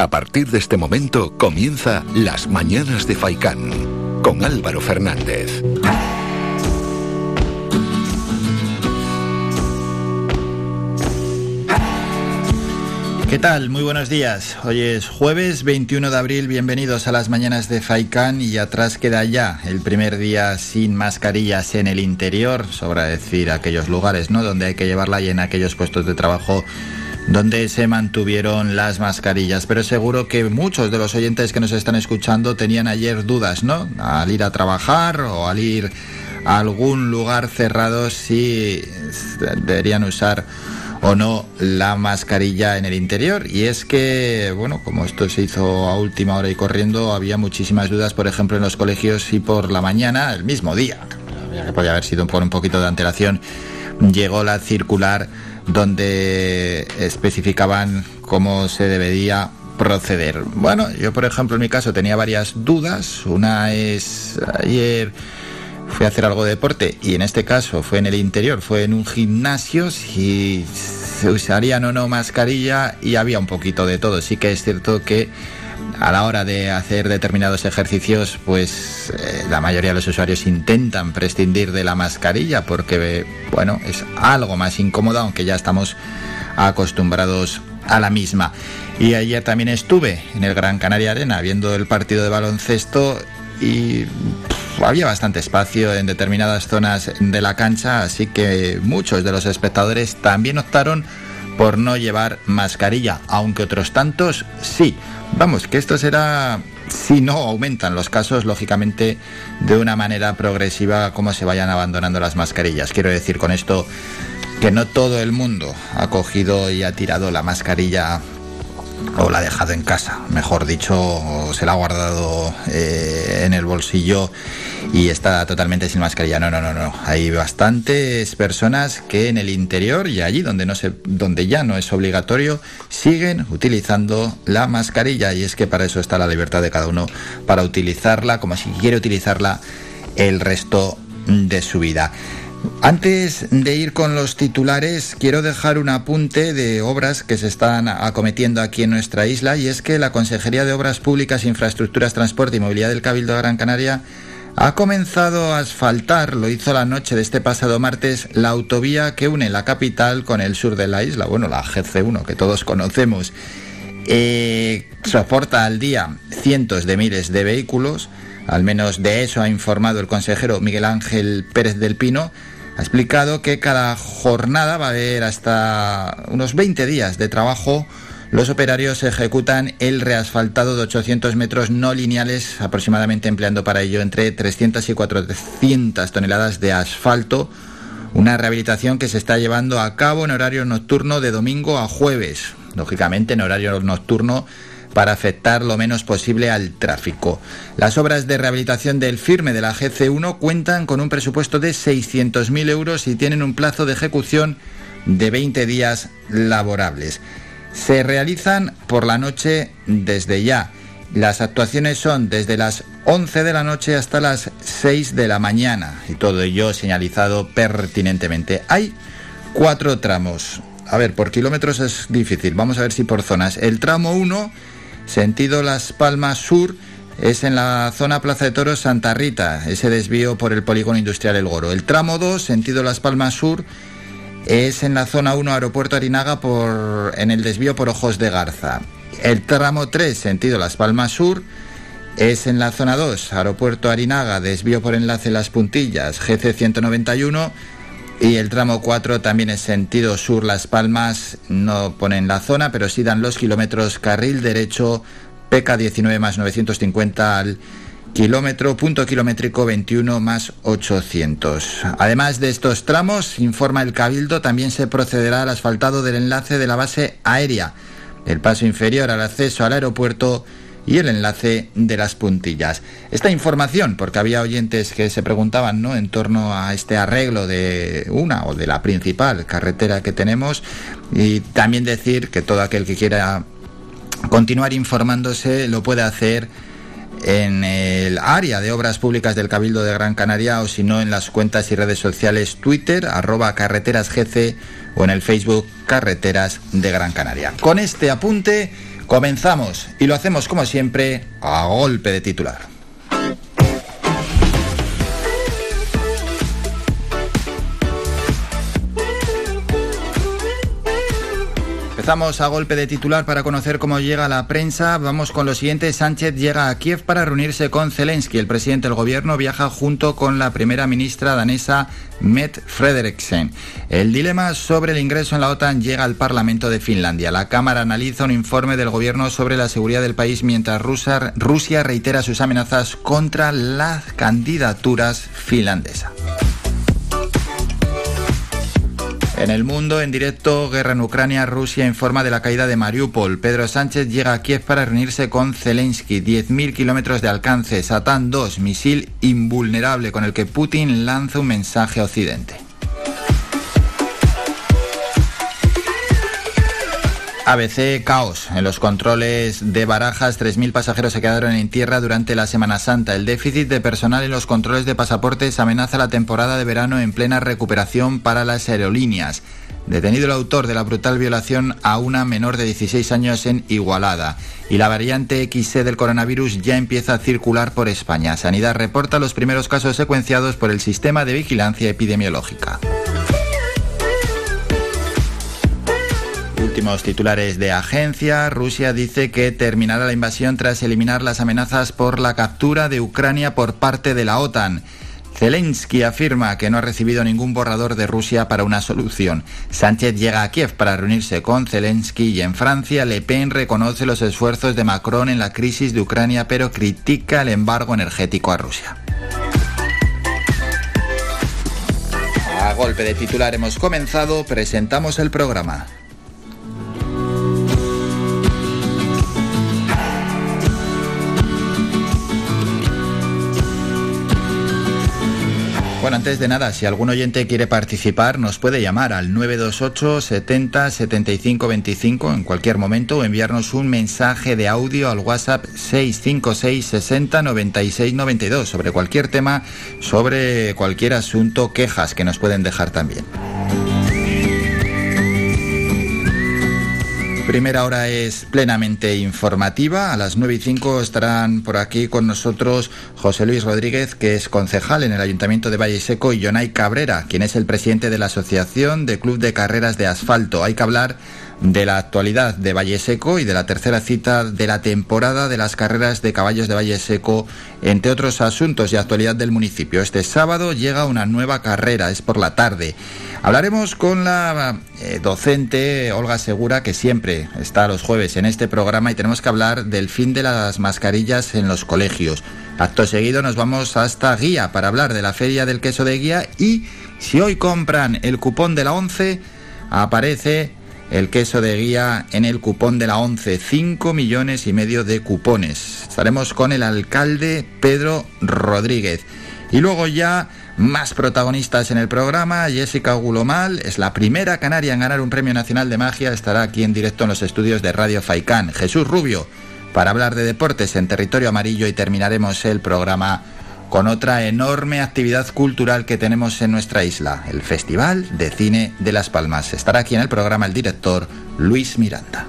A partir de este momento comienza Las Mañanas de Faicán con Álvaro Fernández. ¿Qué tal? Muy buenos días. Hoy es jueves 21 de abril. Bienvenidos a las mañanas de Faicán y atrás queda ya el primer día sin mascarillas en el interior. Sobra decir aquellos lugares, ¿no? Donde hay que llevarla y en aquellos puestos de trabajo donde se mantuvieron las mascarillas. Pero seguro que muchos de los oyentes que nos están escuchando tenían ayer dudas, ¿no? Al ir a trabajar o al ir a algún lugar cerrado si deberían usar o no la mascarilla en el interior. Y es que, bueno, como esto se hizo a última hora y corriendo, había muchísimas dudas, por ejemplo, en los colegios y por la mañana, el mismo día, que podía haber sido por un poquito de antelación, llegó la circular donde especificaban cómo se debería proceder. Bueno, yo por ejemplo en mi caso tenía varias dudas. Una es ayer fui a hacer algo de deporte y en este caso fue en el interior, fue en un gimnasio, si se usarían o no mascarilla y había un poquito de todo. Sí que es cierto que a la hora de hacer determinados ejercicios, pues eh, la mayoría de los usuarios intentan prescindir de la mascarilla porque, bueno, es algo más incómoda, aunque ya estamos acostumbrados a la misma. Y ayer también estuve en el Gran Canaria Arena viendo el partido de baloncesto y había bastante espacio en determinadas zonas de la cancha, así que muchos de los espectadores también optaron por no llevar mascarilla, aunque otros tantos sí. Vamos, que esto será, si no aumentan los casos, lógicamente, de una manera progresiva, como se vayan abandonando las mascarillas. Quiero decir con esto que no todo el mundo ha cogido y ha tirado la mascarilla o la ha dejado en casa, mejor dicho, se la ha guardado eh, en el bolsillo y está totalmente sin mascarilla. No, no, no, no. Hay bastantes personas que en el interior y allí donde no se, donde ya no es obligatorio, siguen utilizando la mascarilla y es que para eso está la libertad de cada uno para utilizarla como si quiere utilizarla el resto de su vida. Antes de ir con los titulares, quiero dejar un apunte de obras que se están acometiendo aquí en nuestra isla y es que la Consejería de Obras Públicas, Infraestructuras, Transporte y Movilidad del Cabildo de Gran Canaria ha comenzado a asfaltar, lo hizo la noche de este pasado martes, la autovía que une la capital con el sur de la isla, bueno, la GC1 que todos conocemos. Eh, soporta al día cientos de miles de vehículos, al menos de eso ha informado el consejero Miguel Ángel Pérez del Pino, ha explicado que cada jornada va a haber hasta unos 20 días de trabajo. Los operarios ejecutan el reasfaltado de 800 metros no lineales, aproximadamente empleando para ello entre 300 y 400 toneladas de asfalto. Una rehabilitación que se está llevando a cabo en horario nocturno de domingo a jueves. Lógicamente en horario nocturno para afectar lo menos posible al tráfico. Las obras de rehabilitación del firme de la GC1 cuentan con un presupuesto de 600.000 euros y tienen un plazo de ejecución de 20 días laborables. Se realizan por la noche desde ya. Las actuaciones son desde las 11 de la noche hasta las 6 de la mañana y todo ello señalizado pertinentemente. Hay cuatro tramos. A ver, por kilómetros es difícil. Vamos a ver si por zonas. El tramo 1 Sentido Las Palmas Sur es en la zona Plaza de Toros Santa Rita, ese desvío por el polígono industrial El Goro. El tramo 2, sentido Las Palmas Sur, es en la zona 1 Aeropuerto Arinaga por, en el desvío por Ojos de Garza. El tramo 3, sentido Las Palmas Sur, es en la zona 2, Aeropuerto Arinaga, desvío por enlace Las Puntillas, GC 191 y el tramo 4 también es sentido sur Las Palmas, no ponen la zona, pero sí dan los kilómetros carril derecho PK 19 más 950 al kilómetro, punto kilométrico 21 más 800. Además de estos tramos, informa el Cabildo, también se procederá al asfaltado del enlace de la base aérea, el paso inferior al acceso al aeropuerto y el enlace de las puntillas. Esta información, porque había oyentes que se preguntaban ¿no? en torno a este arreglo de una o de la principal carretera que tenemos, y también decir que todo aquel que quiera continuar informándose lo puede hacer en el área de obras públicas del Cabildo de Gran Canaria o si no en las cuentas y redes sociales Twitter, arroba carreterasgc o en el Facebook Carreteras de Gran Canaria. Con este apunte Comenzamos y lo hacemos como siempre a golpe de titular. Empezamos a golpe de titular para conocer cómo llega la prensa. Vamos con lo siguiente. Sánchez llega a Kiev para reunirse con Zelensky. El presidente del gobierno viaja junto con la primera ministra danesa Met Frederiksen. El dilema sobre el ingreso en la OTAN llega al Parlamento de Finlandia. La Cámara analiza un informe del gobierno sobre la seguridad del país mientras Rusia, reitera sus amenazas contra las candidaturas finlandesas. En el mundo, en directo, guerra en Ucrania, Rusia informa de la caída de Mariupol. Pedro Sánchez llega a Kiev para reunirse con Zelensky. 10.000 kilómetros de alcance. Satán 2, misil invulnerable con el que Putin lanza un mensaje a Occidente. ABC caos. En los controles de Barajas, 3.000 pasajeros se quedaron en tierra durante la Semana Santa. El déficit de personal en los controles de pasaportes amenaza la temporada de verano en plena recuperación para las aerolíneas. Detenido el autor de la brutal violación a una menor de 16 años en Igualada. Y la variante XC del coronavirus ya empieza a circular por España. Sanidad reporta los primeros casos secuenciados por el sistema de vigilancia epidemiológica. Últimos titulares de agencia. Rusia dice que terminará la invasión tras eliminar las amenazas por la captura de Ucrania por parte de la OTAN. Zelensky afirma que no ha recibido ningún borrador de Rusia para una solución. Sánchez llega a Kiev para reunirse con Zelensky y en Francia Le Pen reconoce los esfuerzos de Macron en la crisis de Ucrania pero critica el embargo energético a Rusia. A golpe de titular hemos comenzado, presentamos el programa. Bueno, antes de nada, si algún oyente quiere participar, nos puede llamar al 928 70 75 25 en cualquier momento o enviarnos un mensaje de audio al WhatsApp 656 60 96 92 sobre cualquier tema, sobre cualquier asunto, quejas que nos pueden dejar también. Primera hora es plenamente informativa. A las 9 y 5 estarán por aquí con nosotros José Luis Rodríguez, que es concejal en el Ayuntamiento de Valle Seco, y Jonay Cabrera, quien es el presidente de la Asociación de Club de Carreras de Asfalto. Hay que hablar de la actualidad de Valle Seco y de la tercera cita de la temporada de las carreras de caballos de Valle Seco, entre otros asuntos y actualidad del municipio. Este sábado llega una nueva carrera, es por la tarde. Hablaremos con la eh, docente Olga Segura, que siempre está los jueves en este programa, y tenemos que hablar del fin de las mascarillas en los colegios. Acto seguido nos vamos hasta Guía para hablar de la feria del queso de Guía y si hoy compran el cupón de la 11, aparece el queso de guía en el cupón de la 11, 5 millones y medio de cupones. Estaremos con el alcalde Pedro Rodríguez. Y luego ya más protagonistas en el programa. Jessica Gulomal es la primera canaria en ganar un premio nacional de magia. Estará aquí en directo en los estudios de Radio Faicán. Jesús Rubio para hablar de deportes en territorio amarillo y terminaremos el programa con otra enorme actividad cultural que tenemos en nuestra isla, el Festival de Cine de Las Palmas. Estará aquí en el programa el director Luis Miranda.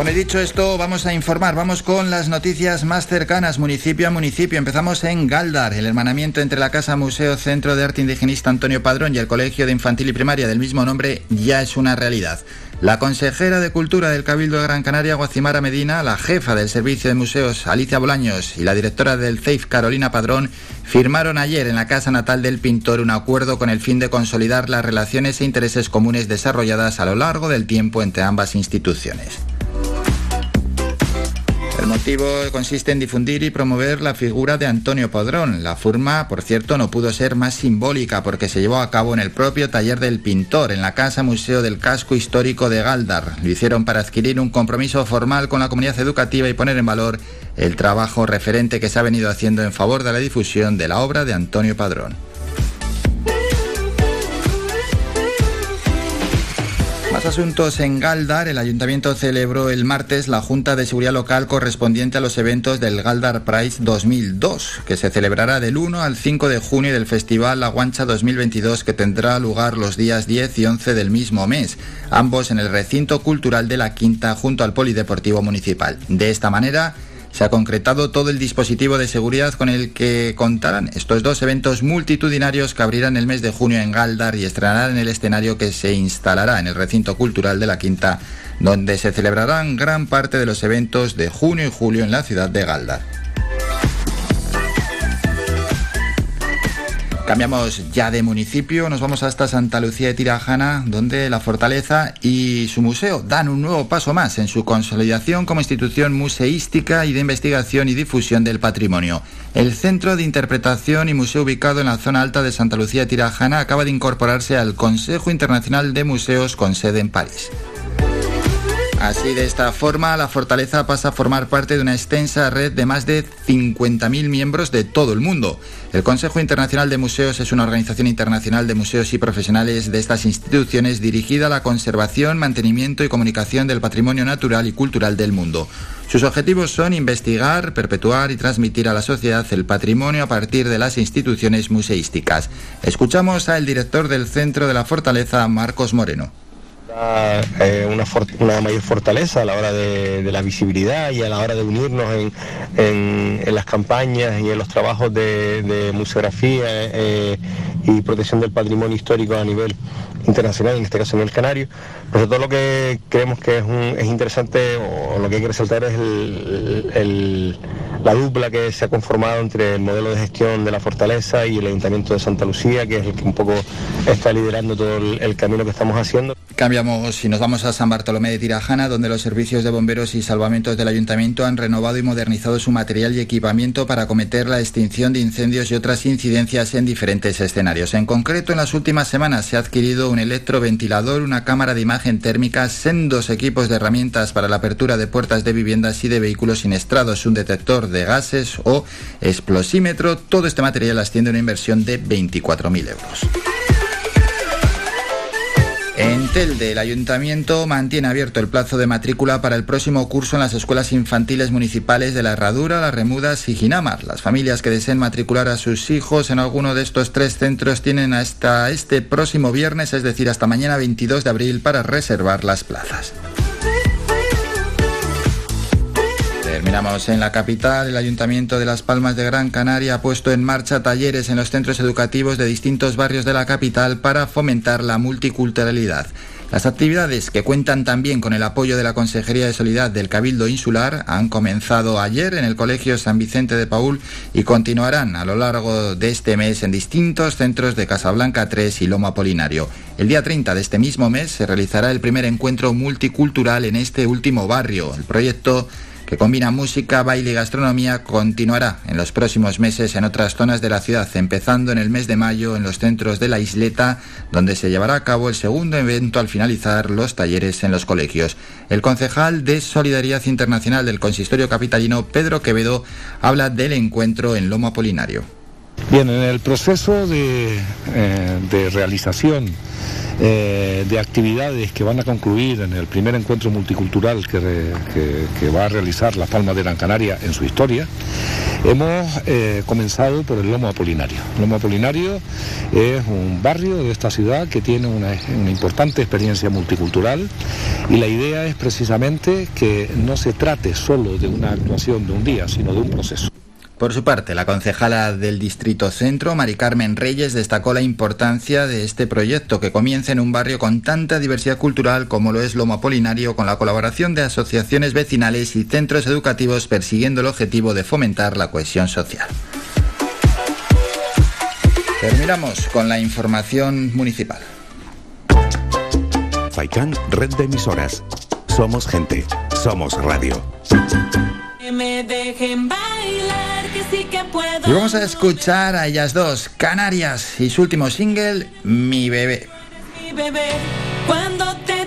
Bueno, y dicho esto, vamos a informar, vamos con las noticias más cercanas, municipio a municipio. Empezamos en Galdar, el hermanamiento entre la Casa Museo Centro de Arte Indigenista Antonio Padrón y el Colegio de Infantil y Primaria del mismo nombre ya es una realidad. La consejera de Cultura del Cabildo de Gran Canaria, Guacimara Medina, la jefa del Servicio de Museos, Alicia Bolaños, y la directora del CEIF, Carolina Padrón, firmaron ayer en la casa natal del pintor un acuerdo con el fin de consolidar las relaciones e intereses comunes desarrolladas a lo largo del tiempo entre ambas instituciones. El motivo consiste en difundir y promover la figura de Antonio Padrón. La forma, por cierto, no pudo ser más simbólica porque se llevó a cabo en el propio taller del pintor, en la Casa Museo del Casco Histórico de Galdar. Lo hicieron para adquirir un compromiso formal con la comunidad educativa y poner en valor el trabajo referente que se ha venido haciendo en favor de la difusión de la obra de Antonio Padrón. Más asuntos en Galdar. El ayuntamiento celebró el martes la Junta de Seguridad Local correspondiente a los eventos del Galdar Prize 2002, que se celebrará del 1 al 5 de junio del Festival La Guancha 2022, que tendrá lugar los días 10 y 11 del mismo mes, ambos en el recinto cultural de la Quinta junto al Polideportivo Municipal. De esta manera, se ha concretado todo el dispositivo de seguridad con el que contarán estos dos eventos multitudinarios que abrirán el mes de junio en Galdar y estrenarán el escenario que se instalará en el recinto cultural de la Quinta, donde se celebrarán gran parte de los eventos de junio y julio en la ciudad de Galdar. Cambiamos ya de municipio, nos vamos hasta Santa Lucía de Tirajana, donde la fortaleza y su museo dan un nuevo paso más en su consolidación como institución museística y de investigación y difusión del patrimonio. El Centro de Interpretación y Museo ubicado en la zona alta de Santa Lucía de Tirajana acaba de incorporarse al Consejo Internacional de Museos con sede en París. Así, de esta forma, la fortaleza pasa a formar parte de una extensa red de más de 50.000 miembros de todo el mundo. El Consejo Internacional de Museos es una organización internacional de museos y profesionales de estas instituciones dirigida a la conservación, mantenimiento y comunicación del patrimonio natural y cultural del mundo. Sus objetivos son investigar, perpetuar y transmitir a la sociedad el patrimonio a partir de las instituciones museísticas. Escuchamos al director del Centro de la Fortaleza, Marcos Moreno. Eh, una, mayor fortaleza a la hora de, la visibilidad y a la hora de unirnos en, las campañas y en los trabajos de, museografía eh, y protección del patrimonio histórico a nivel internacional, en este caso en el Canario. Todo lo que creemos que es, es interesante o lo que hay que resaltar es la dupla que se ha conformado entre el modelo de gestión de la fortaleza y el Ayuntamiento de Santa Lucía, que es el que un poco está liderando todo el camino que estamos haciendo. Cambiamos y nos vamos a San Bartolomé de Tirajana, donde los servicios de bomberos y salvamentos del ayuntamiento han renovado y modernizado su material y equipamiento para acometer la extinción de incendios y otras incidencias en diferentes escenarios. En concreto, en las últimas semanas se ha adquirido un electroventilador, una cámara de imagen térmica, sendos equipos de herramientas para la apertura de puertas de viviendas y de vehículos siniestrados, un detector de gases o explosímetro. Todo este material asciende a una inversión de 24.000 euros. En Telde, el ayuntamiento mantiene abierto el plazo de matrícula para el próximo curso en las escuelas infantiles municipales de La Herradura, Las Remudas y Ginamar. Las familias que deseen matricular a sus hijos en alguno de estos tres centros tienen hasta este próximo viernes, es decir, hasta mañana 22 de abril, para reservar las plazas. Terminamos en la capital. El Ayuntamiento de Las Palmas de Gran Canaria ha puesto en marcha talleres en los centros educativos de distintos barrios de la capital para fomentar la multiculturalidad. Las actividades, que cuentan también con el apoyo de la Consejería de Solidaridad del Cabildo Insular, han comenzado ayer en el Colegio San Vicente de Paul y continuarán a lo largo de este mes en distintos centros de Casablanca 3 y Loma Apolinario. El día 30 de este mismo mes se realizará el primer encuentro multicultural en este último barrio. El proyecto que combina música, baile y gastronomía, continuará en los próximos meses en otras zonas de la ciudad, empezando en el mes de mayo en los centros de la isleta, donde se llevará a cabo el segundo evento al finalizar los talleres en los colegios. El concejal de Solidaridad Internacional del Consistorio Capitalino, Pedro Quevedo, habla del encuentro en Lomo Apolinario. Bien, en el proceso de, eh, realización eh, de actividades que van a concluir en el primer encuentro multicultural que, va a realizar la Palma de Gran Canaria en su historia, hemos eh, comenzado por el Lomo Apolinario. Lomo Apolinario es un barrio de esta ciudad que tiene una importante experiencia multicultural y la idea es precisamente que no se trate solo de una actuación de un día, sino de un proceso. Por su parte, la concejala del Distrito Centro, Mari Carmen Reyes, destacó la importancia de este proyecto que comienza en un barrio con tanta diversidad cultural como lo es Lomo Apolinario, con la colaboración de asociaciones vecinales y centros educativos persiguiendo el objetivo de fomentar la cohesión social. Terminamos con la información municipal. Faikan, red de emisoras. Somos gente, somos radio. me dejen y vamos a escuchar a ellas dos, Canarias, y su último single, Mi bebé. Mi bebé, cuando te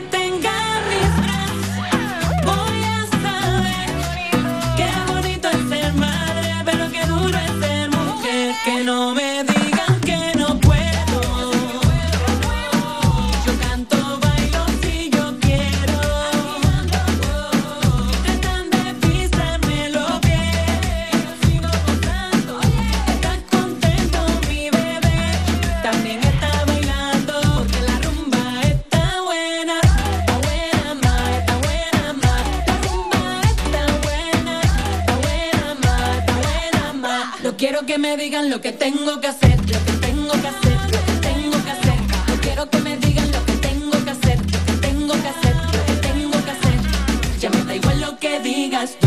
quiero que me digan lo que tengo que hacer, lo que tengo que hacer, lo que tengo que hacer. No quiero que me digan lo que tengo que hacer, lo que tengo que hacer, lo que tengo que hacer. Ya me da igual lo que digas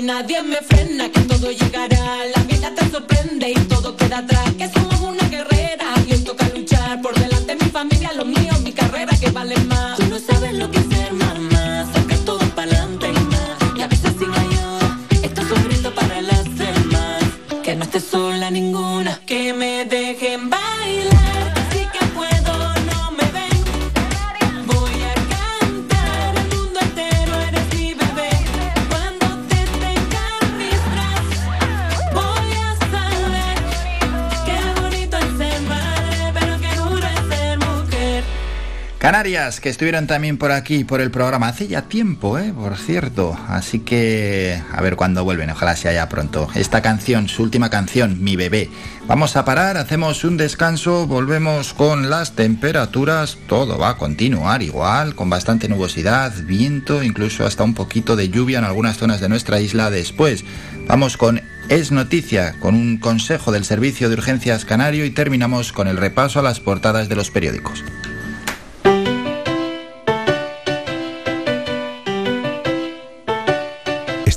mí nadie me frena, que todo llegará. La vida te sorprende y todo queda atrás. Que somos una guerrera y hoy toca luchar. Por delante mi familia, lo mío, mi carrera que vale. Canarias, que estuvieron también por aquí, por el programa, hace ya tiempo, ¿eh? por cierto. Así que a ver cuándo vuelven, ojalá sea ya pronto. Esta canción, su última canción, Mi bebé. Vamos a parar, hacemos un descanso, volvemos con las temperaturas. Todo va a continuar igual, con bastante nubosidad, viento, incluso hasta un poquito de lluvia en algunas zonas de nuestra isla después. Vamos con Es Noticia, con un consejo del Servicio de Urgencias Canario y terminamos con el repaso a las portadas de los periódicos.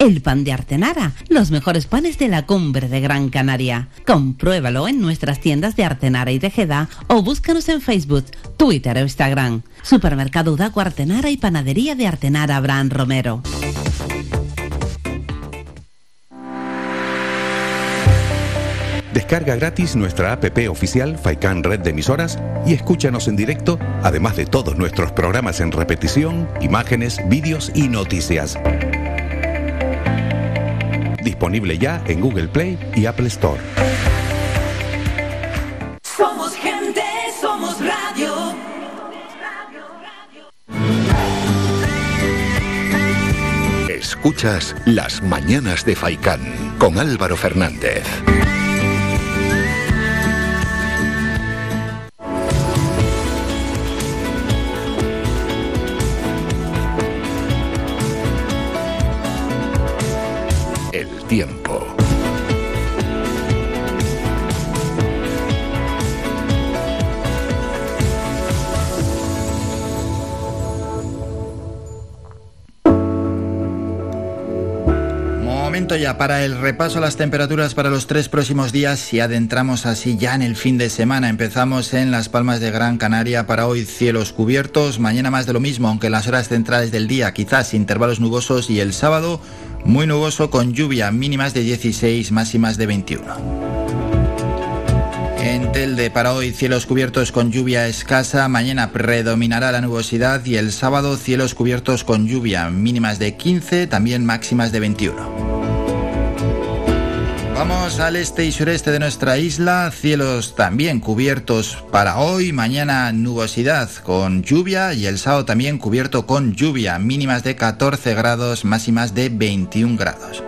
el pan de Artenara, los mejores panes de la cumbre de Gran Canaria. Compruébalo en nuestras tiendas de Artenara y Tejeda o búscanos en Facebook, Twitter o Instagram. Supermercado Udaco Artenara y Panadería de Artenara Abraham Romero. Descarga gratis nuestra app oficial Faikan Red de emisoras y escúchanos en directo, además de todos nuestros programas en repetición, imágenes, vídeos y noticias. Disponible ya en Google Play y Apple Store. Somos gente, somos radio. Escuchas Las Mañanas de Faicán con Álvaro Fernández. Tiempo. Para el repaso a las temperaturas para los tres próximos días y adentramos así ya en el fin de semana. Empezamos en Las Palmas de Gran Canaria para hoy cielos cubiertos, mañana más de lo mismo, aunque en las horas centrales del día quizás intervalos nubosos y el sábado muy nuboso con lluvia mínimas de 16, máximas de 21. En Telde para hoy cielos cubiertos con lluvia escasa, mañana predominará la nubosidad y el sábado cielos cubiertos con lluvia mínimas de 15, también máximas de 21. Vamos al este y sureste de nuestra isla, cielos también cubiertos para hoy, mañana nubosidad con lluvia y el sábado también cubierto con lluvia, mínimas de 14 grados, máximas de 21 grados.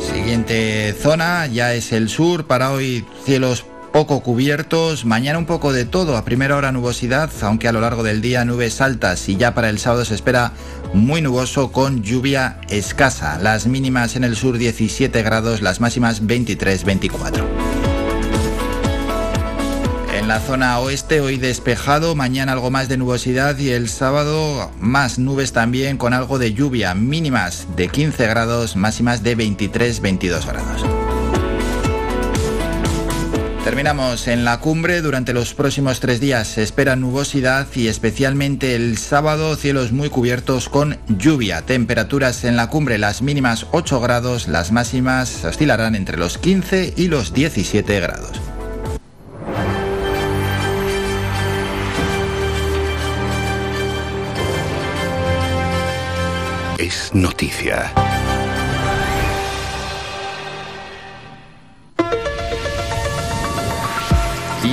Siguiente zona ya es el sur. Para hoy cielos poco cubiertos. Mañana un poco de todo. A primera hora nubosidad, aunque a lo largo del día nubes altas. Y ya para el sábado se espera muy nuboso con lluvia escasa. Las mínimas en el sur 17 grados, las máximas 23-24. En la zona oeste hoy despejado, mañana algo más de nubosidad y el sábado más nubes también con algo de lluvia, mínimas de 15 grados, máximas de 23-22 grados. Terminamos en la cumbre. Durante los próximos tres días se espera nubosidad y especialmente el sábado cielos muy cubiertos con lluvia. Temperaturas en la cumbre, las mínimas 8 grados, las máximas oscilarán entre los 15 y los 17 grados. Es noticia.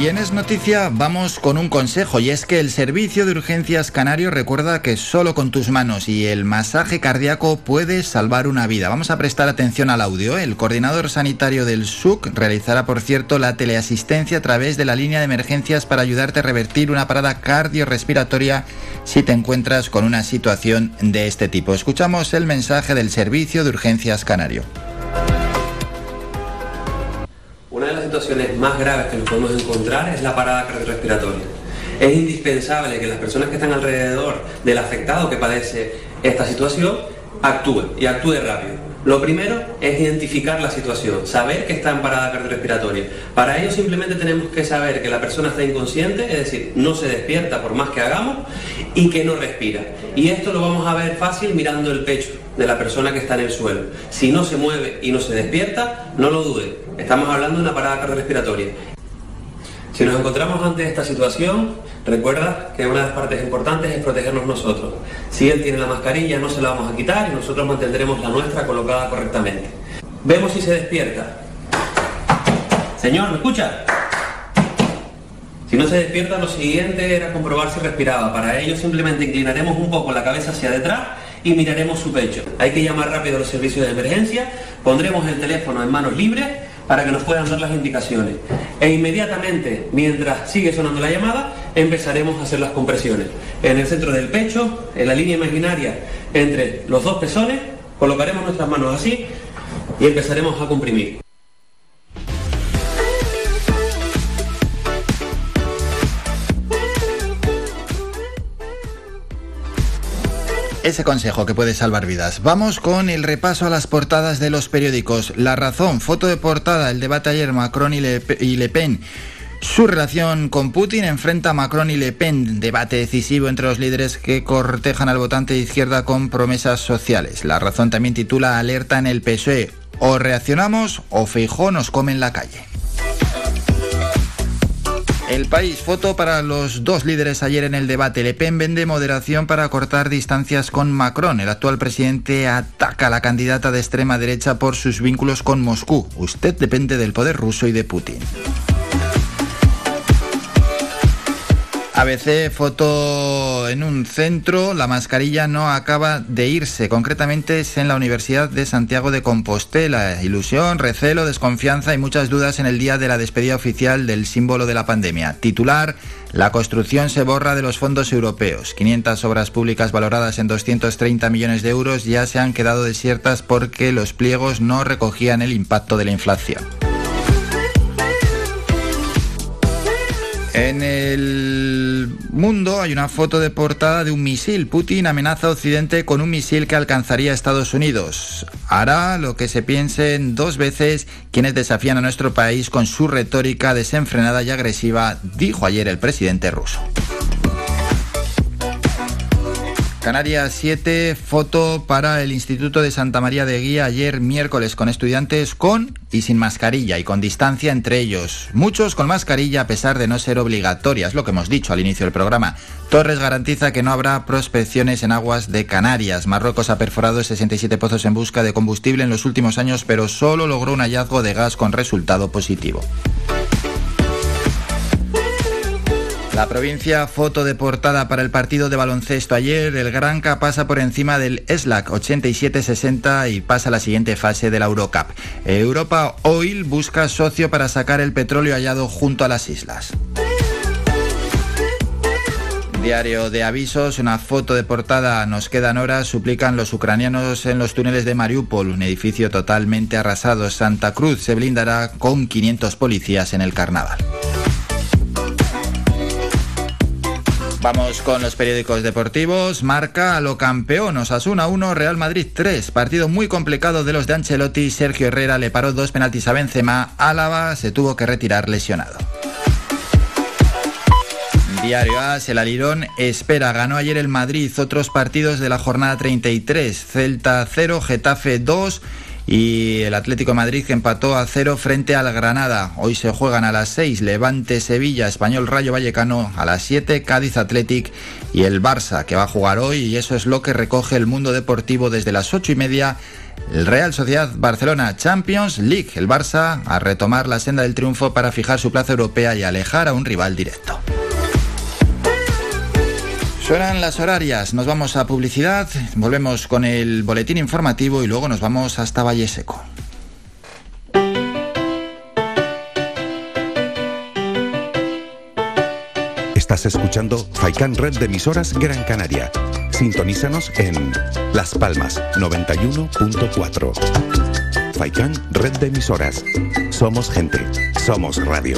Y en Es Noticia vamos con un consejo y es que el Servicio de Urgencias Canario recuerda que solo con tus manos y el masaje cardíaco puedes salvar una vida. Vamos a prestar atención al audio. El coordinador sanitario del SUC realizará, por cierto, la teleasistencia a través de la línea de emergencias para ayudarte a revertir una parada cardiorrespiratoria si te encuentras con una situación de este tipo. Escuchamos el mensaje del Servicio de Urgencias Canario. Situaciones más graves que nos podemos encontrar es la parada cardiorrespiratoria. Es indispensable que las personas que están alrededor del afectado que padece esta situación actúen y actúe rápido. Lo primero es identificar la situación, saber que está en parada cardiorrespiratoria. Para ello simplemente tenemos que saber que la persona está inconsciente, es decir, no se despierta por más que hagamos y que no respira. Y esto lo vamos a ver fácil mirando el pecho de la persona que está en el suelo. Si no se mueve y no se despierta, no lo dude. Estamos hablando de una parada cardiorrespiratoria. Si nos encontramos ante esta situación, recuerda que una de las partes importantes es protegernos nosotros. Si él tiene la mascarilla, no se la vamos a quitar y nosotros mantendremos la nuestra colocada correctamente. Vemos si se despierta. Señor, ¿me escucha? Si no se despierta, lo siguiente era comprobar si respiraba. Para ello simplemente inclinaremos un poco la cabeza hacia detrás y miraremos su pecho. Hay que llamar rápido a los servicios de emergencia, pondremos el teléfono en manos libres para que nos puedan dar las indicaciones. E inmediatamente, mientras sigue sonando la llamada, empezaremos a hacer las compresiones. En el centro del pecho, en la línea imaginaria entre los dos pezones, colocaremos nuestras manos así y empezaremos a comprimir. Ese consejo que puede salvar vidas. Vamos con el repaso a las portadas de los periódicos. La razón, foto de portada, el debate ayer Macron y Le, Pen. Su relación con Putin enfrenta a Macron y Le Pen, debate decisivo entre los líderes que cortejan al votante de izquierda con promesas sociales. La razón también titula Alerta en el PSOE. O reaccionamos o Feijó nos come en la calle. El país, foto para los dos líderes ayer en el debate. Le Pen vende moderación para cortar distancias con Macron. El actual presidente ataca a la candidata de extrema derecha por sus vínculos con Moscú. Usted depende del poder ruso y de Putin. ABC, foto en un centro, la mascarilla no acaba de irse, concretamente es en la Universidad de Santiago de Compostela. Ilusión, recelo, desconfianza y muchas dudas en el día de la despedida oficial del símbolo de la pandemia. Titular, la construcción se borra de los fondos europeos. 500 obras públicas valoradas en 230 millones de euros ya se han quedado desiertas porque los pliegos no recogían el impacto de la inflación. En el mundo hay una foto de portada de un misil. Putin amenaza a Occidente con un misil que alcanzaría a Estados Unidos. Hará lo que se piensen dos veces quienes desafían a nuestro país con su retórica desenfrenada y agresiva, dijo ayer el presidente ruso. Canarias 7, foto para el Instituto de Santa María de Guía ayer miércoles con estudiantes con y sin mascarilla y con distancia entre ellos. Muchos con mascarilla a pesar de no ser obligatoria, es lo que hemos dicho al inicio del programa. Torres garantiza que no habrá prospecciones en aguas de Canarias. Marruecos ha perforado 67 pozos en busca de combustible en los últimos años, pero solo logró un hallazgo de gas con resultado positivo. La provincia, foto de portada para el partido de baloncesto ayer, el Granca pasa por encima del ESLAC 87-60 y pasa a la siguiente fase de la Eurocup. Europa Oil busca socio para sacar el petróleo hallado junto a las islas. Diario de avisos, una foto de portada, nos quedan horas, suplican los ucranianos en los túneles de Mariupol, un edificio totalmente arrasado. Santa Cruz se blindará con 500 policías en el carnaval. Vamos con los periódicos deportivos. Marca a lo campeón. Osasuna 1, Real Madrid 3. Partido muy complicado de los de Ancelotti. Sergio Herrera le paró dos penaltis a Benzema. Álava se tuvo que retirar lesionado. Diario AS, el Alirón espera. Ganó ayer el Madrid. Otros partidos de la jornada 33. Celta 0, Getafe 2 y el Atlético de Madrid que empató a cero frente al Granada. Hoy se juegan a las 6 Levante Sevilla, Español Rayo Vallecano a las 7 Cádiz Athletic y el Barça que va a jugar hoy y eso es lo que recoge el mundo deportivo desde las 8 y media. El Real Sociedad Barcelona Champions League, el Barça a retomar la senda del triunfo para fijar su plaza europea y alejar a un rival directo. Suenan las horarias, nos vamos a publicidad, volvemos con el boletín informativo y luego nos vamos hasta Valle Seco. Estás escuchando Faikan Red de emisoras Gran Canaria. Sintonízanos en Las Palmas 91.4. Faikan Red de emisoras. Somos gente, somos radio.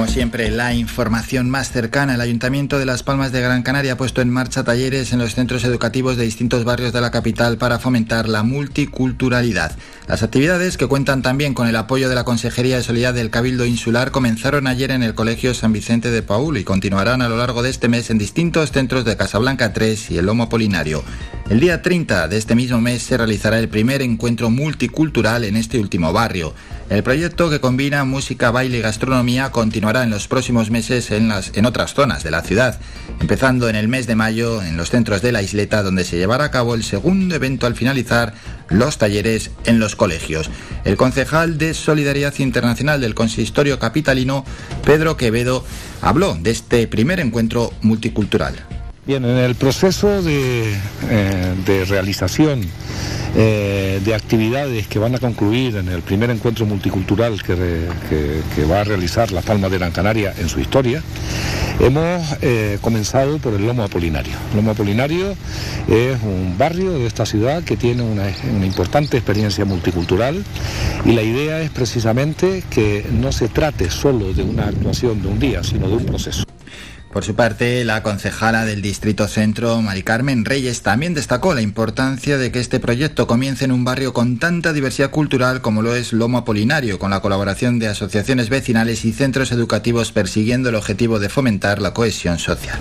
Como siempre, la información más cercana. El Ayuntamiento de Las Palmas de Gran Canaria ha puesto en marcha talleres en los centros educativos de distintos barrios de la capital para fomentar la multiculturalidad. Las actividades, que cuentan también con el apoyo de la Consejería de Solidaridad del Cabildo Insular, comenzaron ayer en el Colegio San Vicente de Paúl y continuarán a lo largo de este mes en distintos centros de Casablanca 3 y el Lomo Apolinario. El día 30 de este mismo mes se realizará el primer encuentro multicultural en este último barrio. El proyecto que combina música, baile y gastronomía continuará en los próximos meses en, las, en otras zonas de la ciudad, empezando en el mes de mayo en los centros de la isleta donde se llevará a cabo el segundo evento al finalizar los talleres en los colegios. El concejal de Solidaridad Internacional del Consistorio Capitalino, Pedro Quevedo, habló de este primer encuentro multicultural. Bien, en el proceso de, eh, realización eh, de actividades que van a concluir en el primer encuentro multicultural que, va a realizar La Palma de Gran Canaria en su historia, hemos eh, comenzado por el Lomo Apolinario. Lomo Apolinario es un barrio de esta ciudad que tiene una importante experiencia multicultural y la idea es precisamente que no se trate solo de una actuación de un día, sino de un proceso. Por su parte, la concejala del Distrito Centro, Mari Carmen Reyes, también destacó la importancia de que este proyecto comience en un barrio con tanta diversidad cultural como lo es Lomo Apolinario, con la colaboración de asociaciones vecinales y centros educativos persiguiendo el objetivo de fomentar la cohesión social.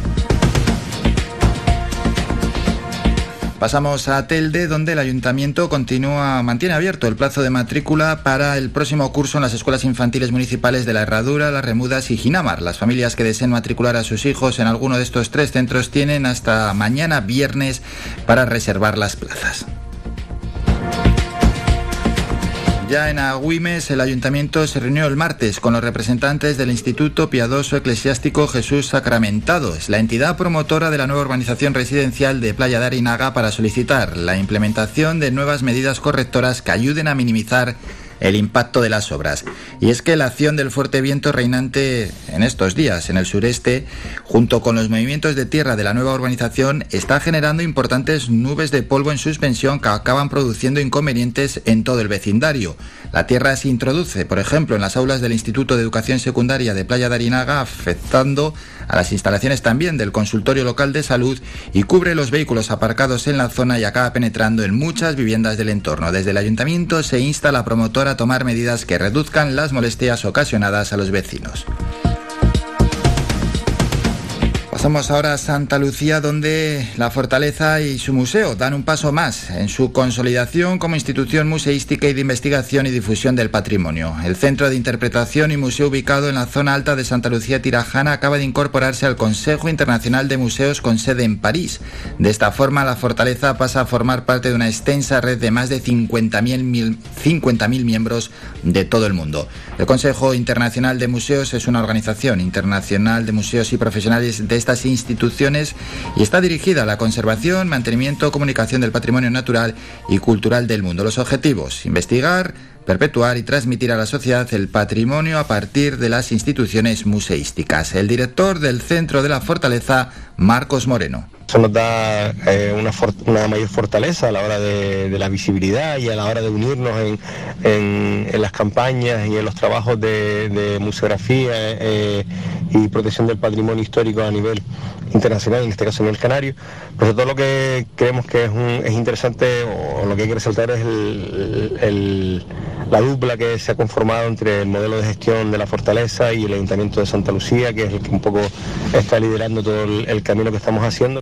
Pasamos a Telde, donde el ayuntamiento continúa, mantiene abierto el plazo de matrícula para el próximo curso en las escuelas infantiles municipales de La Herradura, Las Remudas y Ginamar. Las familias que deseen matricular a sus hijos en alguno de estos tres centros tienen hasta mañana viernes para reservar las plazas. Ya en Agüimes, el ayuntamiento se reunió el martes con los representantes del Instituto Piadoso Eclesiástico Jesús Sacramentado. Es la entidad promotora de la nueva urbanización residencial de Playa de Arinaga para solicitar la implementación de nuevas medidas correctoras que ayuden a minimizar el impacto de las obras. Y es que la acción del fuerte viento reinante en estos días en el sureste, junto con los movimientos de tierra de la nueva urbanización, está generando importantes nubes de polvo en suspensión que acaban produciendo inconvenientes en todo el vecindario. La tierra se introduce, por ejemplo, en las aulas del Instituto de Educación Secundaria de Playa de Arinaga, afectando a las instalaciones también del consultorio local de salud y cubre los vehículos aparcados en la zona y acaba penetrando en muchas viviendas del entorno. Desde el ayuntamiento se insta a la promotora a tomar medidas que reduzcan las molestias ocasionadas a los vecinos. Pasamos ahora a Santa Lucía, donde la fortaleza y su museo dan un paso más en su consolidación como institución museística y de investigación y difusión del patrimonio. El Centro de Interpretación y Museo ubicado en la zona alta de Santa Lucía Tirajana acaba de incorporarse al Consejo Internacional de Museos con sede en París. De esta forma, la fortaleza pasa a formar parte de una extensa red de más de 50.000 mil- 50.000 miembros de todo el mundo. El Consejo Internacional de Museos es una organización internacional de museos y profesionales de estas instituciones y está dirigida a la conservación, mantenimiento, comunicación del patrimonio natural y cultural del mundo. Los objetivos, investigar, perpetuar y transmitir a la sociedad el patrimonio a partir de las instituciones museísticas. El director del Centro de la Fortaleza, Marcos Moreno. Eso nos da eh, una, mayor fortaleza a la hora de, la visibilidad y a la hora de unirnos en, en- en las campañas y en los trabajos de, museografía eh, y protección del patrimonio histórico a nivel internacional, en este caso a nivel canario. Pero sobre todo lo que creemos que es, interesante o lo que hay que resaltar es el- el- la dupla que se ha conformado entre el modelo de gestión de la fortaleza y el Ayuntamiento de Santa Lucía, que es el que un poco está liderando todo el- el camino que estamos haciendo.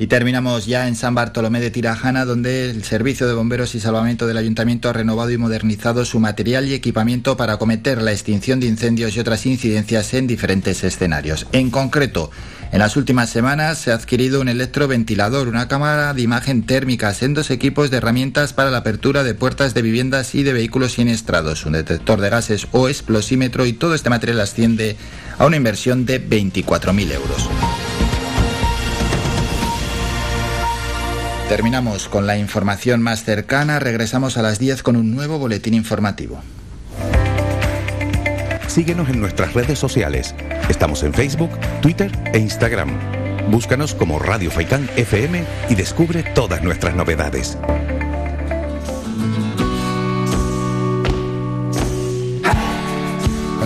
Y terminamos ya en San Bartolomé de Tirajana, donde el Servicio de Bomberos y Salvamento del Ayuntamiento ha renovado y modernizado su material y equipamiento para acometer la extinción de incendios y otras incidencias en diferentes escenarios. En concreto, en las últimas semanas se ha adquirido un electroventilador, una cámara de imagen térmica, sendos equipos de herramientas para la apertura de puertas de viviendas y de vehículos siniestrados, un detector de gases o explosímetro y todo este material asciende a una inversión de 24.000 euros. Terminamos con la información más cercana, regresamos a las 10 con un nuevo boletín informativo. Síguenos en nuestras redes sociales. Estamos en Facebook, Twitter e Instagram. Búscanos como Radio Faicán FM y descubre todas nuestras novedades.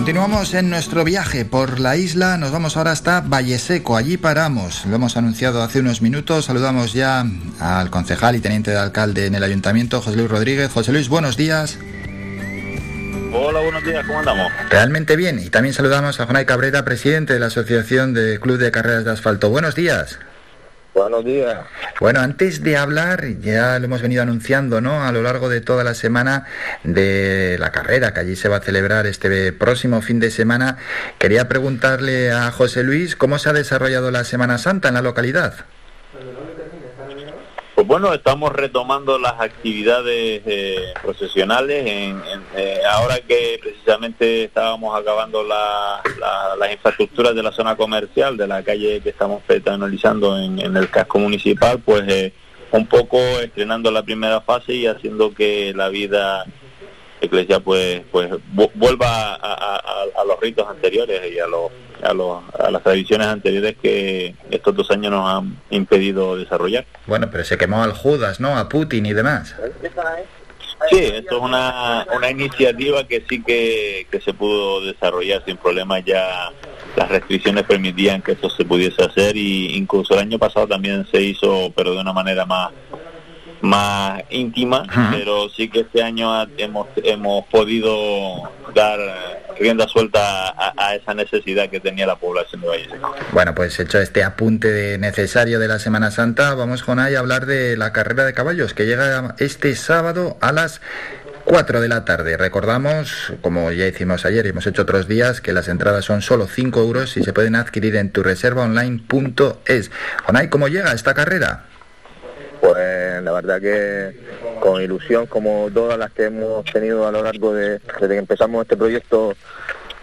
Continuamos en nuestro viaje por la isla, nos vamos ahora hasta Valle Seco, allí paramos, lo hemos anunciado hace unos minutos, saludamos ya al concejal y teniente de alcalde en el ayuntamiento, José Luis Rodríguez. José Luis, buenos días. Hola, buenos días, ¿cómo andamos? Realmente bien, y también saludamos a Jonay Cabrera, presidente de la Asociación de Club de Carreras de Asfalto. Buenos días. Buenos días. Bueno, antes de hablar, ya lo hemos venido anunciando, ¿no? A lo largo de toda la semana de la carrera que allí se va a celebrar este próximo fin de semana, quería preguntarle a José Luis cómo se ha desarrollado la Semana Santa en la localidad. Bueno, estamos retomando las actividades eh, procesionales en, en, eh, ahora que precisamente estábamos acabando la- la- las infraestructuras de la zona comercial, de la calle que estamos peatonalizando en, el casco municipal, pues eh, un poco estrenando la primera fase y haciendo que la vida eclesial pues pues vu- vuelva a los ritos anteriores y a los, a los a las tradiciones anteriores que estos dos años nos han impedido desarrollar. Bueno, pero se quemó al Judas, ¿no? A Putin y demás. Sí, esto es una, una iniciativa que sí que, que se pudo desarrollar sin problemas ya las restricciones permitían que esto se pudiese hacer y incluso el año pasado también se hizo pero de una manera más más íntima pero sí que este año ha- hemos hemos podido dar rienda suelta a, a esa necesidad que tenía la población de Valle. Bueno, pues hecho este apunte de necesario de la Semana Santa, vamos con ahí a hablar de la carrera de caballos que llega este sábado a las 4 de la tarde. Recordamos, como ya hicimos ayer y hemos hecho otros días, que las entradas son solo 5 euros y se pueden adquirir en tu reservaonline.es. Jonay, ¿cómo llega esta carrera? Pues la verdad que con ilusión como todas las que hemos tenido a lo largo de desde que empezamos este proyecto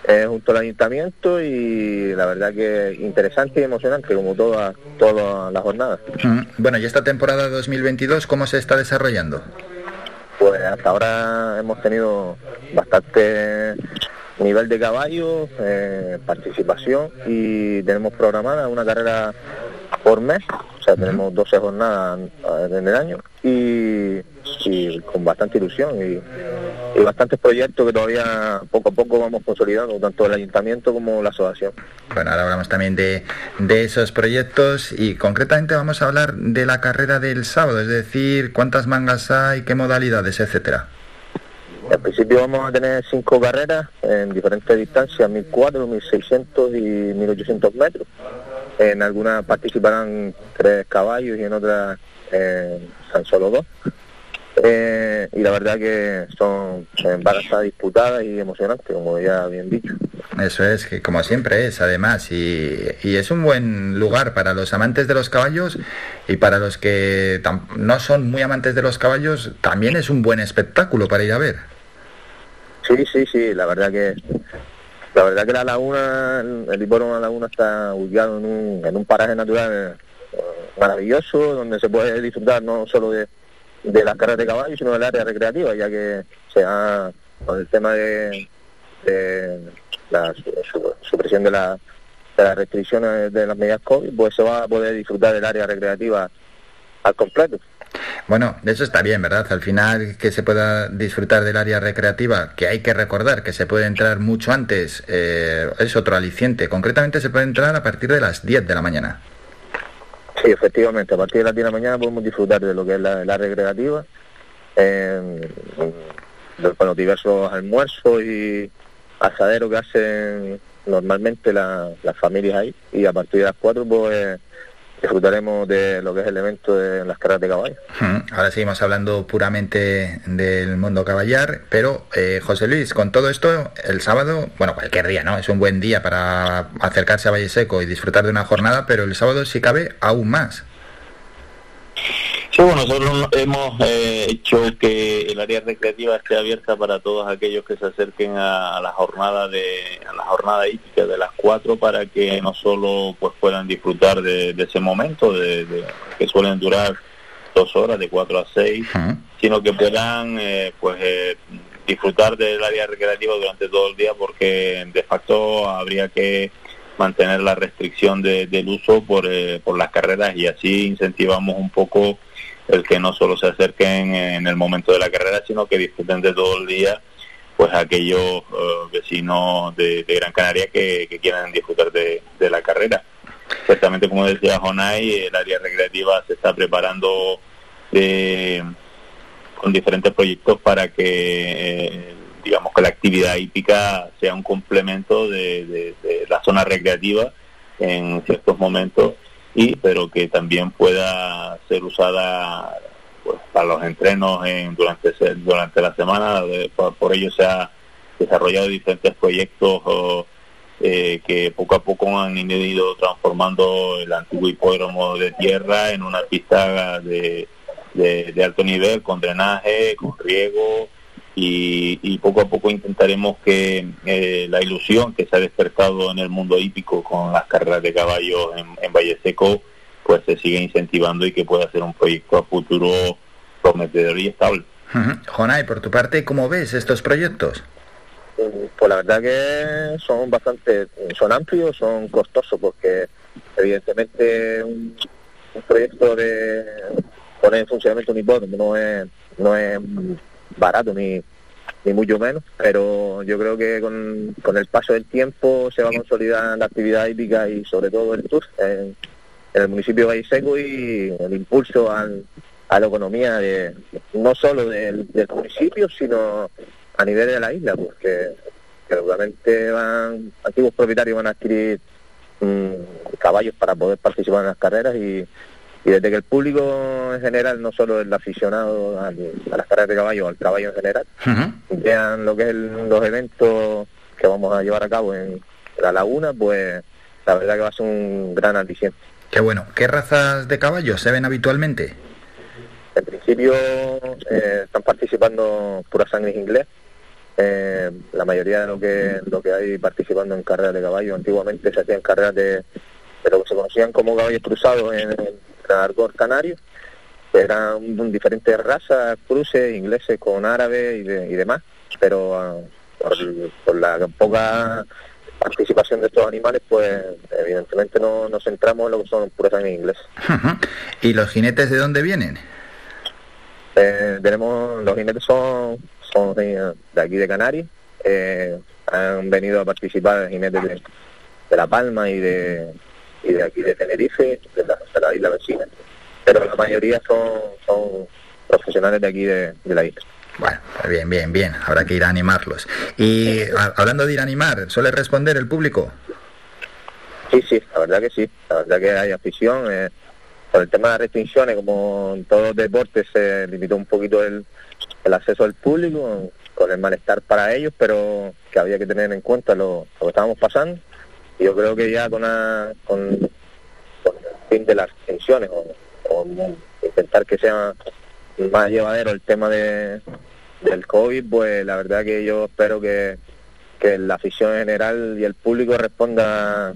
eh, junto al ayuntamiento y la verdad que interesante y emocionante como todas todas las jornadas. Mm, Bueno, y esta temporada 2022, ¿cómo se está desarrollando? Pues hasta ahora hemos tenido bastante nivel de caballos, eh, participación y tenemos programada una carrera por mes, o sea, tenemos 12 jornadas en el año y, y con bastante ilusión y, y bastantes proyectos que todavía poco a poco vamos consolidando, tanto el ayuntamiento como la asociación. Bueno, ahora hablamos también de, de esos proyectos y concretamente vamos a hablar de la carrera del sábado, es decir, cuántas mangas hay, qué modalidades, etcétera. Al principio vamos a tener cinco carreras en diferentes distancias, 1400, 1600 y 1800 metros. En algunas participarán tres caballos y en otras eh, tan solo dos. Eh, y la verdad que son estar disputadas y emocionantes, como ya bien dicho. Eso es, que como siempre es, además, y, y es un buen lugar para los amantes de los caballos y para los que no son muy amantes de los caballos, también es un buen espectáculo para ir a ver. Sí, sí, sí, la verdad que la verdad que la laguna, el hipódromo de la laguna está ubicado en un, en un paraje natural eh, maravilloso, donde se puede disfrutar no solo de, de las carreras de caballos, sino del área recreativa, ya que se ha, con el tema de, de la su- su- supresión de, la, de las restricciones de las medidas COVID, pues se va a poder disfrutar del área recreativa al completo. Bueno, eso está bien, ¿verdad? Al final que se pueda disfrutar del área recreativa, que hay que recordar que se puede entrar mucho antes, eh, es otro aliciente. Concretamente se puede entrar a partir de las 10 de la mañana. Sí, efectivamente, a partir de las 10 de la mañana podemos disfrutar de lo que es la, la recreativa, eh, los diversos almuerzos y asaderos que hacen normalmente la- las familias ahí, y a partir de las 4 pues disfrutaremos de lo que es el evento de las carreras de caballos. Mm, Ahora seguimos hablando puramente del mundo caballar, pero eh, José Luis, con todo esto, el sábado, bueno, cualquier día, ¿no? Es un buen día para acercarse a Valle Seco y disfrutar de una jornada, pero el sábado si cabe aún más. Sí, bueno, nosotros hemos eh, hecho que el área recreativa esté abierta para todos aquellos que se acerquen a, a la jornada de a la jornada hípica de las cuatro para que no solo pues puedan disfrutar de, de ese momento de, de- que suelen durar dos horas de cuatro a seis, sino que puedan eh, pues eh, disfrutar del área recreativa durante todo el día porque de facto habría que mantener la restricción de- del uso por, eh, por las carreras y así incentivamos un poco el que no solo se acerquen en el momento de la carrera, sino que disfruten de todo el día, pues aquellos eh, vecinos de, Gran Canaria que, que quieran disfrutar de, la carrera. Ciertamente, como decía Jonay, el área recreativa se está preparando de- con diferentes proyectos para que, eh, digamos, que la actividad hípica sea un complemento de, la zona recreativa en ciertos momentos y pero que también pueda ser usada pues, para los entrenos en, durante durante la semana. De- por, ello se ha desarrollado diferentes proyectos eh, que poco a poco han ido transformando el antiguo hipódromo de tierra en una pista de, de alto nivel con drenaje, con riego y, y poco a poco intentaremos que eh, la ilusión que se ha despertado en el mundo hípico con las carreras de caballos en, en Valle Seco pues se siga incentivando y que pueda ser un proyecto a futuro prometedor y estable. Ujú. Jonay, por tu parte, ¿cómo ves estos proyectos? Mm, Pues la verdad que son bastante, son amplios, son costosos porque evidentemente un, un proyecto de poner en funcionamiento un hipódromo no es, no es barato ni, ni mucho menos, pero yo creo que con, con el paso del tiempo se va a consolidar la actividad hípica y sobre todo el tour en, el municipio de Seco y el impulso al- a la economía de no solo del, del municipio, sino a nivel de la isla, porque que seguramente van, antiguos propietarios van a adquirir mm, caballos para poder participar en las carreras y, y desde que el público en general, no solo el aficionado al- a las carreras de caballo, al caballo en general, vean lo que es el- los eventos que vamos a llevar a cabo en la laguna, pues la verdad que va a ser un gran aliciente. Qué bueno. ¿Qué razas de caballos se ven habitualmente? En principio eh, están participando pura sangre inglés. Eh, la mayoría de lo que lo que hay participando en carreras de caballo antiguamente se hacían carreras de, de lo que se conocían como caballos cruzados en argot canario. Eran diferentes razas, cruces ingleses con árabes y, de- y demás, pero ah, por, por la poca participación de estos animales, pues evidentemente no nos centramos en lo que son pura sangre inglés. ¿Y los jinetes de dónde vienen? Eh, tenemos los jinetes son son de aquí de Canarias eh, han venido a participar jinetes de, de La Palma y de y de aquí de Tenerife de la, de la isla vecina pero la mayoría son son profesionales de aquí de, de la isla Bueno, bien, bien, bien. Habrá que ir a animarlos. Y a- hablando de ir a animar, ¿suele responder el público? Sí, sí, la verdad que sí. La verdad que hay afición. eh, por el tema de las restricciones, como en todos los deportes, se limitó un poquito el, el acceso al público, con el malestar para ellos, pero que había que tener en cuenta lo, lo que estábamos pasando. Yo creo que ya con, con, el fin de las restricciones, o, intentar que sea más llevadero el tema de, del COVID, pues la verdad que yo espero que, que la afición en general y el público responda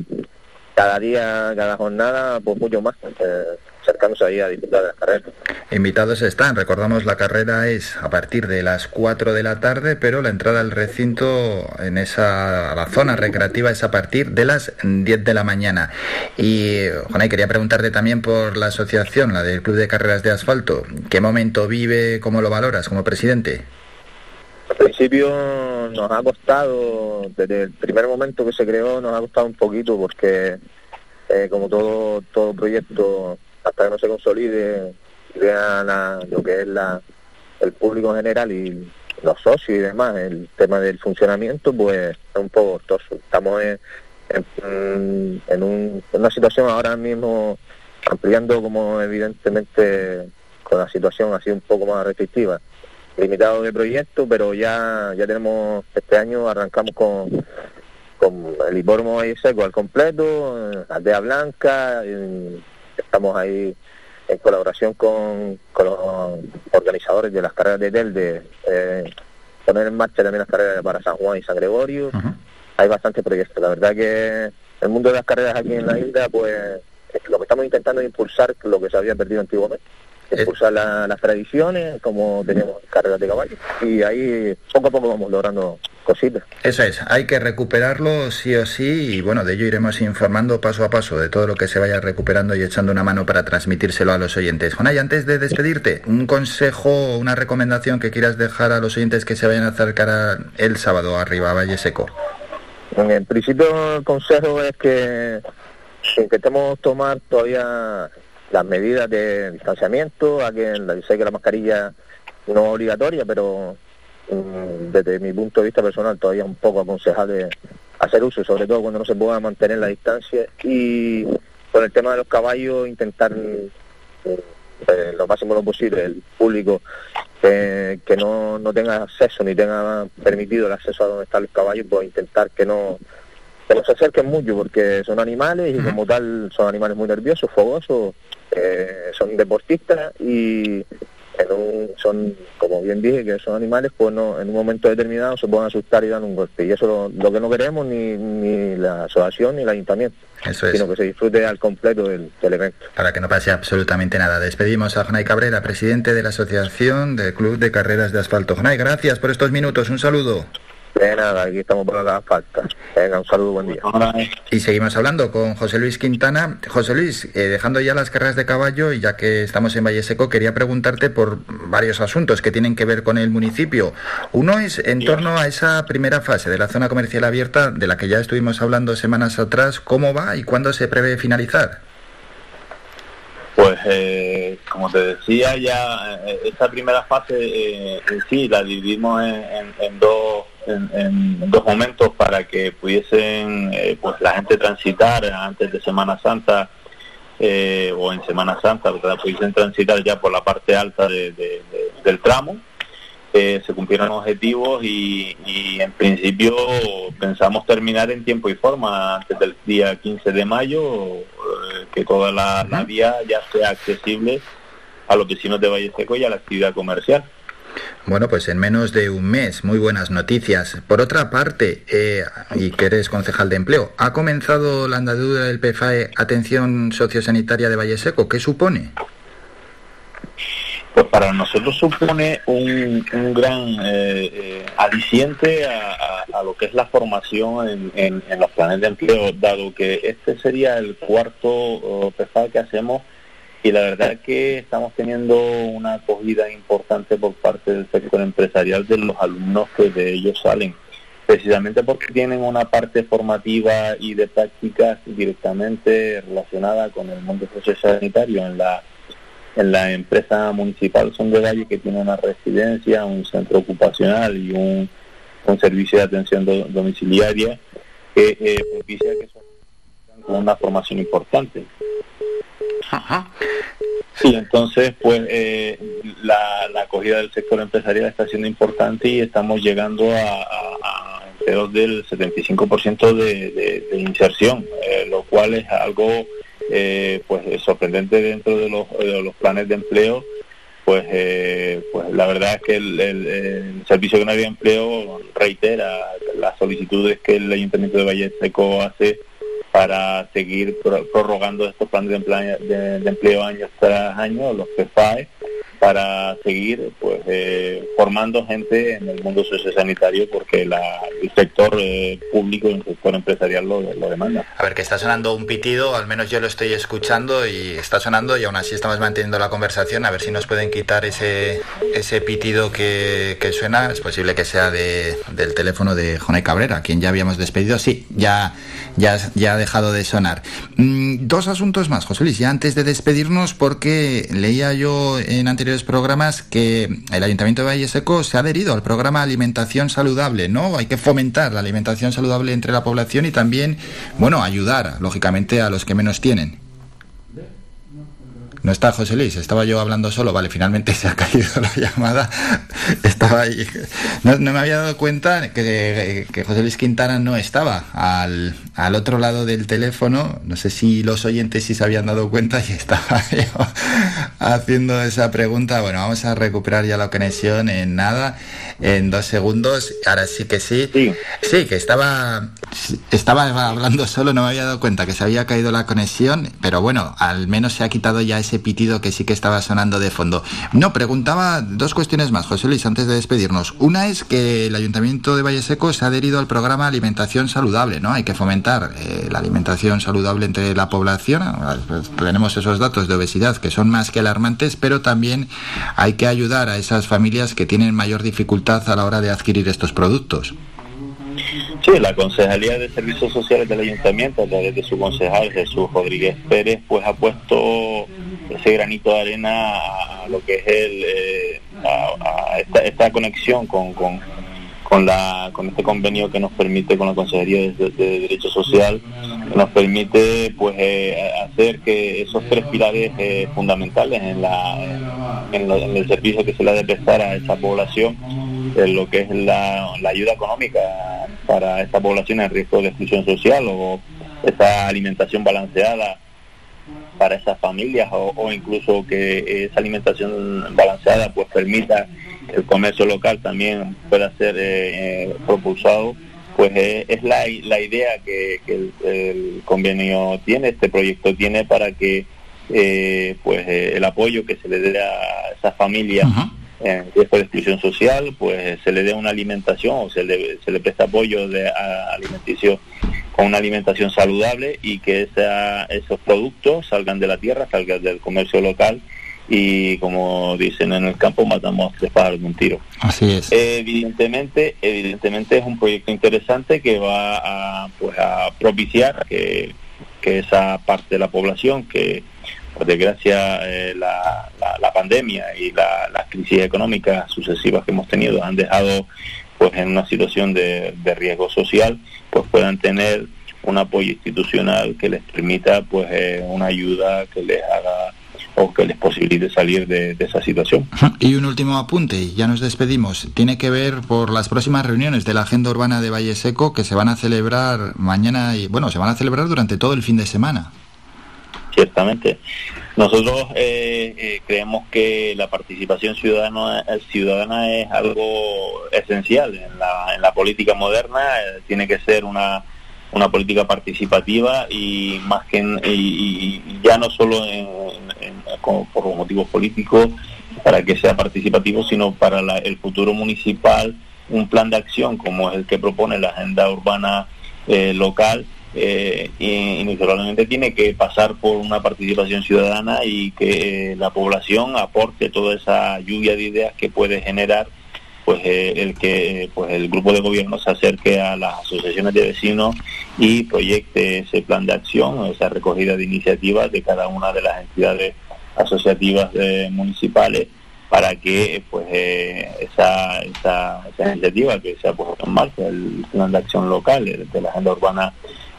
cada día, cada jornada, pues mucho más, eh, acercándose ahí a disfrutar de las carreras. Invitados están, recordamos la carrera es a partir de las 4 de la tarde, pero la entrada al recinto en esa la zona recreativa es a partir de las 10 de la mañana. Y Jonay, quería preguntarte también por la asociación, la del Club de Carreras de Asfalto. ¿Qué momento vive, cómo lo valoras como presidente? Al principio nos ha costado, desde el primer momento que se creó, nos ha costado un poquito porque, eh, como todo todo proyecto, hasta que no se consolide, y la- lo que es la, el público en general y los socios y demás, el tema del funcionamiento, pues es un poco costoso. Estamos en, en, un- una situación ahora mismo ampliando como evidentemente con la situación así un poco más restrictiva limitado de proyectos, pero ya ya tenemos este año arrancamos con con el hipódromo ahí seco al completo, eh, aldea blanca, estamos ahí en colaboración con, con los organizadores de las carreras de TEL de eh, poner en marcha también las carreras para San Juan y San Gregorio. Hay bastantes proyectos. La verdad que el mundo de las carreras aquí en la isla, pues es lo que estamos intentando es impulsar lo que se había perdido antiguamente. Impulsar la- las tradiciones, como teníamos carreras de caballos. Y ahí poco a poco vamos logrando cositas. Eso es, hay que recuperarlo sí o sí y bueno, de ello iremos informando paso a paso de todo lo que se vaya recuperando y echando una mano para transmitírselo a los oyentes. Jonay, antes de despedirte, un consejo, una recomendación que quieras dejar a los oyentes que se vayan a acercar a- el sábado arriba a Valle Seco. En principio el consejo es que intentemos tomar todavía las medidas de distanciamiento, a que sé que la mascarilla no es obligatoria, pero desde mi punto de vista personal todavía un poco aconsejable hacer uso, sobre todo cuando no se pueda mantener la distancia y con el tema de los caballos intentar mm, eh, lo máximo lo posible el público que, que no, no tenga acceso ni tenga permitido el acceso a donde están los caballos, pues intentar que no que no se acerquen mucho porque son animales y como tal son animales muy nerviosos, fogosos, eh, son deportistas y un- son, como bien dije, que son animales, pues no, en un momento determinado se pueden asustar y dan un golpe. Y eso lo, lo que no queremos ni, ni la asociación ni el ayuntamiento, Eso es. sino que se disfrute al completo del, del evento. Para que no pase absolutamente nada. Despedimos a Jonay Cabrera, presidente de la Asociación del Club de Carreras de Asfalto. Jonay, gracias por estos minutos. Un saludo. De nada, aquí estamos para haga falta. Venga, un saludo, buen día. Y seguimos hablando con José Luis Quintana. José Luis, eh, dejando ya las carreras de caballo y ya que estamos en Valle Seco, quería preguntarte por varios asuntos que tienen que ver con el municipio. Uno es en torno a esa primera fase de la zona comercial abierta de la que ya estuvimos hablando semanas atrás. ¿Cómo va y cuándo se prevé finalizar? Pues eh, como te decía ya, eh, esta primera fase eh, en sí la dividimos en, en- en dos en, en dos momentos para que pudiesen eh, pues la gente transitar antes de Semana Santa eh, o en Semana Santa, ¿verdad? pudiesen transitar ya por la parte alta de- de- de- del tramo. Eh, se cumplieron objetivos y, y en principio pensamos terminar en tiempo y forma antes del día 15 de mayo, eh, que toda la, la vía ya sea accesible a los vecinos de Valle Seco y a la actividad comercial. Bueno, pues en menos de un mes, muy buenas noticias. Por otra parte, eh, y que eres concejal de empleo, ¿ha comenzado la andadura del PFAE Atención Sociosanitaria de Valle Seco? ¿Qué supone? Pues para nosotros supone un, un gran eh, eh, a, lo que es la formación en, en- los planes de empleo, dado que este sería el cuarto oh, PFA que hacemos y la verdad que estamos teniendo una acogida importante por parte del sector empresarial de los alumnos que de ellos salen, precisamente porque tienen una parte formativa y de prácticas directamente relacionada con el mundo sociosanitario en la en la empresa municipal Son de Valle que tiene una residencia, un centro ocupacional y un, un servicio de atención do- domiciliaria que eh, propicia que son una formación importante. Sí, entonces, pues eh, la, la acogida del sector empresarial está siendo importante y estamos llegando a, a- a empleos del 75% de, de, de inserción, eh, lo cual es algo eh, pues sorprendente dentro de los, de los planes de empleo. Pues, eh, pues la verdad es que el, el- el Servicio Canario de Empleo reitera las solicitudes que el Ayuntamiento de Valle Seco hace para seguir pro- prorrogando estos planes de empleo, de, empleo año tras año, los PFAE, para seguir pues eh, formando gente en el mundo sociosanitario porque la, el sector eh, público y el sector empresarial lo, lo demanda. A ver, que está sonando un pitido, al menos yo lo estoy escuchando y está sonando y aún así estamos manteniendo la conversación. A ver si nos pueden quitar ese, ese pitido que, que suena. Es posible que sea de, del teléfono de Jone Cabrera, quien ya habíamos despedido. Sí, ya, ya, ya ha dejado de sonar. Mm, dos asuntos más, José Luis, ya antes de despedirnos, porque leía yo en programas que el Ayuntamiento de Valle Seco se ha adherido al programa Alimentación Saludable, ¿no? Hay que fomentar la alimentación saludable entre la población y también, bueno, ayudar, lógicamente, a los que menos tienen. No está José Luis, estaba yo hablando solo, vale, finalmente se ha caído la llamada, estaba ahí. No, no me había dado cuenta que, que José Luis Quintana no estaba al, al otro lado del teléfono, no sé si los oyentes sí se habían dado cuenta y estaba yo haciendo esa pregunta, bueno, vamos a recuperar ya la conexión en nada, en dos segundos, ahora sí que sí, sí, que estaba, estaba hablando solo, no me había dado cuenta que se había caído la conexión, pero bueno, al menos se ha quitado ya ese pitido que sí que estaba sonando de fondo. No, preguntaba dos cuestiones más, José Luis, antes de despedirnos. Una es que el Ayuntamiento de Valle Seco se ha adherido al programa Alimentación Saludable, ¿no? Hay que fomentar eh, la alimentación saludable entre la población. Pues tenemos esos datos de obesidad que son más que alarmantes, pero también hay que ayudar a esas familias que tienen mayor dificultad a la hora de adquirir estos productos. Sí, la Concejalía de Servicios Sociales del Ayuntamiento, a través de su concejal Jesús Rodríguez Pérez, pues ha puesto ese granito de arena a lo que es el, eh, a, esta, esta, conexión con, con, con, la, con este convenio que nos permite con la Consejería de, Derecho Social, nos permite pues eh, hacer que esos tres pilares eh, fundamentales en, la, en, en, el servicio que se le ha de prestar a esa población, lo que es la ayuda económica para esta población en riesgo de exclusión social o esa alimentación balanceada para esas familias o, incluso que esa alimentación balanceada pues permita que el comercio local también pueda ser eh, eh, propulsado pues eh, es la, la, idea que, el, convenio tiene este proyecto tiene para que pues el apoyo que se le dé a esas familias en riesgo de exclusión social, pues se le dé una alimentación o se le, se le presta apoyo de alimenticio con una alimentación saludable y que esa, esos productos salgan de la tierra, salgan del comercio local y como dicen en el campo matamos tres pájaros de un tiro. Así es. Evidentemente, evidentemente es un proyecto interesante que va a, pues, a propiciar que, que esa parte de la población que por desgracia eh, la, la, pandemia y las crisis económicas sucesivas que hemos tenido han dejado pues en una situación de, riesgo social pues puedan tener un apoyo institucional que les permita pues eh, una ayuda que les haga o que les posibilite salir de, de, esa situación. Y un último apunte, ya nos despedimos. Tiene que ver por las próximas reuniones de la Agenda Urbana de Valle Seco que se van a celebrar mañana y, bueno, se van a celebrar durante todo el fin de semana ciertamente. Nosotros eh, eh, creemos que la participación ciudadana, ciudadana es algo esencial en la, en la política moderna, eh, tiene que ser una, una política participativa y más que y, ya no solo en, por motivos políticos para que sea participativo, sino para el futuro municipal, un plan de acción como es el que propone la agenda urbana local eh, tiene que pasar por una participación ciudadana y que eh, la población aporte toda esa lluvia de ideas que puede generar pues eh, el que pues el grupo de gobierno se acerque a las asociaciones de vecinos y proyecte ese plan de acción esa recogida de iniciativas de cada una de las entidades asociativas municipales para que pues esa, esa, esa, iniciativa que se ha puesto en marcha el plan de acción local de la agenda urbana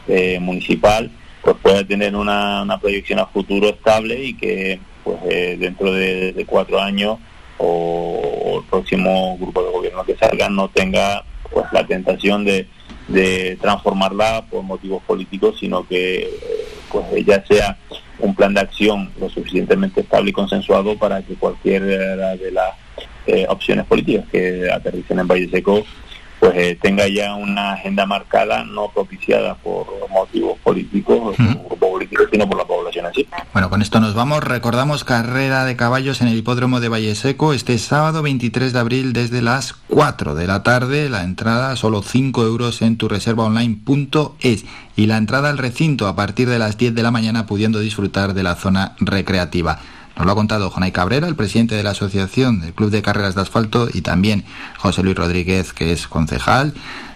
eh, municipal pues pueda tener una, proyección a futuro estable y que pues eh, dentro de, cuatro años o, el próximo grupo de gobierno que salga no tenga pues la tentación de, transformarla por motivos políticos sino que pues ya sea un plan de acción lo suficientemente estable y consensuado para que cualquiera de las eh, opciones políticas que aterricen en Valle Seco pues eh, tenga ya una agenda marcada, no propiciada por motivos políticos, sino por la población así. Bueno, con esto nos vamos. Recordamos carrera de caballos en el hipódromo de Valle Seco este sábado 23 de abril desde las 4 de la tarde. La entrada solo 5 euros en tu reserva online.es y la entrada al recinto a partir de las 10 de la mañana pudiendo disfrutar de la zona recreativa. Nos lo ha contado Jonay Cabrera, el presidente de la Asociación del Club de Carreras de Asfalto, y también José Luis Rodríguez, que es concejal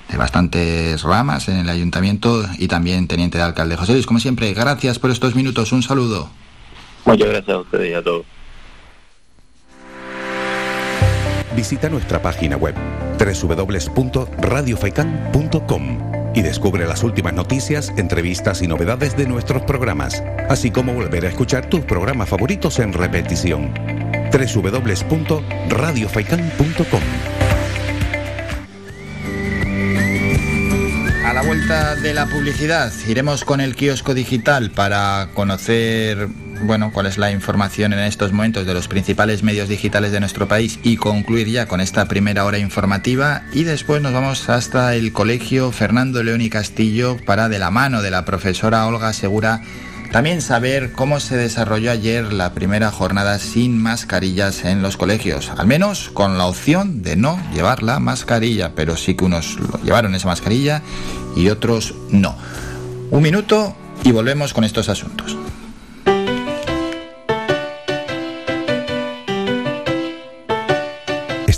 de bastantes ramas en el ayuntamiento y también teniente de alcalde. José Luis, como siempre, gracias por estos minutos. Un saludo. Muchas gracias a ustedes y a todos. Visita nuestra página web www.radiofaikan.com y descubre las últimas noticias, entrevistas y novedades de nuestros programas, así como volver a escuchar tus programas favoritos en repetición. www.radiofaikan.com A la vuelta de la publicidad iremos con el kiosco digital para conocer bueno, cuál es la información en estos momentos de los principales medios digitales de nuestro país y concluir ya con esta primera hora informativa y después nos vamos hasta el colegio Fernando León y Castillo para de la mano de la profesora Olga Segura también saber cómo se desarrolló ayer la primera jornada sin mascarillas en los colegios, al menos con la opción de no llevar la mascarilla, pero sí que unos llevaron esa mascarilla y otros no. Un minuto y volvemos con estos asuntos.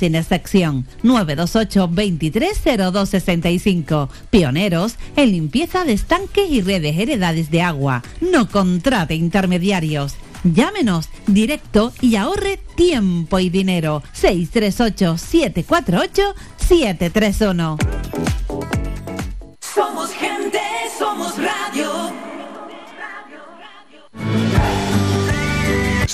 sin excepción. 928 230265. Pioneros en limpieza de estanques y redes heredades de agua. No contrate intermediarios. Llámenos directo y ahorre tiempo y dinero. 638 748 731. Somos gente, somos radio.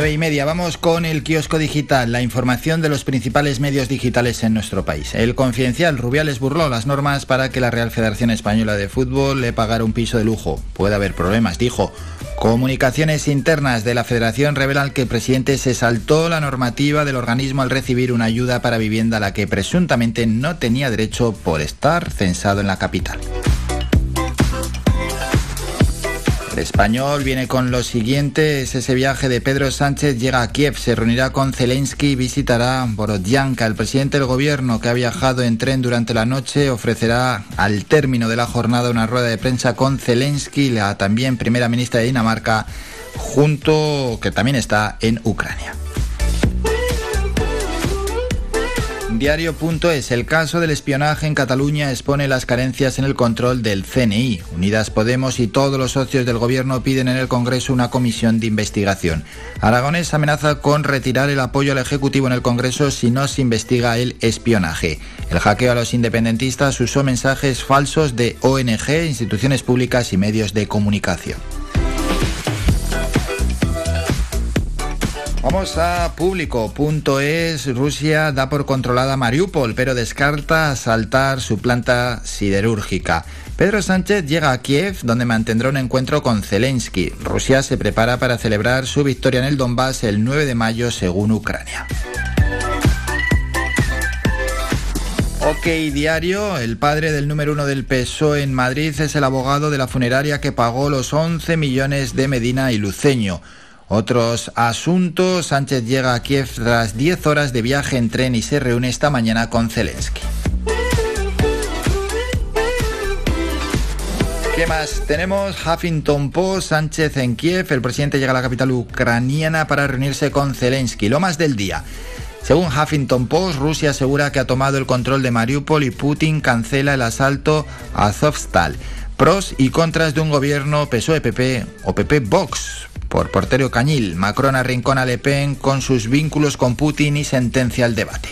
Nueve y media, vamos con el kiosco digital, la información de los principales medios digitales en nuestro país. El confidencial Rubiales burló las normas para que la Real Federación Española de Fútbol le pagara un piso de lujo. Puede haber problemas, dijo. Comunicaciones internas de la Federación revelan que el presidente se saltó la normativa del organismo al recibir una ayuda para vivienda a la que presuntamente no tenía derecho por estar censado en la capital. Español viene con lo siguiente, es ese viaje de Pedro Sánchez, llega a Kiev, se reunirá con Zelensky y visitará Borodyanka. El presidente del gobierno que ha viajado en tren durante la noche ofrecerá al término de la jornada una rueda de prensa con Zelensky, la también primera ministra de Dinamarca, junto que también está en Ucrania. Diario.es, el caso del espionaje en Cataluña expone las carencias en el control del CNI. Unidas Podemos y todos los socios del gobierno piden en el Congreso una comisión de investigación. Aragonés amenaza con retirar el apoyo al Ejecutivo en el Congreso si no se investiga el espionaje. El hackeo a los independentistas usó mensajes falsos de ONG, instituciones públicas y medios de comunicación. Vamos a público.es. Rusia da por controlada Mariupol, pero descarta asaltar su planta siderúrgica. Pedro Sánchez llega a Kiev, donde mantendrá un encuentro con Zelensky. Rusia se prepara para celebrar su victoria en el Donbass el 9 de mayo, según Ucrania. OK Diario, el padre del número uno del PSOE en Madrid es el abogado de la funeraria que pagó los 11 millones de Medina y Luceño. Otros asuntos, Sánchez llega a Kiev tras 10 horas de viaje en tren y se reúne esta mañana con Zelensky. ¿Qué más? Tenemos Huffington Post, Sánchez en Kiev, el presidente llega a la capital ucraniana para reunirse con Zelensky. Lo más del día. Según Huffington Post, Rusia asegura que ha tomado el control de Mariupol y Putin cancela el asalto a Azovstal. Pros y contras de un gobierno PSOE-PP o PP-Vox. Por Porterio Cañil, Macron arrincona a Le Pen con sus vínculos con Putin y sentencia el debate.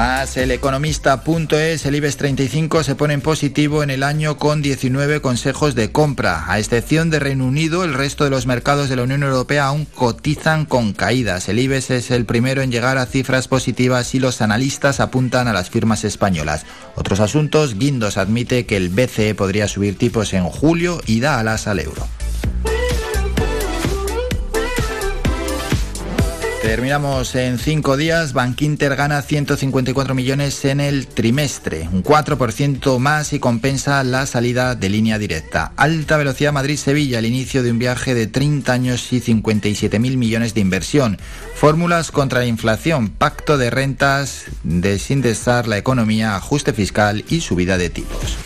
Más el economista.es, el IBEX 35 se pone en positivo en el año con 19 consejos de compra. A excepción de Reino Unido, el resto de los mercados de la Unión Europea aún cotizan con caídas. El IBEX es el primero en llegar a cifras positivas y los analistas apuntan a las firmas españolas. Otros asuntos, Guindos admite que el BCE podría subir tipos en julio y da alas al euro. Terminamos en cinco días. Bankinter gana 154 millones en el trimestre, un 4% más y compensa la salida de línea directa. Alta velocidad Madrid-Sevilla, el inicio de un viaje de 30 años y 57 mil millones de inversión. Fórmulas contra la inflación, pacto de rentas, desindexar la economía, ajuste fiscal y subida de tipos.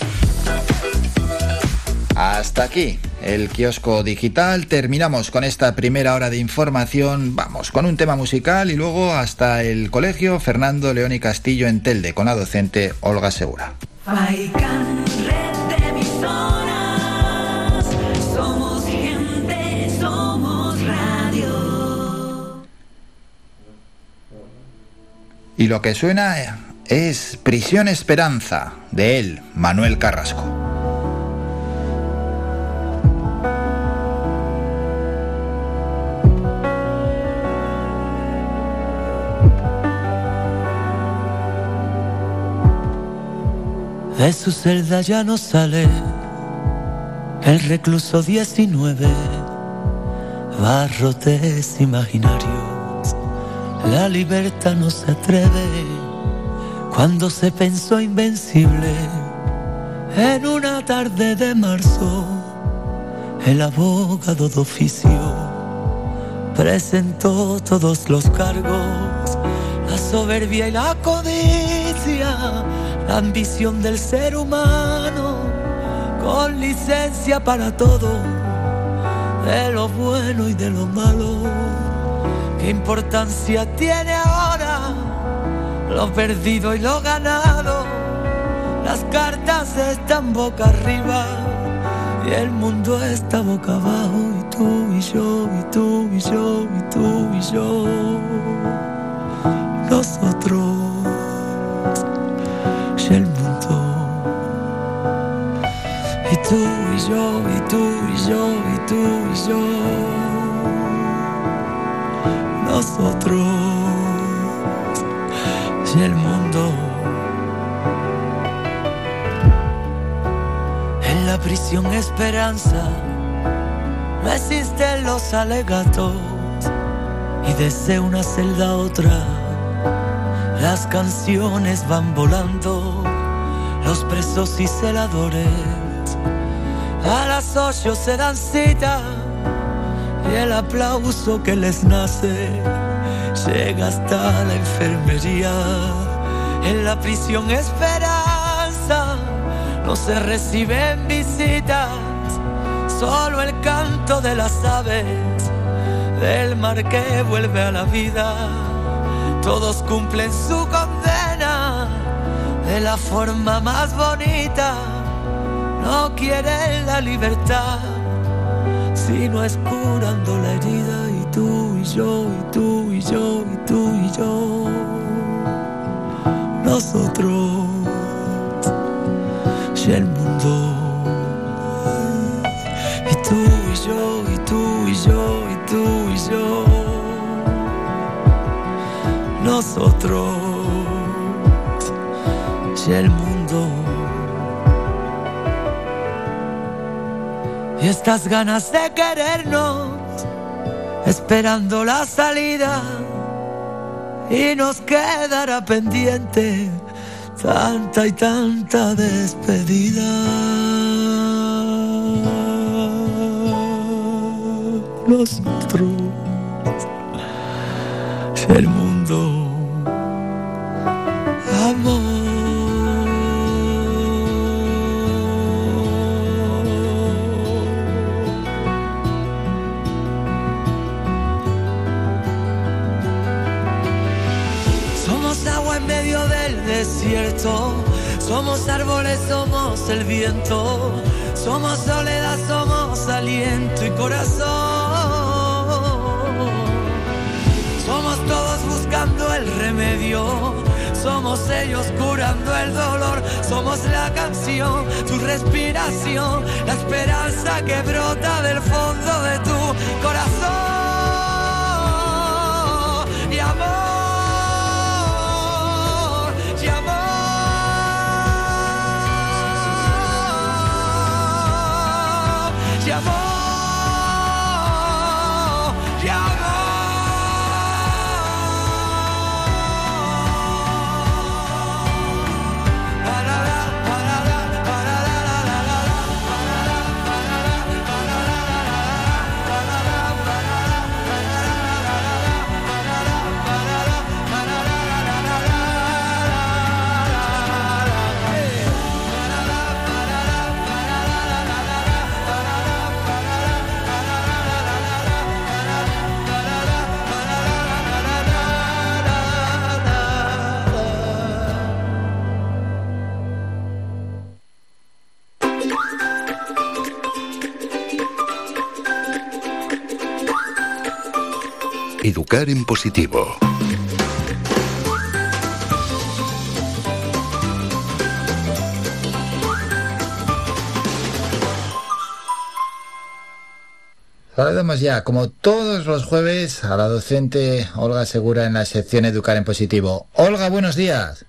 Hasta aquí el kiosco digital. Terminamos con esta primera hora de información. Vamos con un tema musical y luego hasta el colegio Fernando León y Castillo en Telde con la docente Olga Segura. Y lo que suena es Prisión Esperanza de él, Manuel Carrasco. De su celda ya no sale el recluso 19, barrotes imaginarios. La libertad no se atreve cuando se pensó invencible. En una tarde de marzo, el abogado de oficio presentó todos los cargos, la soberbia y la codicia ambición del ser humano, con licencia para todo, de lo bueno y de lo malo. ¿Qué importancia tiene ahora lo perdido y lo ganado? Las cartas están boca arriba y el mundo está boca abajo. Y tú y yo, y tú y yo, y tú y yo. Nosotros y el mundo. Yo, y tú y yo, y tú y yo. Nosotros y el mundo. En la prisión esperanza no existen los alegatos y desde una celda a otra las canciones van volando, los presos y celadores a las ocho se dan cita y el aplauso que les nace llega hasta la enfermería. En la prisión esperanza no se reciben visitas, solo el canto de las aves del mar que vuelve a la vida todos cumplen su condena de la forma más bonita. No quieren la libertad, sino es curando la herida. Y tú y yo, y tú y yo, y tú y yo. Nosotros y el mundo. Y tú y yo, y tú y yo, y tú y yo nosotros y el mundo. Y estas ganas de querernos, esperando la salida, y nos quedará pendiente tanta y tanta despedida. Nosotros Somos el viento. Somos soledad, somos aliento y corazón. Somos todos buscando el remedio. Somos ellos curando el dolor. Somos la canción, tu respiración, la esperanza que brota del fondo de tu corazón. Educar en positivo. Saludamos ya, como todos los jueves, a la docente Olga Segura en la sección Educar en Positivo. Olga, buenos días.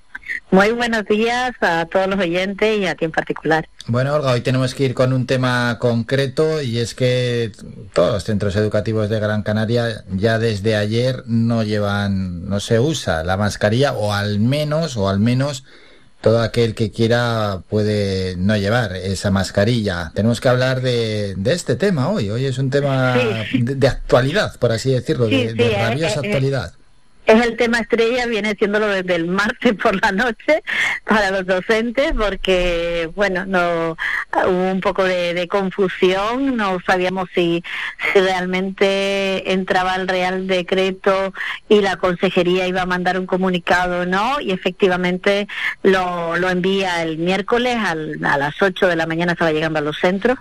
Muy buenos días a todos los oyentes y a ti en particular. Bueno, Olga, hoy tenemos que ir con un tema concreto y es que todos los centros educativos de Gran Canaria ya desde ayer no llevan, no se usa la mascarilla o al menos, o al menos todo aquel que quiera puede no llevar esa mascarilla. Tenemos que hablar de, de este tema hoy. Hoy es un tema Sí. de, de actualidad, por así decirlo, Sí, de, sí, de eh, rabiosa eh, eh, actualidad. Es el tema estrella, viene siéndolo desde el martes por la noche para los docentes porque, bueno, no hubo un poco de, de confusión, no sabíamos si, realmente entraba el Real Decreto y la Consejería iba a mandar un comunicado o no, y efectivamente lo, lo envía el miércoles al- a las 8 de la mañana, estaba llegando a los centros.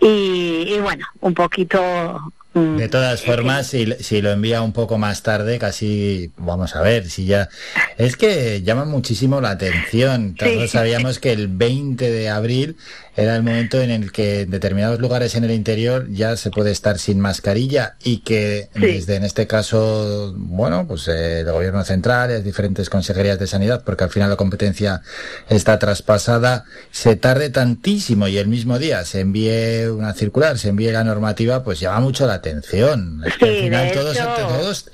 Y, y bueno, un poquito De todas formas, si, si lo envía un poco más tarde, casi vamos a ver si ya. Es que llama muchísimo la atención. Todos sabíamos que el 20 de abril era el momento en el que en determinados lugares en el interior ya se puede estar sin mascarilla y que desde en este caso, bueno, pues eh, el gobierno central, las diferentes consejerías de sanidad, porque al final la competencia está traspasada, se tarde tantísimo y el mismo día se envíe una circular, se envíe la normativa, pues llama mucho la atención. Es que al final todos, hecho- todos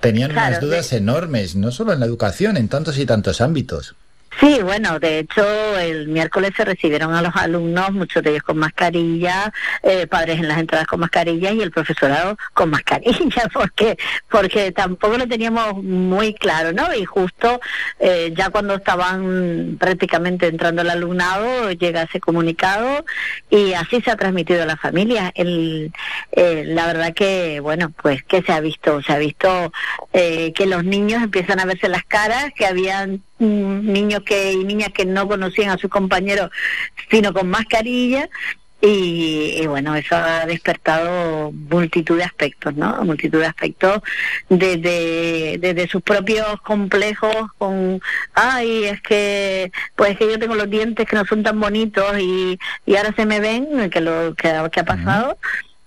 tenían unas dudas enormes, no solo en la educación, en tantos y tantos ámbitos. Sí, bueno, de hecho el miércoles se recibieron a los alumnos, muchos de ellos con mascarilla, eh, padres en las entradas con mascarilla y el profesorado con mascarilla, porque porque tampoco lo teníamos muy claro, ¿no? Y justo eh, ya cuando estaban prácticamente entrando el alumnado llega ese comunicado y así se ha transmitido a la familia. El, eh, la verdad que, bueno, pues que se ha visto, se ha visto eh, que los niños empiezan a verse las caras, que habían niños que y niñas que no conocían a sus compañeros sino con mascarilla y, y bueno eso ha despertado multitud de aspectos no multitud de aspectos desde desde sus propios complejos con ay es que pues es que yo tengo los dientes que no son tan bonitos y, y ahora se me ven que lo que, que ha pasado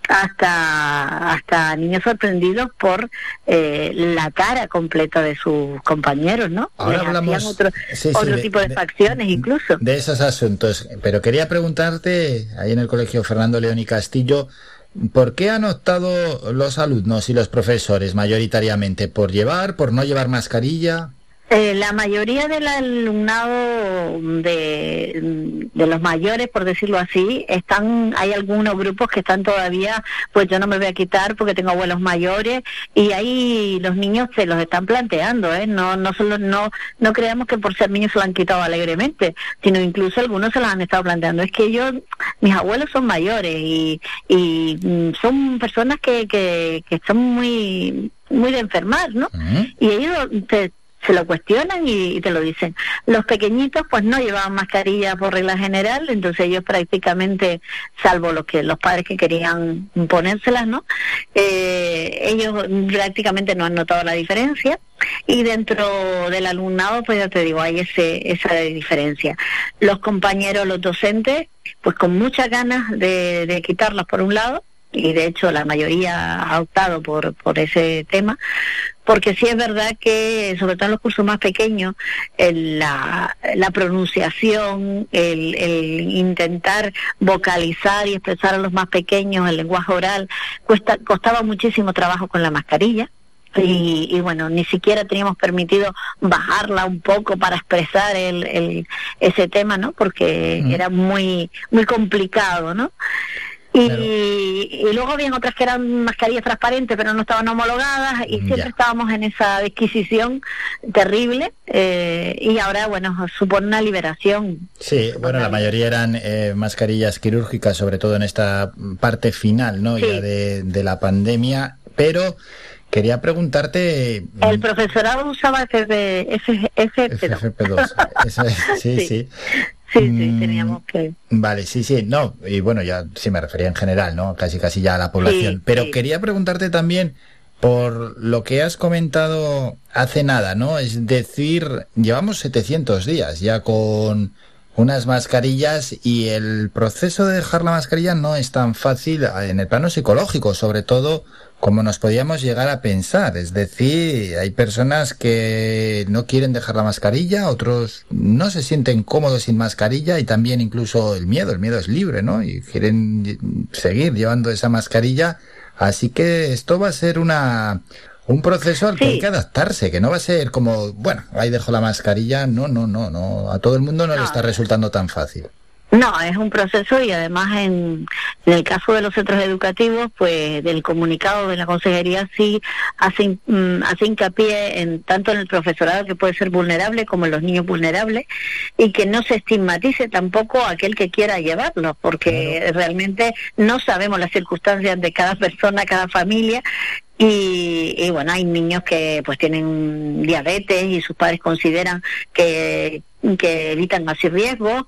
hasta hasta niños sorprendidos por eh, la cara completa de sus compañeros, ¿no? Ahora Les hablamos- otro, sí, sí, otro de- tipo de, de- facciones incluso. de esos asuntos. Pero quería preguntarte, ahí en el colegio Fernando León y Castillo, ¿por qué han optado los alumnos y los profesores mayoritariamente? ¿Por llevar, por no llevar mascarilla? Eh, la mayoría del alumnado de, de los mayores, por decirlo así, están, hay algunos grupos que están todavía, pues yo no me voy a quitar porque tengo abuelos mayores y ahí los niños se los están planteando, ¿eh? No, no solo, no, no creamos que por ser niños se lo han quitado alegremente, sino incluso algunos se los han estado planteando. Es que ellos, mis abuelos son mayores y, y mm, son personas que, que, que están muy, muy de enfermar, ¿no? Y ellos se, se lo cuestionan y, te lo dicen. Los pequeñitos pues no llevaban mascarilla por regla general, entonces ellos prácticamente, salvo los que los padres que querían ponérselas, ¿no? Eh, ellos prácticamente no han notado la diferencia y dentro del alumnado pues ya te digo hay ese esa diferencia los compañeros los docentes pues con muchas ganas de, de quitarlas por un lado y de hecho la mayoría ha optado por por ese tema porque sí es verdad que sobre todo en los cursos más pequeños el- la, la pronunciación el, el intentar vocalizar y expresar a los más pequeños el lenguaje oral cuesta costaba muchísimo trabajo con la mascarilla y, y bueno, ni siquiera teníamos permitido bajarla un poco para expresar el, el- ese tema, ¿no? Porque era muy muy complicado, ¿no? Y, y luego habían otras que eran mascarillas transparentes pero no estaban homologadas y siempre Ya. estábamos en esa disquisición terrible eh, y ahora bueno supone una liberación Sí, bueno, la mayoría eran eh, mascarillas quirúrgicas, sobre todo en esta parte final, ¿no? Ya de, de la pandemia, pero quería preguntarte... el profesorado usaba FF, F, FFP2 FFP2, eso es, sí, Sí. sí. Sí, sí, Mm, teníamos que Vale, sí, sí, no, y bueno, ya sí me refería en general, ¿no? Casi, casi ya a la población. Sí, Pero sí. quería preguntarte también por lo que has comentado hace nada, ¿no? Es decir, llevamos 700 días ya con unas mascarillas y el proceso de dejar la mascarilla no es tan fácil en el plano psicológico, sobre todo como nos podíamos llegar a pensar. Es decir, hay personas que no quieren dejar la mascarilla, otros no se sienten cómodos sin mascarilla y también incluso el miedo, el miedo es libre, ¿no? Y quieren seguir llevando esa mascarilla. Así que esto va a ser una un proceso al que hay que adaptarse, que no va a ser como, bueno, ahí dejo la mascarilla, no, no, no, no, a todo el mundo no, le está resultando tan fácil. No, es un proceso y además en, en el caso de los centros educativos, pues del comunicado de la consejería sí hace, mm, hace hincapié en tanto en el profesorado que puede ser vulnerable como en los niños vulnerables y que no se estigmatice tampoco a aquel que quiera llevarlo, porque realmente no sabemos las circunstancias de cada persona, cada familia y, y bueno, hay niños que pues tienen diabetes y sus padres consideran que, que evitan más riesgos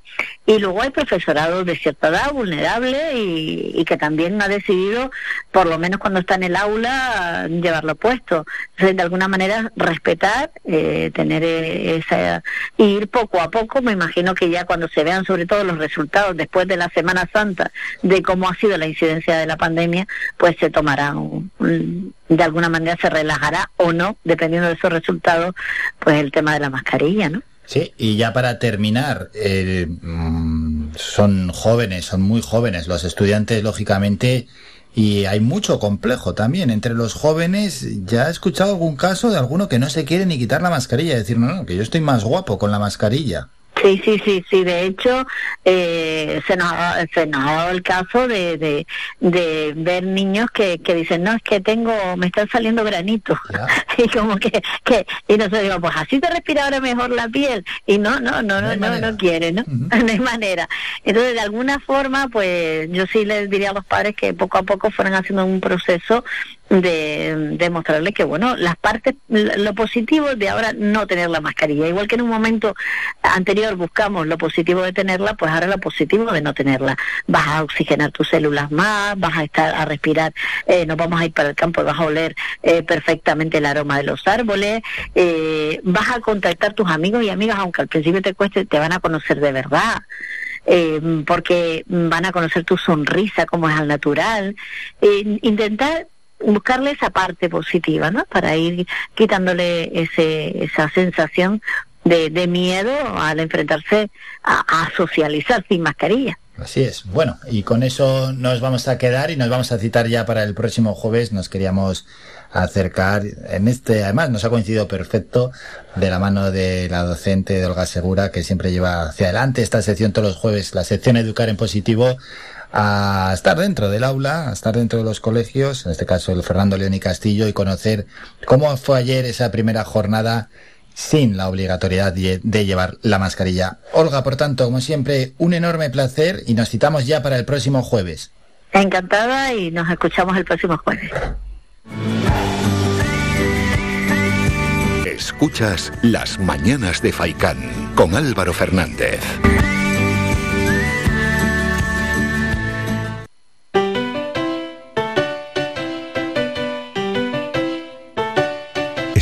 y luego hay profesorado de cierta edad vulnerable y, y que también ha decidido, por lo menos cuando está en el aula, llevarlo puesto. Entonces, de alguna manera, respetar, eh, tener eh, esa... ir poco a poco, me imagino que ya cuando se vean sobre todo los resultados después de la Semana Santa de cómo ha sido la incidencia de la pandemia, pues se tomará un- de alguna manera se relajará o no, dependiendo de esos resultados, pues el tema de la mascarilla, ¿no? Sí, y ya para terminar, eh, mm, son jóvenes, son muy jóvenes los estudiantes, lógicamente, y hay mucho complejo también entre los jóvenes. Ya he escuchado algún caso de alguno que no se quiere ni quitar la mascarilla, decir, no, no, que yo estoy más guapo con la mascarilla. Sí, sí, sí, sí. De hecho, eh, se, nos ha, se nos ha dado el caso de, de, de ver niños que, que dicen, no, es que tengo, me están saliendo granitos. y como que, que, y nosotros digo, pues así te respira ahora mejor la piel. Y no, no, no, no, no, no, quiere, ¿no? no hay manera. Entonces, de alguna forma, pues yo sí les diría a los padres que poco a poco fueran haciendo un proceso de, de mostrarles que, bueno, las partes, lo positivo de ahora no tener la mascarilla. Igual que en un momento anterior buscamos lo positivo de tenerla, pues ahora lo positivo de no tenerla. Vas a oxigenar tus células más, vas a estar a respirar, eh, nos vamos a ir para el campo y vas a oler eh, perfectamente el aroma de los árboles, eh, vas a contactar tus amigos y amigas, aunque al principio te cueste, te van a conocer de verdad. Eh, porque van a conocer tu sonrisa como es al natural. Eh, intentar buscarle esa parte positiva, ¿no? Para ir quitándole ese, esa sensación de, de miedo al enfrentarse a, socializar sin mascarilla. Así es. Bueno, y con eso nos vamos a quedar y nos vamos a citar ya para el próximo jueves. Nos queríamos acercar en este, además nos ha coincidido perfecto de la mano de la docente de Olga Segura que siempre lleva hacia adelante esta sección todos los jueves, la sección Educar en Positivo a estar dentro del aula, a estar dentro de los colegios, en este caso el Fernando León y Castillo, y conocer cómo fue ayer esa primera jornada sin la obligatoriedad de, de llevar la mascarilla. Olga, por tanto, como siempre, un enorme placer y nos citamos ya para el próximo jueves. Encantada y nos escuchamos el próximo jueves. Escuchas Las Mañanas de Faicán con Álvaro Fernández.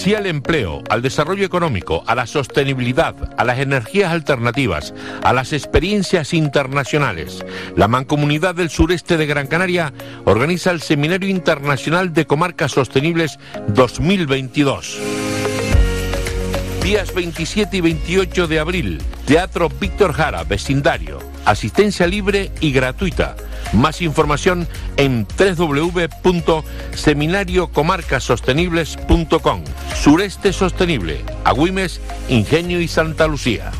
Sí al empleo, al desarrollo económico, a la sostenibilidad, a las energías alternativas, a las experiencias internacionales. La Mancomunidad del Sureste de Gran Canaria organiza el Seminario Internacional de Comarcas Sostenibles 2022. Días 27 y 28 de abril, Teatro Víctor Jara, vecindario. Asistencia libre y gratuita. Más información en www.seminariocomarcasostenibles.com. Sureste Sostenible, Agüimes, Ingenio y Santa Lucía.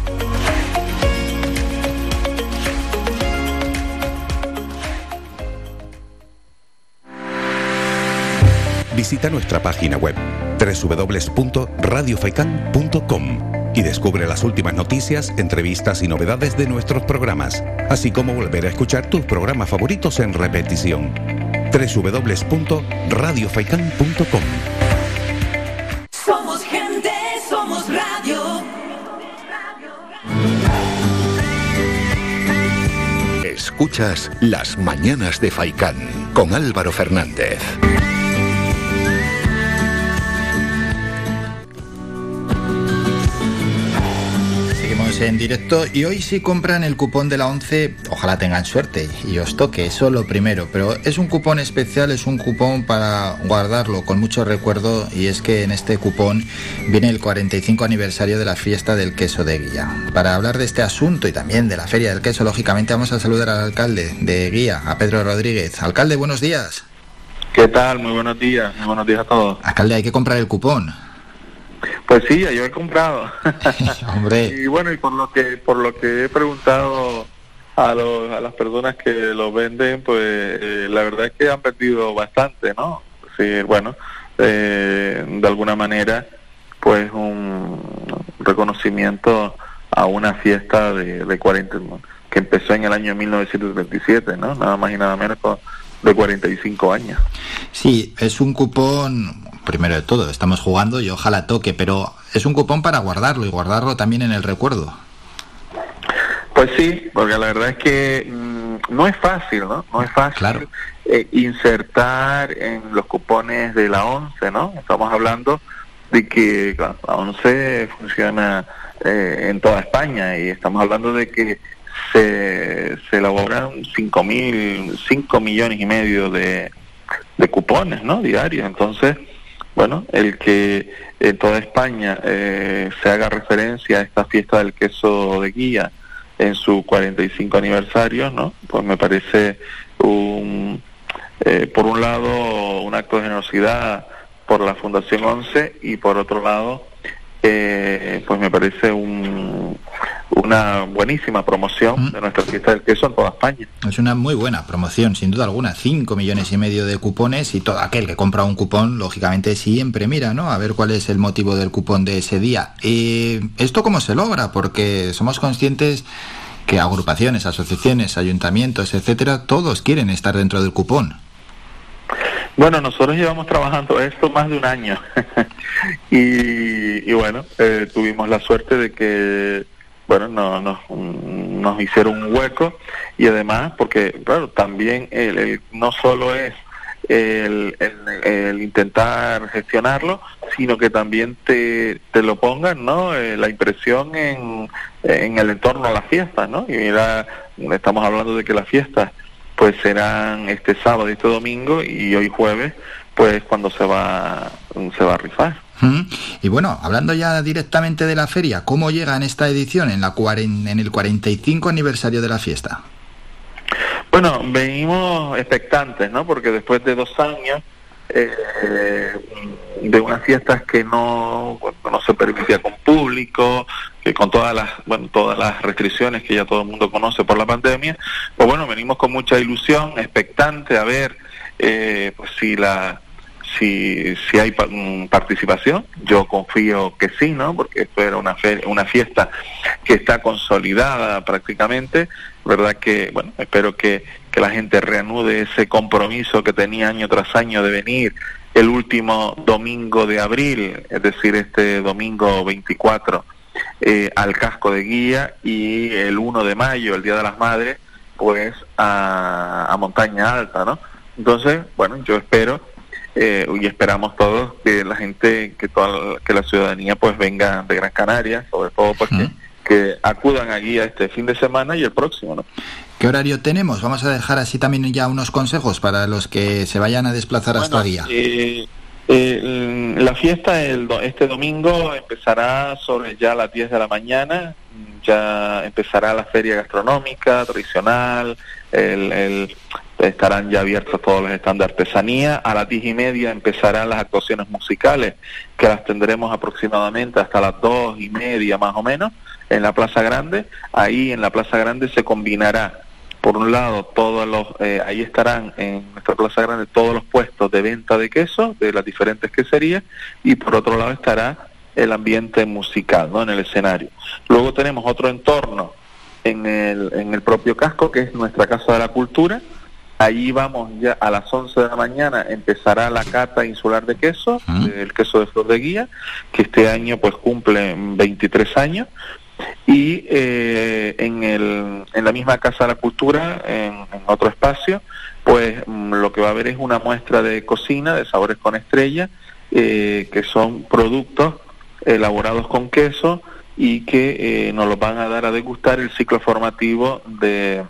Visita nuestra página web www.radiofaikan.com y descubre las últimas noticias, entrevistas y novedades de nuestros programas, así como volver a escuchar tus programas favoritos en repetición. www.radiofaikan.com Somos gente, somos radio. Escuchas Las Mañanas de Faicán con Álvaro Fernández. En directo y hoy si compran el cupón de la 11, ojalá tengan suerte y os toque, eso lo primero, pero es un cupón especial, es un cupón para guardarlo con mucho recuerdo y es que en este cupón viene el 45 aniversario de la fiesta del queso de Guía. Para hablar de este asunto y también de la feria del queso, lógicamente vamos a saludar al alcalde de Guía, a Pedro Rodríguez. Alcalde, buenos días. ¿Qué tal? Muy buenos días. Muy buenos días a todos. Alcalde, hay que comprar el cupón. Pues sí, yo he comprado. Hombre. y bueno, y por lo que por lo que he preguntado a, los, a las personas que lo venden, pues eh, la verdad es que han perdido bastante, ¿no? Sí, bueno, eh, de alguna manera, pues un reconocimiento a una fiesta de, de 40, ¿no? que empezó en el año 1937, ¿no? Nada más y nada menos de 45 años. Sí, es un cupón, primero de todo, estamos jugando y ojalá toque, pero es un cupón para guardarlo y guardarlo también en el recuerdo. Pues sí, porque la verdad es que mm, no es fácil, ¿no? No es fácil eh, insertar en los cupones de la 11, ¿no? Estamos hablando de que claro, la 11 funciona eh, en toda España y estamos hablando de que se, se elaboran 5 mil, 5 millones y medio de, de cupones, ¿no? Diarios. Entonces, bueno, el que en toda España eh, se haga referencia a esta fiesta del queso de guía en su 45 aniversario, ¿no? Pues me parece un, eh, por un lado un acto de generosidad por la Fundación 11 y por otro lado eh, pues me parece un, una buenísima promoción de nuestra fiesta del queso en toda España. Es una muy buena promoción, sin duda alguna. 5 millones y medio de cupones y todo aquel que compra un cupón, lógicamente siempre mira, ¿no? A ver cuál es el motivo del cupón de ese día. Eh, ¿Esto cómo se logra? Porque somos conscientes que agrupaciones, asociaciones, ayuntamientos, etcétera, todos quieren estar dentro del cupón. Bueno, nosotros llevamos trabajando esto más de un año y, y bueno, eh, tuvimos la suerte de que, bueno, no, nos, mm, nos hicieron un hueco y además, porque, claro, también el, no solo es el, el- el intentar gestionarlo, sino que también te, te lo pongan, ¿no? Eh, la impresión en, en el entorno a las fiestas, ¿no? Y mira, estamos hablando de que las fiestas pues serán este sábado y este domingo y hoy jueves, pues cuando se va, se va a rifar. Y bueno, hablando ya directamente de la feria, ¿cómo llega en esta edición, en, la en el 45 aniversario de la fiesta? Bueno, venimos expectantes, ¿no? Porque después de dos años eh, de unas fiestas que no, bueno, no se permitía con público, que con todas las, bueno, todas las restricciones que ya todo el mundo conoce por la pandemia, pues bueno, venimos con mucha ilusión, expectante a ver eh, pues si la si, si hay mm, participación, yo confío que sí, ¿no? Porque esto era una, fe- una fiesta que está consolidada prácticamente, ¿verdad? Que, bueno, espero que, que la gente reanude ese compromiso que tenía año tras año de venir el último domingo de abril, es decir, este domingo 24, eh, al casco de guía y el 1 de mayo, el Día de las Madres, pues a, a Montaña Alta, ¿no? Entonces, bueno, yo espero eh, y esperamos todos que la gente, que toda la- que la ciudadanía pues venga de Gran Canaria, sobre todo pues que, que acudan aquí a este fin de semana y el próximo, ¿no? ¿Qué horario tenemos? Vamos a dejar así también ya unos consejos para los que se vayan a desplazar hasta Guía. Eh, eh, la fiesta el este domingo empezará sobre ya las 10 de la mañana, ya empezará la feria gastronómica tradicional, el, el- estarán ya abiertos todos los stands de artesanía, a las 10 y media empezarán las actuaciones musicales, que las tendremos aproximadamente hasta las 2 y media más o menos, en la Plaza Grande, ahí en la Plaza Grande se combinará por un lado, todos los, eh, ahí estarán en nuestra Plaza Grande todos los puestos de venta de queso de las diferentes queserías y por otro lado estará el ambiente musical, ¿no? En el escenario. Luego tenemos otro entorno en el, en el propio casco que es nuestra Casa de la Cultura. Allí vamos ya a las 11 de la mañana empezará la cata insular de queso, el queso de flor de guía, que este año pues cumple 23 años. Y eh, en, el, en la misma Casa de la Cultura, en, en otro espacio, pues mm, lo que va a haber es una muestra de cocina, de sabores con estrella, eh, que son productos elaborados con queso y que eh, nos los van a dar a degustar el ciclo formativo de,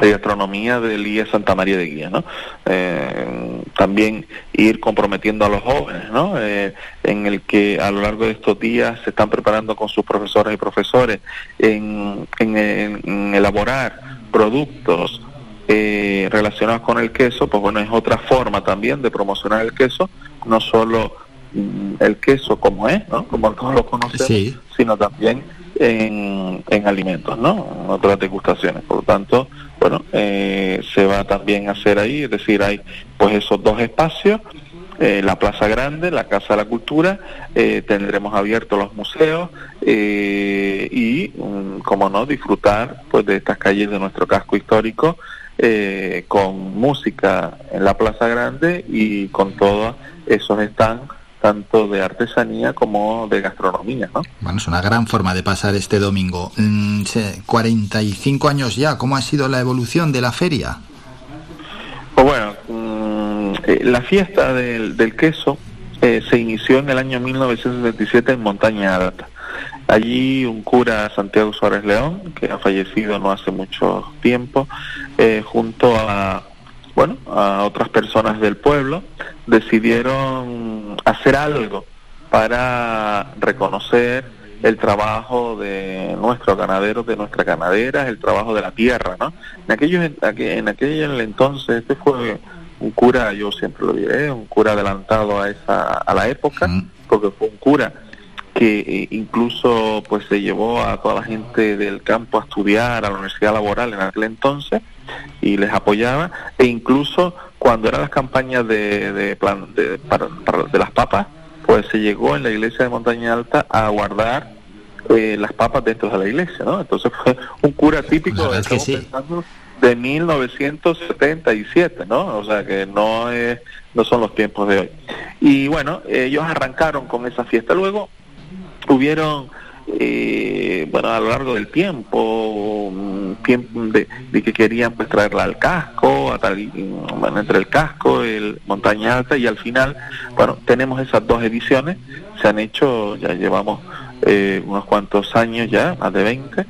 de gastronomía del IE Santa María de Guía, ¿no? Eh, también ir comprometiendo a los jóvenes, ¿no? Eh, en el que a lo largo de estos días se están preparando con sus profesoras y profesores en, en- en elaborar productos eh, relacionados con el queso, pues bueno, es otra forma también de promocionar el queso, no solo mm, el queso como es, ¿no? Como todos lo conocemos, Sí. sino también en, en alimentos, ¿no? En otras degustaciones. Por lo tanto, bueno, eh, se va también a hacer ahí, es decir, hay pues esos dos espacios, eh, la Plaza Grande, la Casa de la Cultura, eh, tendremos abiertos los museos eh, y, mm, como no, disfrutar pues de estas calles de nuestro casco histórico con música en la Plaza Grande y con todos esos stands tanto de artesanía como de gastronomía, ¿no? Bueno, es una gran forma de pasar este domingo. Mm, se- 45 años ya, ¿cómo ha sido la evolución de la feria? Pues bueno, mm, eh, la fiesta del, del queso eh, se inició en el año 1977 en Montaña Alta. Allí un cura, Santiago Suárez León, que ha fallecido no hace mucho tiempo, eh, junto a, bueno, a otras personas del pueblo, decidieron hacer algo para reconocer el trabajo de nuestros ganaderos, de nuestras ganaderas, el trabajo de la tierra, ¿no? En aquellos, en aquel, en aquel entonces, este fue un cura, yo siempre lo diré, un cura adelantado a esa, a la época, porque fue un cura que eh, incluso pues se llevó a toda la gente del campo a estudiar a la universidad laboral en aquel entonces y les apoyaba e incluso cuando eran las campañas de, de, plan- de- para- para- de las papas pues se llegó en la iglesia de Montaña Alta a guardar eh, las papas dentro de la iglesia ¿no? entonces fue un cura típico que estamos sí. pensando de 1977 ¿no? o sea que no es no son los tiempos de hoy y bueno ellos arrancaron con esa fiesta luego hubieron eh, bueno a lo largo del tiempo mm, tiempo de, de que querían pues traerla al casco a tal, bueno, entre el casco el montaña alta y al final bueno tenemos esas dos ediciones se han hecho ya llevamos eh, unos cuantos años ya más de 20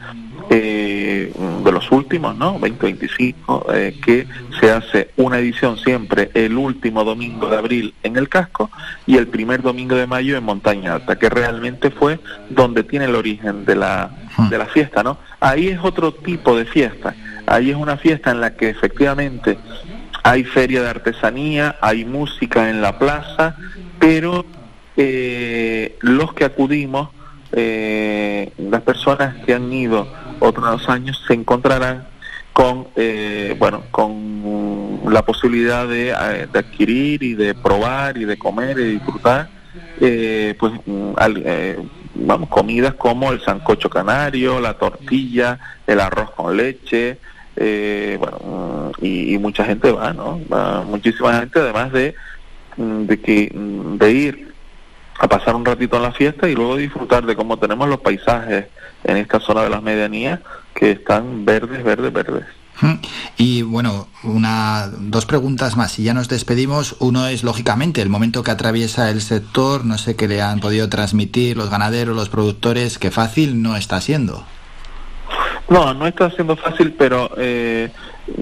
eh, eh, de los últimos, ¿no? 2025, eh, que se hace una edición siempre el último domingo de abril en el casco y el primer domingo de mayo en Montaña Alta, que realmente fue donde tiene el origen de la, de la fiesta, ¿no? Ahí es otro tipo de fiesta, ahí es una fiesta en la que efectivamente hay feria de artesanía, hay música en la plaza, pero eh, los que acudimos, eh, las personas que han ido otros años, se encontrarán con, eh, bueno, con la posibilidad de, eh, de adquirir y de probar y de comer y disfrutar, eh, pues, eh, vamos, comidas como el sancocho canario, la tortilla, el arroz con leche, eh, bueno, y, y mucha gente va, ¿no? Muchísima gente, además de, mm, de que mm, de ir a pasar un ratito en la fiesta y luego disfrutar de cómo tenemos los paisajes en esta zona de las medianías que están verdes, verdes, verdes. Y bueno, una, dos preguntas más y ya nos despedimos. Uno es, lógicamente, el momento que atraviesa el sector, no sé qué le han podido transmitir los ganaderos, los productores, que fácil no está siendo. No, no está siendo fácil, pero eh,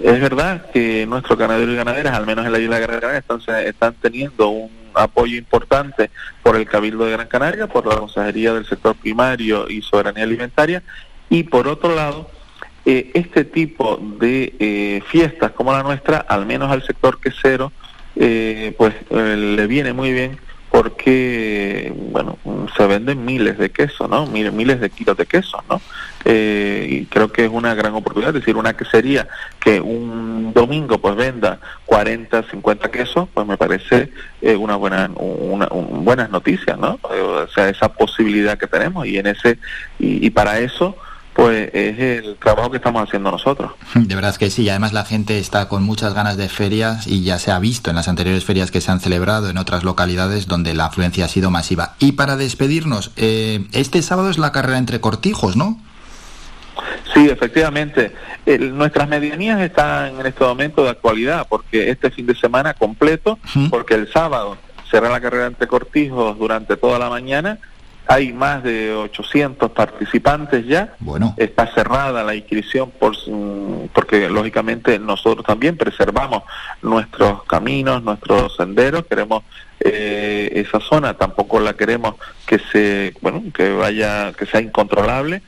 es verdad que nuestros ganaderos y ganaderas, al menos en la isla de Gran Canaria, están, están teniendo un apoyo importante por el Cabildo de Gran Canaria, por la Consejería del Sector Primario y Soberanía Alimentaria, y por otro lado, eh, este tipo de eh, fiestas como la nuestra, al menos al sector quesero, eh, pues eh, le viene muy bien porque, bueno, se venden miles de quesos, ¿no? Miles, miles de kilos de quesos, ¿no? Eh, y creo que es una gran oportunidad, es decir, una quesería que un domingo pues venda 40, 50 quesos, pues me parece eh, una buena, una, un- buenas noticias, ¿no? Eh, o sea, esa posibilidad que tenemos y en ese y, y para eso pues es el trabajo que estamos haciendo nosotros. De verdad es que sí, además la gente está con muchas ganas de ferias y ya se ha visto en las anteriores ferias que se han celebrado en otras localidades donde la afluencia ha sido masiva. Y para despedirnos, eh, este sábado es la carrera entre cortijos, ¿no? Sí, efectivamente. El- nuestras medianías están en este momento de actualidad porque este fin de semana completo, porque el sábado será la carrera entre cortijos durante toda la mañana. Hay más de 800 participantes ya. Bueno. Está cerrada la inscripción por, porque lógicamente nosotros también preservamos nuestros caminos, nuestros senderos. Queremos eh, esa zona, tampoco la queremos que se, bueno, que vaya, que sea incontrolable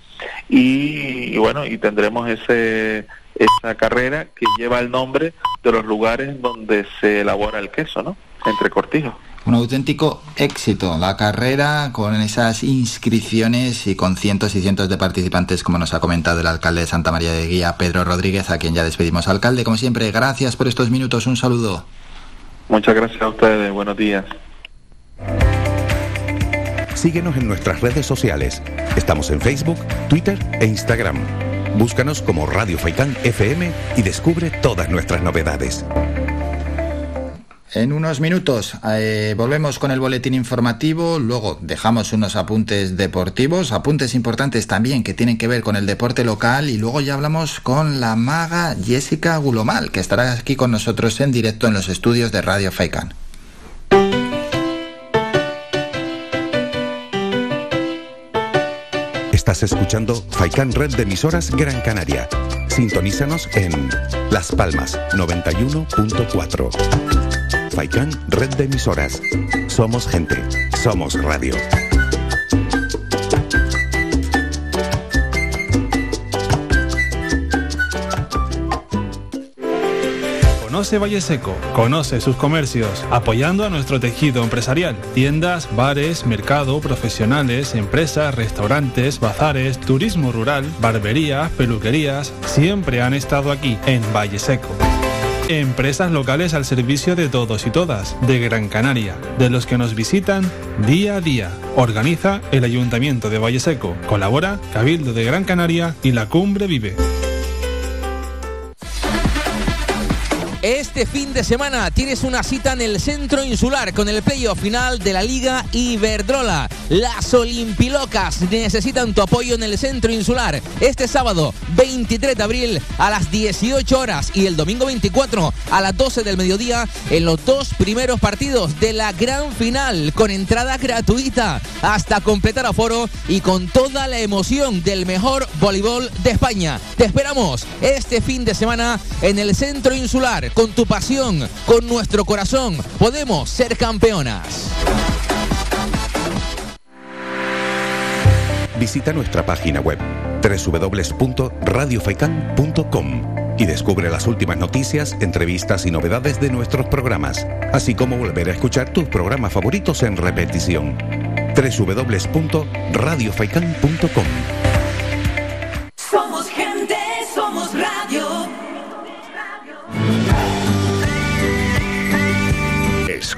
y, y bueno y tendremos ese esa carrera que lleva el nombre de los lugares donde se elabora el queso, ¿no? Entre cortijos. Un auténtico éxito la carrera con esas inscripciones y con cientos y cientos de participantes, como nos ha comentado el alcalde de Santa María de Guía, Pedro Rodríguez, a quien ya despedimos. Alcalde, como siempre, gracias por estos minutos. Un saludo. Muchas gracias a ustedes. Buenos días. Síguenos en nuestras redes sociales. Estamos en Facebook, Twitter e Instagram. Búscanos como Radio Faikán FM y descubre todas nuestras novedades. En unos minutos eh, volvemos con el boletín informativo, luego dejamos unos apuntes deportivos, apuntes importantes también que tienen que ver con el deporte local y luego ya hablamos con la maga Jessica Gulomal, que estará aquí con nosotros en directo en los estudios de Radio Faikan. Estás escuchando Faikán Red de Emisoras Gran Canaria. Sintonízanos en Las Palmas 91.4. Faikán Red de Emisoras. Somos gente. Somos radio. Conoce Valle Seco, conoce sus comercios, apoyando a nuestro tejido empresarial. Tiendas, bares, mercado, profesionales, empresas, restaurantes, bazares, turismo rural, barberías, peluquerías, siempre han estado aquí, en Valle Seco. Empresas locales al servicio de todos y todas, de Gran Canaria, de los que nos visitan día a día. Organiza el Ayuntamiento de Valle Seco. Colabora Cabildo de Gran Canaria y la Cumbre Vive. Este fin de semana tienes una cita en el Centro Insular con el playoff final de la Liga Iberdrola. Las Olimpilocas necesitan tu apoyo en el Centro Insular este sábado 23 de abril a las 18 horas y el domingo 24 a las 12 del mediodía en los dos primeros partidos de la gran final con entrada gratuita hasta completar aforo y con toda la emoción del mejor voleibol de España. Te esperamos este fin de semana en el Centro Insular con tu pasión, con nuestro corazón. Podemos ser campeonas. Visita nuestra página web www.radiofaikan.com y descubre las últimas noticias, entrevistas y novedades de nuestros programas, así como volver a escuchar tus programas favoritos en repetición. www.radiofaikan.com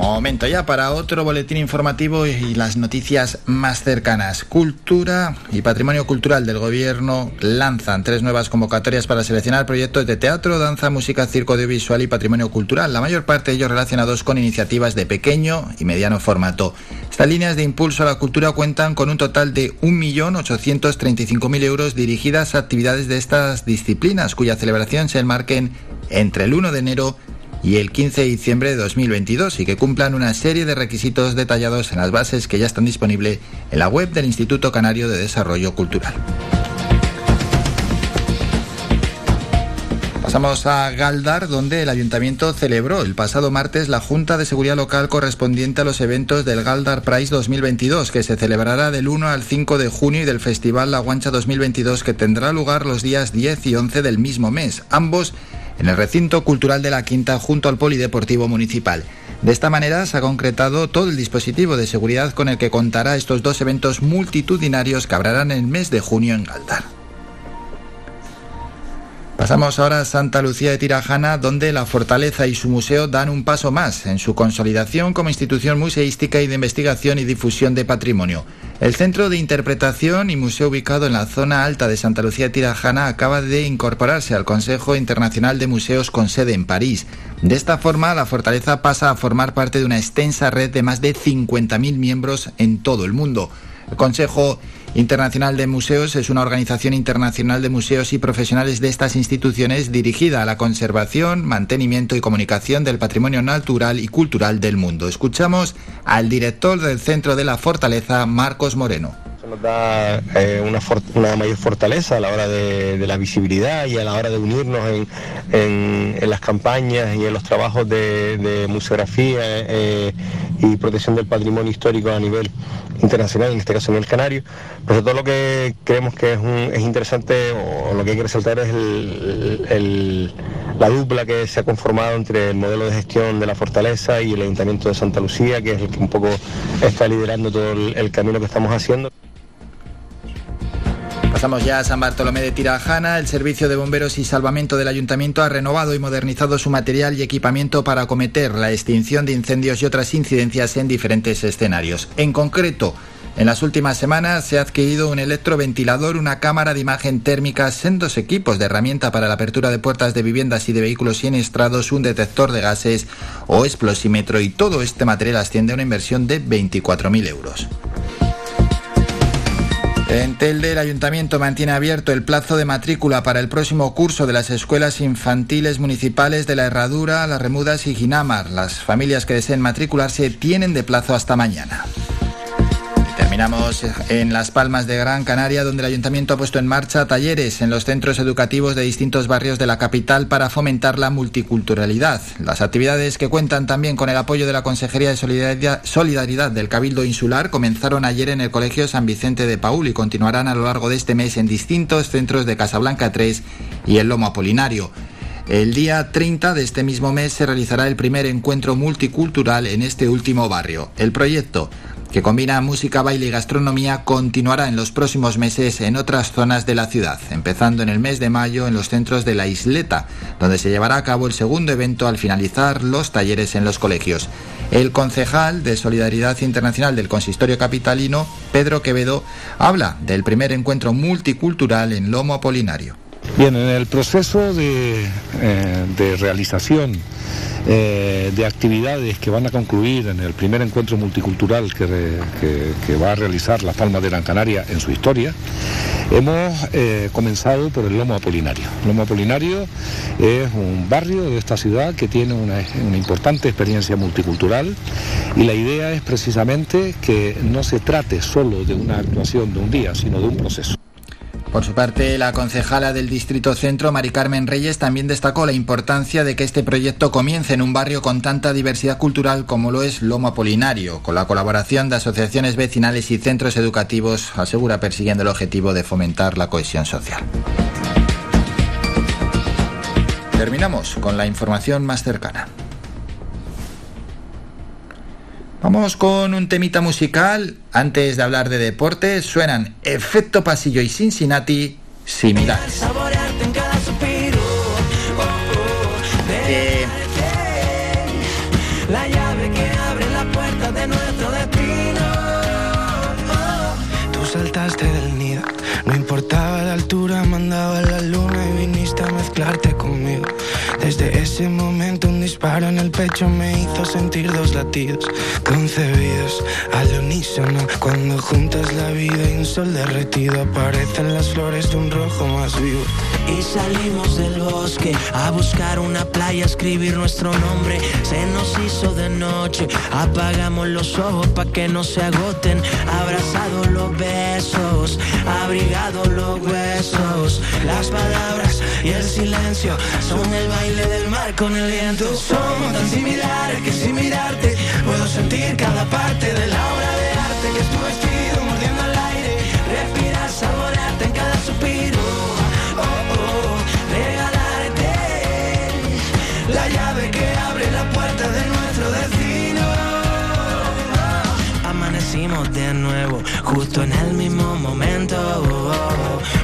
Momento ya para otro boletín informativo y las noticias más cercanas. Cultura y Patrimonio Cultural del Gobierno lanzan tres nuevas convocatorias para seleccionar proyectos de teatro, danza, música, circo audiovisual y patrimonio cultural, la mayor parte de ellos relacionados con iniciativas de pequeño y mediano formato. Estas líneas de impulso a la cultura cuentan con un total de 1.835.000 euros dirigidas a actividades de estas disciplinas, cuya celebración se enmarquen entre el 1 de enero y el 15 de diciembre de 2022 y que cumplan una serie de requisitos detallados en las bases que ya están disponibles en la web del Instituto Canario de Desarrollo Cultural. Pasamos a Galdar, donde el ayuntamiento celebró el pasado martes la Junta de Seguridad Local correspondiente a los eventos del Galdar Prize 2022, que se celebrará del 1 al 5 de junio y del Festival La Guancha 2022, que tendrá lugar los días 10 y 11 del mismo mes, ambos en el recinto cultural de la Quinta junto al Polideportivo Municipal. De esta manera se ha concretado todo el dispositivo de seguridad con el que contará estos dos eventos multitudinarios que habrán en el mes de junio en Galdar. Pasamos ahora a Santa Lucía de Tirajana, donde la fortaleza y su museo dan un paso más en su consolidación como institución museística y de investigación y difusión de patrimonio. El Centro de Interpretación y Museo ubicado en la zona alta de Santa Lucía de Tirajana acaba de incorporarse al Consejo Internacional de Museos con sede en París. De esta forma, la fortaleza pasa a formar parte de una extensa red de más de 50.000 miembros en todo el mundo. El Consejo Internacional de Museos es una organización internacional de museos y profesionales de estas instituciones dirigida a la conservación, mantenimiento y comunicación del patrimonio natural y cultural del mundo. Escuchamos al director del Centro de la Fortaleza, Marcos Moreno. Nos da eh, una, mayor fortaleza a la hora de, la visibilidad y a la hora de unirnos en, las campañas y en los trabajos de, museografía eh, y protección del patrimonio histórico a nivel internacional, en este caso en el Canario. Pero todo lo que creemos que es, un- es interesante o lo que hay que resaltar es la dupla que se ha conformado entre el modelo de gestión de la fortaleza y el Ayuntamiento de Santa Lucía, que es el que un poco está liderando todo el camino que estamos haciendo. Pasamos ya a San Bartolomé de Tirajana. El Servicio de Bomberos y Salvamento del Ayuntamiento ha renovado y modernizado su material y equipamiento para acometer la extinción de incendios y otras incidencias en diferentes escenarios. En concreto, en las últimas semanas se ha adquirido un electroventilador, una cámara de imagen térmica, sendos equipos de herramienta para la apertura de puertas de viviendas y de vehículos siniestrados, un detector de gases o explosímetro y todo este material asciende a una inversión de 24.000 euros. En Telde, el ayuntamiento mantiene abierto el plazo de matrícula para el próximo curso de las escuelas infantiles municipales de La Herradura, Las Remudas y Ginamar. Las familias que deseen matricularse tienen de plazo hasta mañana. En Las Palmas de Gran Canaria, donde el ayuntamiento ha puesto en marcha talleres en los centros educativos de distintos barrios de la capital para fomentar la multiculturalidad. Las actividades que cuentan también con el apoyo de la Consejería de Solidaridad, Solidaridad del Cabildo Insular comenzaron ayer en el Colegio San Vicente de Paul y continuarán a lo largo de este mes en distintos centros de Casablanca 3 y el Lomo Apolinario. El día 30 de este mismo mes se realizará el primer encuentro multicultural en este último barrio. El proyecto que combina música, baile y gastronomía, continuará en los próximos meses en otras zonas de la ciudad, empezando en el mes de mayo en los centros de la Isleta, donde se llevará a cabo el segundo evento al finalizar los talleres en los colegios. El concejal de Solidaridad Internacional del Consistorio Capitalino, Pedro Quevedo, habla del primer encuentro multicultural en Lomo Apolinario. Bien, en el proceso de, eh, realización eh, de actividades que van a concluir en el primer encuentro multicultural que, va a realizar Las Palmas de Gran Canaria en su historia, hemos eh, comenzado por el Lomo Apolinario. Lomo Apolinario es un barrio de esta ciudad que tiene una importante experiencia multicultural y la idea es precisamente que no se trate solo de una actuación de un día, sino de un proceso. Por su parte, la concejala del Distrito Centro, Mari Carmen Reyes, también destacó la importancia de que este proyecto comience en un barrio con tanta diversidad cultural como lo es Lomo Apolinario, con la colaboración de asociaciones vecinales y centros educativos, asegura persiguiendo el objetivo de fomentar la cohesión social. Terminamos con la información más cercana. Vamos con un temita musical. Antes de hablar de deportes, suenan Efecto Pasillo y Cincinnati similares. Tú saltaste del nido, no importaba la altura, mandaba la luna y viniste a mezclarte conmigo. Desde ese momento disparo en el pecho me hizo sentir dos latidos concebidos al unísono. Cuando juntas la vida y un sol derretido aparecen las flores de un rojo más vivo. Y salimos del bosque a buscar una playa, escribir nuestro nombre. Se nos hizo de noche, apagamos los ojos pa' que no se agoten. Abrazados los besos, abrigados los huesos. Las palabras y el silencio son el baile del mar con el viento. Somos tan similares que sin mirarte puedo sentir cada parte de la obra de arte que es tu vestido mordiendo el aire. Respirar, saborearte en cada suspiro. La llave que abre la puerta de nuestro destino. Amanecimos de nuevo, justo en el mismo momento.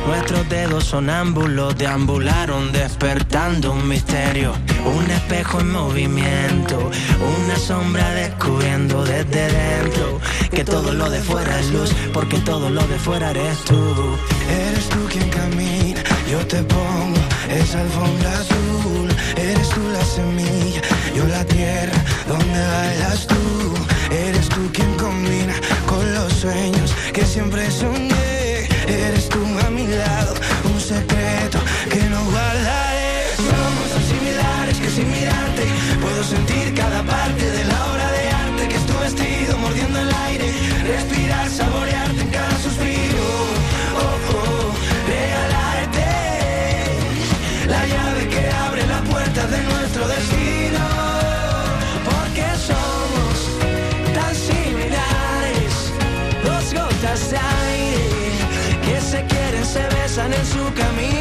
Nuestros dedos sonámbulos deambularon despertando un misterio. Un espejo en movimiento, una sombra descubriendo desde dentro que todo lo de fuera es luz, porque todo lo de fuera eres tú. Eres tú quien camina, yo te pongo esa alfombra azul. Eres tú la semilla, yo la tierra donde bailas tú. Eres tú quien combina con los sueños que siempre soñé. Eres tú a mi lado, un secreto que no guardaré. Somos similares que sin mirarte puedo sentir cada parte de la obra de arte que es vestido mordiendo el aire. Respirar, su camino.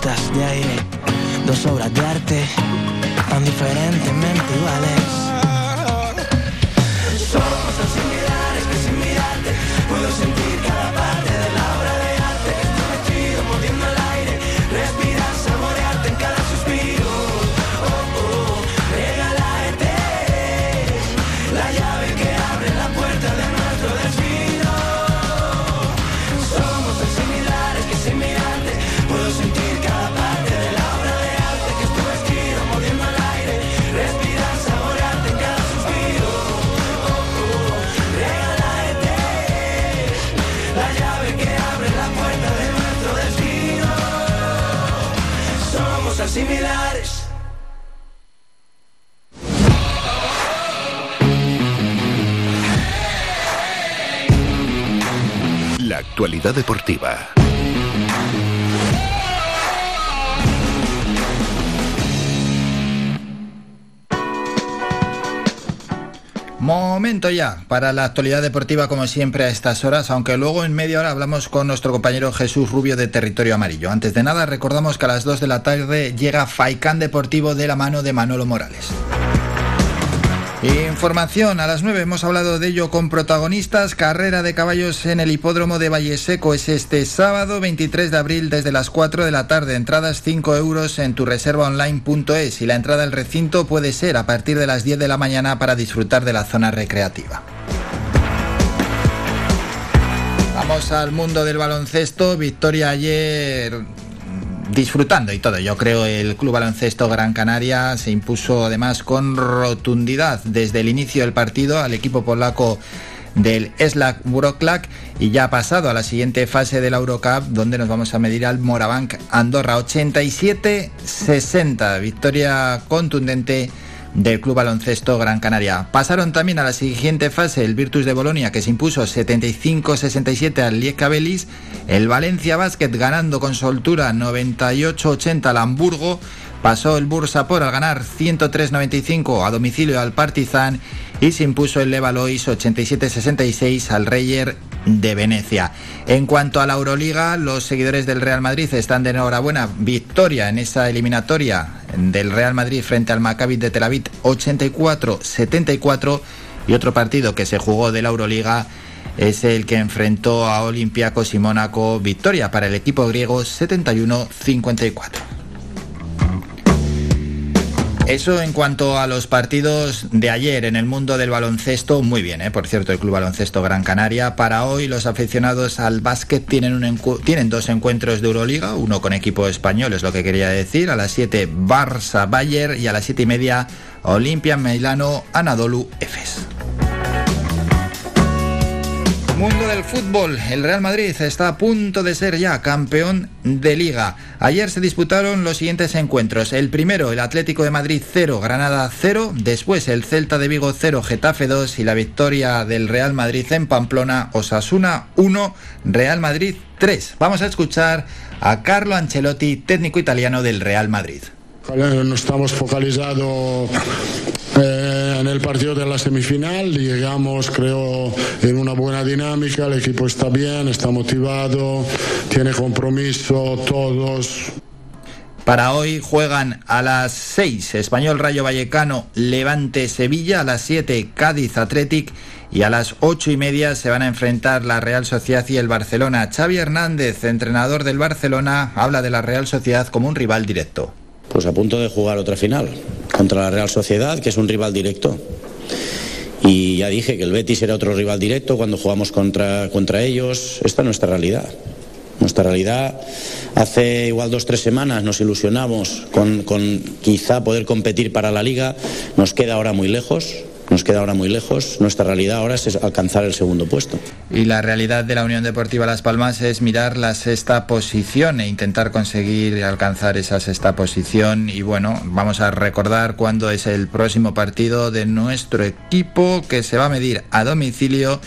De aire, dos obras de arte, tan diferentemente iguales. Actualidad deportiva. Momento ya para la actualidad deportiva como siempre a estas horas, aunque luego en media hora hablamos con nuestro compañero Jesús Rubio de Territorio Amarillo. Antes de nada recordamos que a las 2 de la tarde llega Faicán Deportivo de la mano de Manolo Morales. Información, a las 9 hemos hablado de ello con protagonistas. Carrera de caballos en el hipódromo de Valle Seco es este sábado 23 de abril desde las 4 de la tarde. Entradas 5 euros en tu reserva online.es y la entrada al recinto puede ser a partir de las 10 de la mañana para disfrutar de la zona recreativa. Vamos al mundo del baloncesto. Victoria ayer disfrutando y todo. Yo creo el Club Baloncesto Gran Canaria se impuso además con rotundidad desde el inicio del partido al equipo polaco del Slack Wroclaw y ya ha pasado a la siguiente fase de la Eurocup donde nos vamos a medir al Morabank Andorra 87-60 victoria contundente del Club Baloncesto Gran Canaria. Pasaron también a la siguiente fase el Virtus de Bolonia que se impuso 75-67 al Lieja Belis, el Valencia Basket ganando con soltura 98-80 al Hamburgo, pasó el Bursapor al ganar 103-95 a domicilio al Partizan y se impuso el Levalois 87-66 al Reyer de Venecia. En cuanto a la Euroliga, los seguidores del Real Madrid están de enhorabuena. Victoria en esa eliminatoria del Real Madrid frente al Maccabi de Tel Aviv 84-74 y otro partido que se jugó de la Euroliga es el que enfrentó a Olympiacos y Mónaco. Victoria para el equipo griego 71-54. Eso en cuanto a los partidos de ayer en el mundo del baloncesto, muy bien, ¿eh? por cierto, el Club Baloncesto Gran Canaria. Para hoy los aficionados al básquet tienen, un tienen dos encuentros de Euroliga, uno con equipo español, es lo que quería decir, a las 7 Barça Bayer y a las 7 y media Olimpia Milano Anadolu Efes. Mundo del fútbol, el Real Madrid está a punto de ser ya campeón de liga. Ayer se disputaron los siguientes encuentros. El primero, el Atlético de Madrid 0, Granada 0. Después el Celta de Vigo 0, Getafe 2 y la victoria del Real Madrid en Pamplona, Osasuna 1, Real Madrid 3. Vamos a escuchar a Carlo Ancelotti, técnico italiano del Real Madrid. No estamos focalizados eh, en el partido de la semifinal. Llegamos, creo, en una buena dinámica. El equipo está bien, está motivado, tiene compromiso, todos. Para hoy juegan a las 6 Español Rayo Vallecano, Levante Sevilla, a las 7 Cádiz Athletic y a las 8 y media se van a enfrentar la Real Sociedad y el Barcelona. Xavi Hernández, entrenador del Barcelona, habla de la Real Sociedad como un rival directo. Pues a punto de jugar otra final contra la Real Sociedad, que es un rival directo. Y ya dije que el Betis era otro rival directo cuando jugamos contra, contra ellos. Esta es nuestra realidad. Nuestra realidad, hace igual dos tres semanas nos ilusionamos con, con quizá poder competir para la liga, nos queda ahora muy lejos, nos queda ahora muy lejos. Nuestra realidad ahora es alcanzar el segundo puesto. Y la realidad de la Unión Deportiva Las Palmas es mirar la sexta posición e intentar conseguir alcanzar esa sexta posición. Y bueno, vamos a recordar cuándo es el próximo partido de nuestro equipo que se va a medir a domicilio.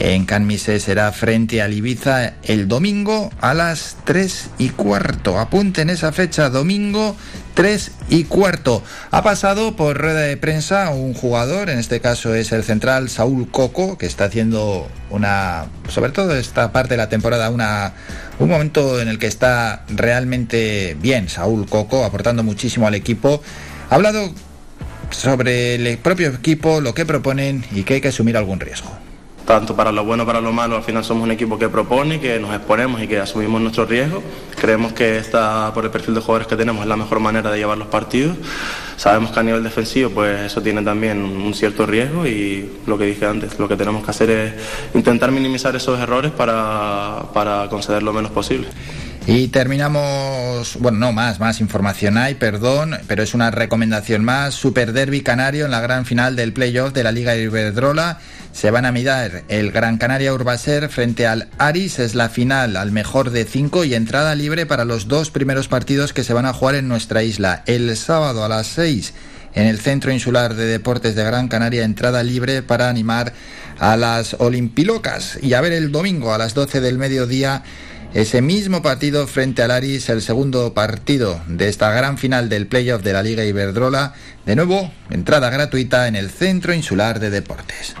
En Canmise será frente al Ibiza el domingo a las 3 y cuarto. Apunten esa fecha, domingo 3 y cuarto. Ha pasado por rueda de prensa un jugador, en este caso es el central Saúl Coco, que está haciendo una, sobre todo esta parte de la temporada, una, un momento en el que está realmente bien Saúl Coco, aportando muchísimo al equipo. Ha hablado sobre el propio equipo, lo que proponen y que hay que asumir algún riesgo tanto para lo bueno para lo malo, al final somos un equipo que propone, que nos exponemos y que asumimos nuestro riesgo. Creemos que esta, por el perfil de jugadores que tenemos, es la mejor manera de llevar los partidos. Sabemos que a nivel defensivo, pues eso tiene también un cierto riesgo y lo que dije antes, lo que tenemos que hacer es intentar minimizar esos errores para, para conceder lo menos posible. Y terminamos, bueno, no más, más información hay, perdón, pero es una recomendación más. Super Derby Canario en la gran final del playoff de la Liga Iberdrola. Se van a mirar el Gran Canaria Urbaser frente al Aris, es la final al mejor de cinco y entrada libre para los dos primeros partidos que se van a jugar en nuestra isla. El sábado a las 6 en el Centro Insular de Deportes de Gran Canaria, entrada libre para animar a las Olimpilocas y a ver el domingo a las 12 del mediodía ese mismo partido frente al Aris, el segundo partido de esta gran final del playoff de la Liga Iberdrola. De nuevo, entrada gratuita en el Centro Insular de Deportes.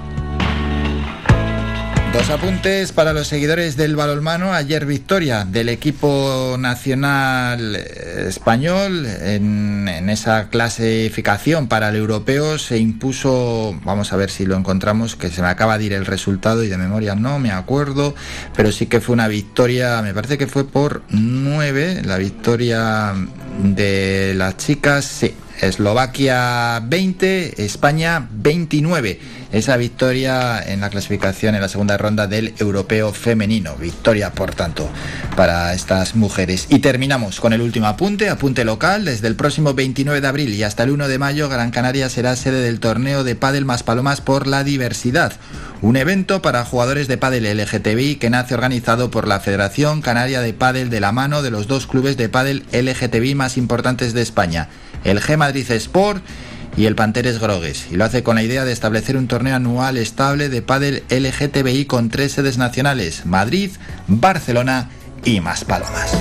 Dos apuntes para los seguidores del balonmano. Ayer victoria del equipo nacional eh, español en, esa clasificación para el europeo. Se impuso, vamos a ver si lo encontramos, que se me acaba de ir el resultado y de memoria no me acuerdo, pero sí que fue una victoria, me parece que fue por nueve, la victoria de las chicas, sí. Eslovaquia 20, España 29. Esa victoria en la clasificación en la segunda ronda del europeo femenino. Victoria, por tanto, para estas mujeres. Y terminamos con el último apunte, apunte local. Desde el próximo 29 de abril y hasta el 1 de mayo, Gran Canaria será sede del torneo de pádel más palomas por la diversidad. Un evento para jugadores de pádel LGTBI que nace organizado por la Federación Canaria de Pádel de la mano de los dos clubes de pádel LGTBI más importantes de España el G Madrid Sport y el Panteres Grogues, y lo hace con la idea de establecer un torneo anual estable de pádel LGTBI con tres sedes nacionales, Madrid, Barcelona y Maspalomas.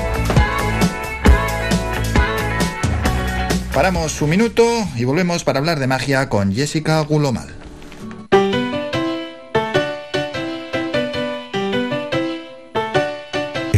Paramos un minuto y volvemos para hablar de magia con Jessica Gulomal.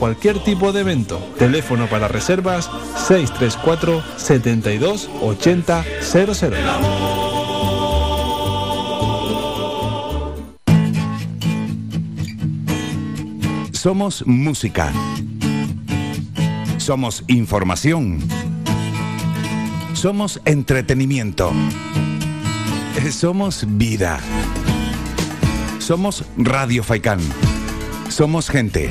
cualquier tipo de evento. Teléfono para reservas 634 72 80 00. Somos música. Somos información. Somos entretenimiento. Somos vida. Somos Radio Faikán. Somos gente.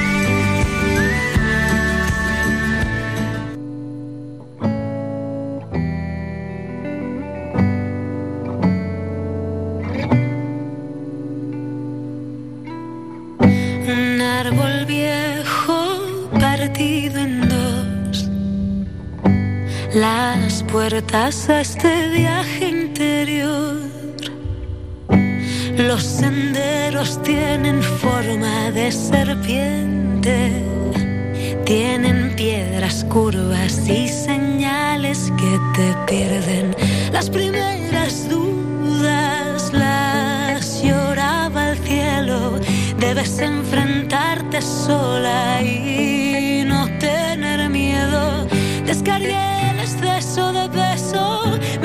Puertas a este viaje interior. Los senderos tienen forma de serpiente. Tienen piedras curvas y señales que te pierden. Las primeras dudas las lloraba el cielo. Debes enfrentarte sola y no tener miedo. Descargué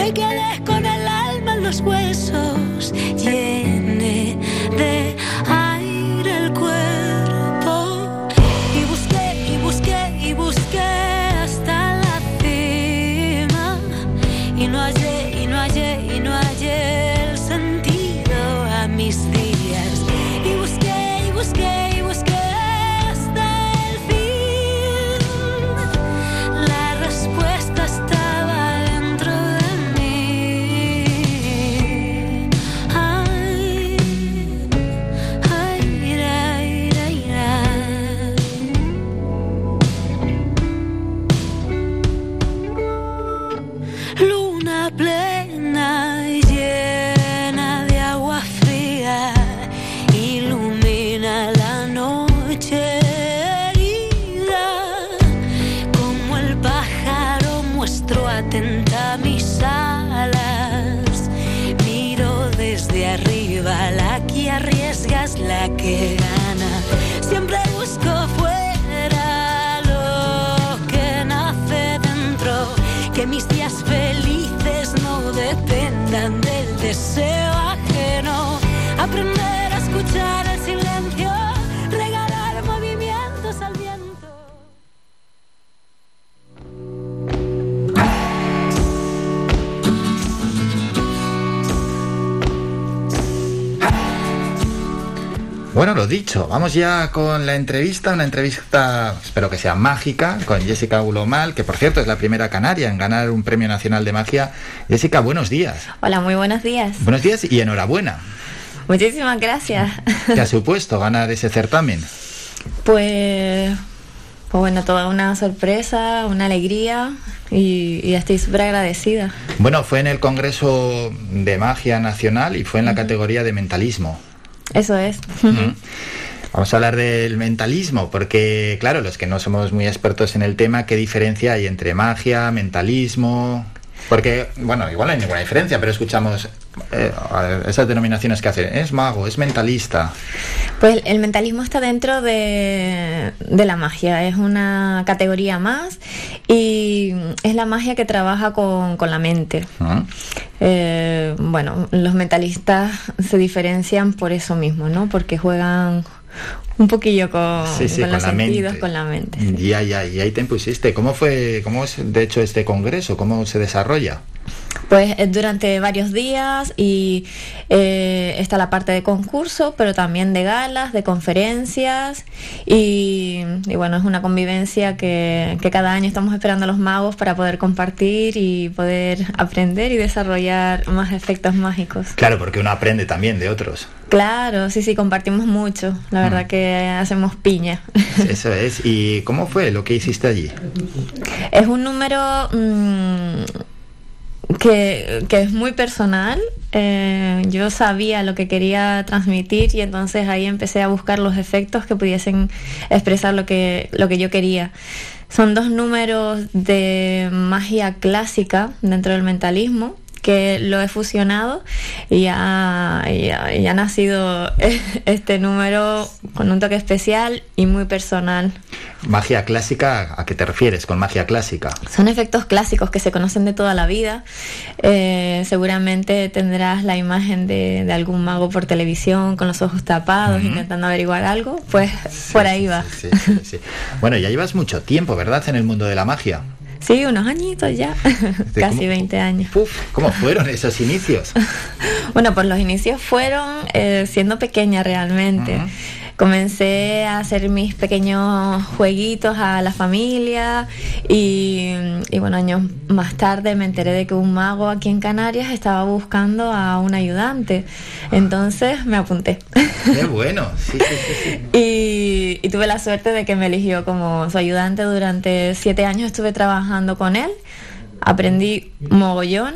me quedé con el alma en los huesos. Llené de Bueno, lo dicho, vamos ya con la entrevista, una entrevista, espero que sea mágica, con Jessica Ulomal, que por cierto es la primera canaria en ganar un premio nacional de magia. Jessica, buenos días. Hola, muy buenos días. Buenos días y enhorabuena. Muchísimas gracias. ¿Qué ha supuesto ganar ese certamen? Pues, pues bueno, toda una sorpresa, una alegría y, y estoy súper agradecida. Bueno, fue en el Congreso de Magia Nacional y fue en la categoría de mentalismo. Eso es. Vamos a hablar del mentalismo, porque claro, los que no somos muy expertos en el tema, ¿qué diferencia hay entre magia, mentalismo? Porque, bueno, igual no hay ninguna diferencia, pero escuchamos eh, esas denominaciones que hacen. Es mago, es mentalista. Pues el mentalismo está dentro de, de la magia, es una categoría más y es la magia que trabaja con, con la mente. ¿Ah? Eh, bueno, los mentalistas se diferencian por eso mismo, ¿no? Porque juegan un poquillo con, Sí, sí, con con los la sentidos, mente. con la mente. Ya, ya, y ahí te impusiste. ¿Cómo fue, cómo es de hecho este congreso? ¿Cómo se desarrolla? Pues eh, durante varios días y eh, está la parte de concurso, pero también de galas, de conferencias y, y bueno, es una convivencia que, que cada año estamos esperando a los magos para poder compartir y poder aprender y desarrollar más efectos mágicos. Claro, porque uno aprende también de otros. Claro, sí, sí, compartimos mucho, la verdad que hacemos piña. Eso es. ¿Y cómo fue lo que hiciste allí? Es un número mm, que, que es muy personal. Eh, yo sabía lo que quería transmitir y entonces ahí empecé a buscar los efectos que pudiesen expresar lo que, lo que yo quería. Son dos números de magia clásica dentro del mentalismo que lo he fusionado y ha, y ha- y ha nacido este número con un toque especial y muy personal. Magia clásica, ¿a qué te refieres con magia clásica? Son efectos clásicos que se conocen de toda la vida. Eh, seguramente tendrás la imagen de, de algún mago por televisión con los ojos tapados Ujú. intentando averiguar algo. Pues por ahí va. Sí, sí, sí. Bueno, ya llevas mucho tiempo, ¿verdad?, en el mundo de la magia. Sí, unos añitos ya. Casi cómo- 20 años. ¿Cómo fueron esos inicios? Bueno, pues los inicios fueron eh, siendo pequeña realmente. Comencé a hacer mis pequeños jueguitos a la familia y, y bueno, años más tarde me enteré de que un mago aquí en Canarias estaba buscando a un ayudante. Entonces me apunté. Qué bueno. Sí, sí, sí, sí. Y, y tuve la suerte de que me eligió como su ayudante durante siete años. Estuve trabajando con él, aprendí mogollón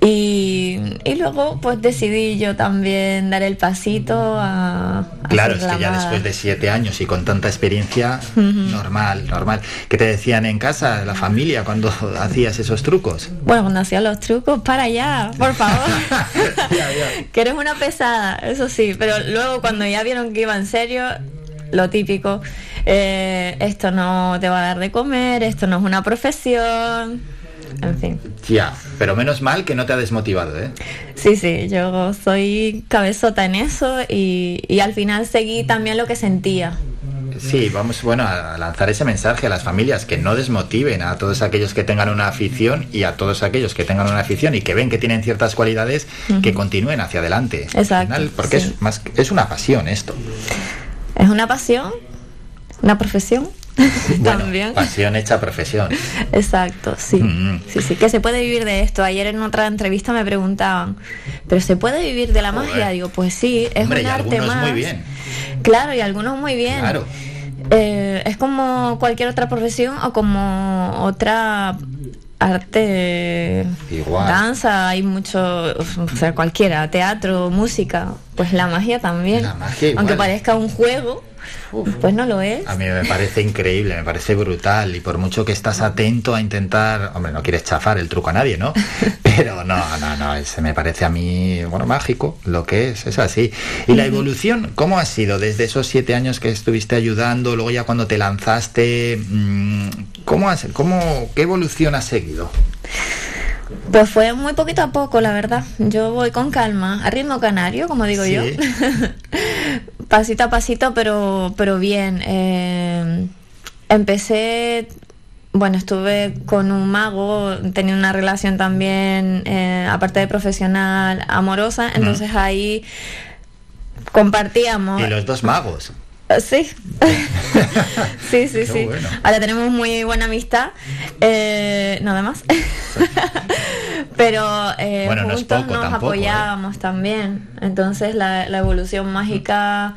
y, y luego pues decidí yo también dar el pasito a... a Claro, es que ya después de siete años y con tanta experiencia, normal, normal. ¿Qué te decían en casa, la familia, cuando hacías esos trucos? Bueno, cuando hacía los trucos, para allá, por favor. que eres una pesada, eso sí, pero luego cuando ya vieron que iba en serio, lo típico, eh, esto no te va a dar de comer, esto no es una profesión, en fin. Ya, pero menos mal que no te ha desmotivado, ¿eh? Sí, sí, yo soy cabezota en eso y, y al final seguí también lo que sentía. Sí, vamos, bueno, a lanzar ese mensaje a las familias que no desmotiven a todos aquellos que tengan una afición y a todos aquellos que tengan una afición y que ven que tienen ciertas cualidades que continúen hacia adelante. Exacto, Al final, porque sí. es más es una pasión esto. Es una pasión, una profesión también. Pasión hecha profesión. Exacto, sí. Mm. Sí, sí, que se puede vivir de esto. Ayer en otra entrevista me preguntaban, ¿pero se puede vivir de la magia? Digo, pues sí, es Hombre, un y arte algunos más. muy bien. Claro, y algunos muy bien. Claro. Eh, es como cualquier otra profesión o como otra arte Igual. danza hay mucho o sea cualquiera teatro música pues la magia también La magia igual. aunque parezca un juego pues no lo es. A mí me parece increíble, me parece brutal y por mucho que estás atento a intentar, hombre, no quieres chafar el truco a nadie, ¿no? Pero no, no, no, ese me parece a mí, bueno, mágico, lo que es, es así. ¿Y la evolución cómo ha sido desde esos siete años que estuviste ayudando, luego ya cuando te lanzaste, mm, cómo has, cómo, qué evolución has seguido? Pues fue muy poquito a poco, la verdad. Yo voy con calma, a ritmo canario, como digo Sí. yo. pasito a pasito, pero, pero bien. Eh, empecé, bueno, estuve con un mago, tenía una relación también, eh, aparte de profesional, amorosa, entonces ahí compartíamos. Y los dos magos. Sí, sí, sí, sí. bueno. Ahora tenemos muy buena amistad, eh, nada más. Pero eh, Bueno, no es juntos poco nos tampoco, ¿eh? apoyábamos también. Entonces la, la evolución mágica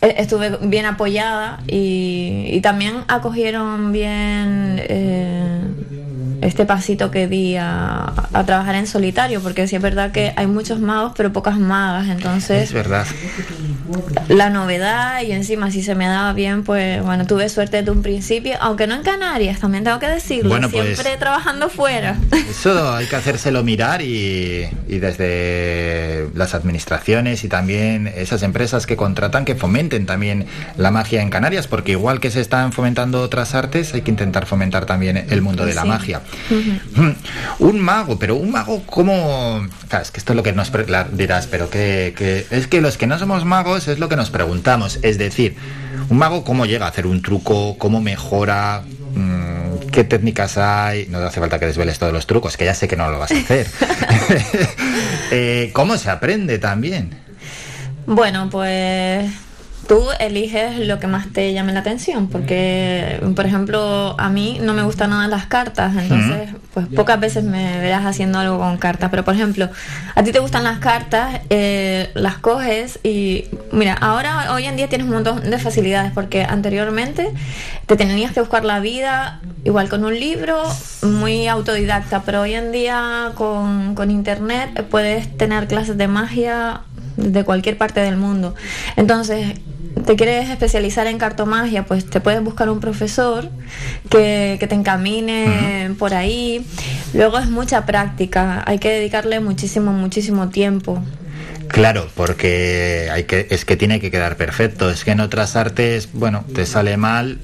eh, estuve bien apoyada y, y también acogieron bien eh, este pasito que di a, a trabajar en solitario, porque sí es verdad que hay muchos magos pero pocas magas, entonces Es verdad. la novedad y encima si se me daba bien, pues bueno, tuve suerte desde un principio, aunque no en Canarias, también tengo que decirlo, Bueno, pues- siempre trabajando fuera. Eso hay que hacérselo mirar y, y desde las administraciones y también esas empresas que contratan que fomenten también la magia en Canarias, porque igual que se están fomentando otras artes, hay que intentar fomentar también el mundo de la Sí. magia. Un mago, pero un mago como... Claro, es que esto es lo que nos dirás, pero que, que- es que los que no somos magos es lo que nos preguntamos. Es decir, un mago cómo llega a hacer un truco, cómo mejora, mm, qué técnicas hay. No hace falta que desveles todos los trucos, que ya sé que no lo vas a hacer. Eh, ¿Cómo se aprende también? Bueno, pues tú eliges lo que más te llame la atención, porque, por ejemplo, a mí no me gustan nada las cartas, entonces, pues pocas veces me verás haciendo algo con cartas, pero por ejemplo, a ti te gustan las cartas, eh, las coges y, mira, ahora, hoy en día tienes un montón de facilidades, porque anteriormente te tenías que buscar la vida, igual con un libro, muy autodidacta, pero hoy en día con, con internet puedes tener clases de magia de cualquier parte del mundo. Entonces, te quieres especializar en cartomagia, pues te puedes buscar un profesor que, que te encamine por ahí. Luego es mucha práctica, hay que dedicarle muchísimo, muchísimo tiempo. Claro, porque hay que, es que tiene que quedar perfecto. Es que en otras artes, bueno, te sale mal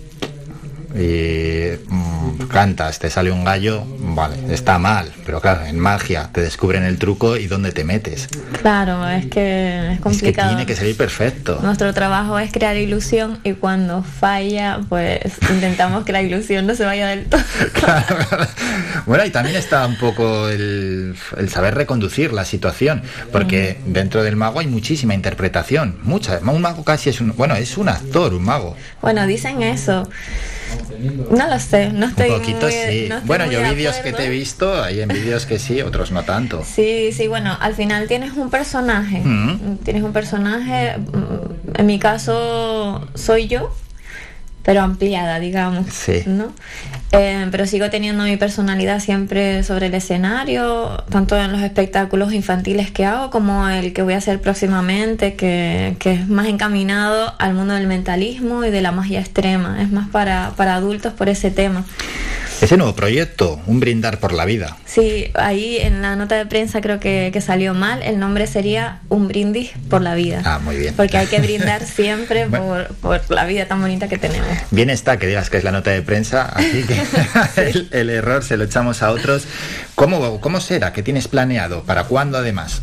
y mm, cantas, te sale un gallo, vale, está mal. Pero claro, en magia te descubren el truco y dónde te metes. Claro, es que es Es que complicado. tiene que salir perfecto. Nuestro trabajo es crear ilusión y cuando falla, pues intentamos que la ilusión no se vaya del todo. Bueno, y también está un poco el, el saber reconducir la situación, porque dentro del mago hay muchísima interpretación, mucha. Un mago casi es un, bueno, es un actor, un mago. Bueno, dicen eso. No lo sé, no estoy un poquito muy- sí. no bueno, yo de vídeos que te he visto, hay en vídeos que sí, otros no tanto. Sí, sí, bueno, al final tienes un personaje. Mm. Tienes un personaje, mm, en mi caso soy yo, pero ampliada, digamos. Sí. ¿no? Eh, pero sigo teniendo mi personalidad siempre sobre el escenario, tanto en los espectáculos infantiles que hago como el que voy a hacer próximamente, que, que es más encaminado al mundo del mentalismo y de la magia extrema. Es más para, para adultos por ese tema. Ese nuevo proyecto, un brindar por la vida. Sí, ahí en la nota de prensa creo que, que salió mal. El nombre sería Un brindis por la vida. Ah, muy bien. Porque hay que brindar siempre por, por la vida tan bonita que tenemos. Bien está que digas que es la nota de prensa, así que el, el error se lo echamos a otros. ¿Cómo, ¿Cómo será? ¿Qué tienes planeado? ¿Para cuándo además?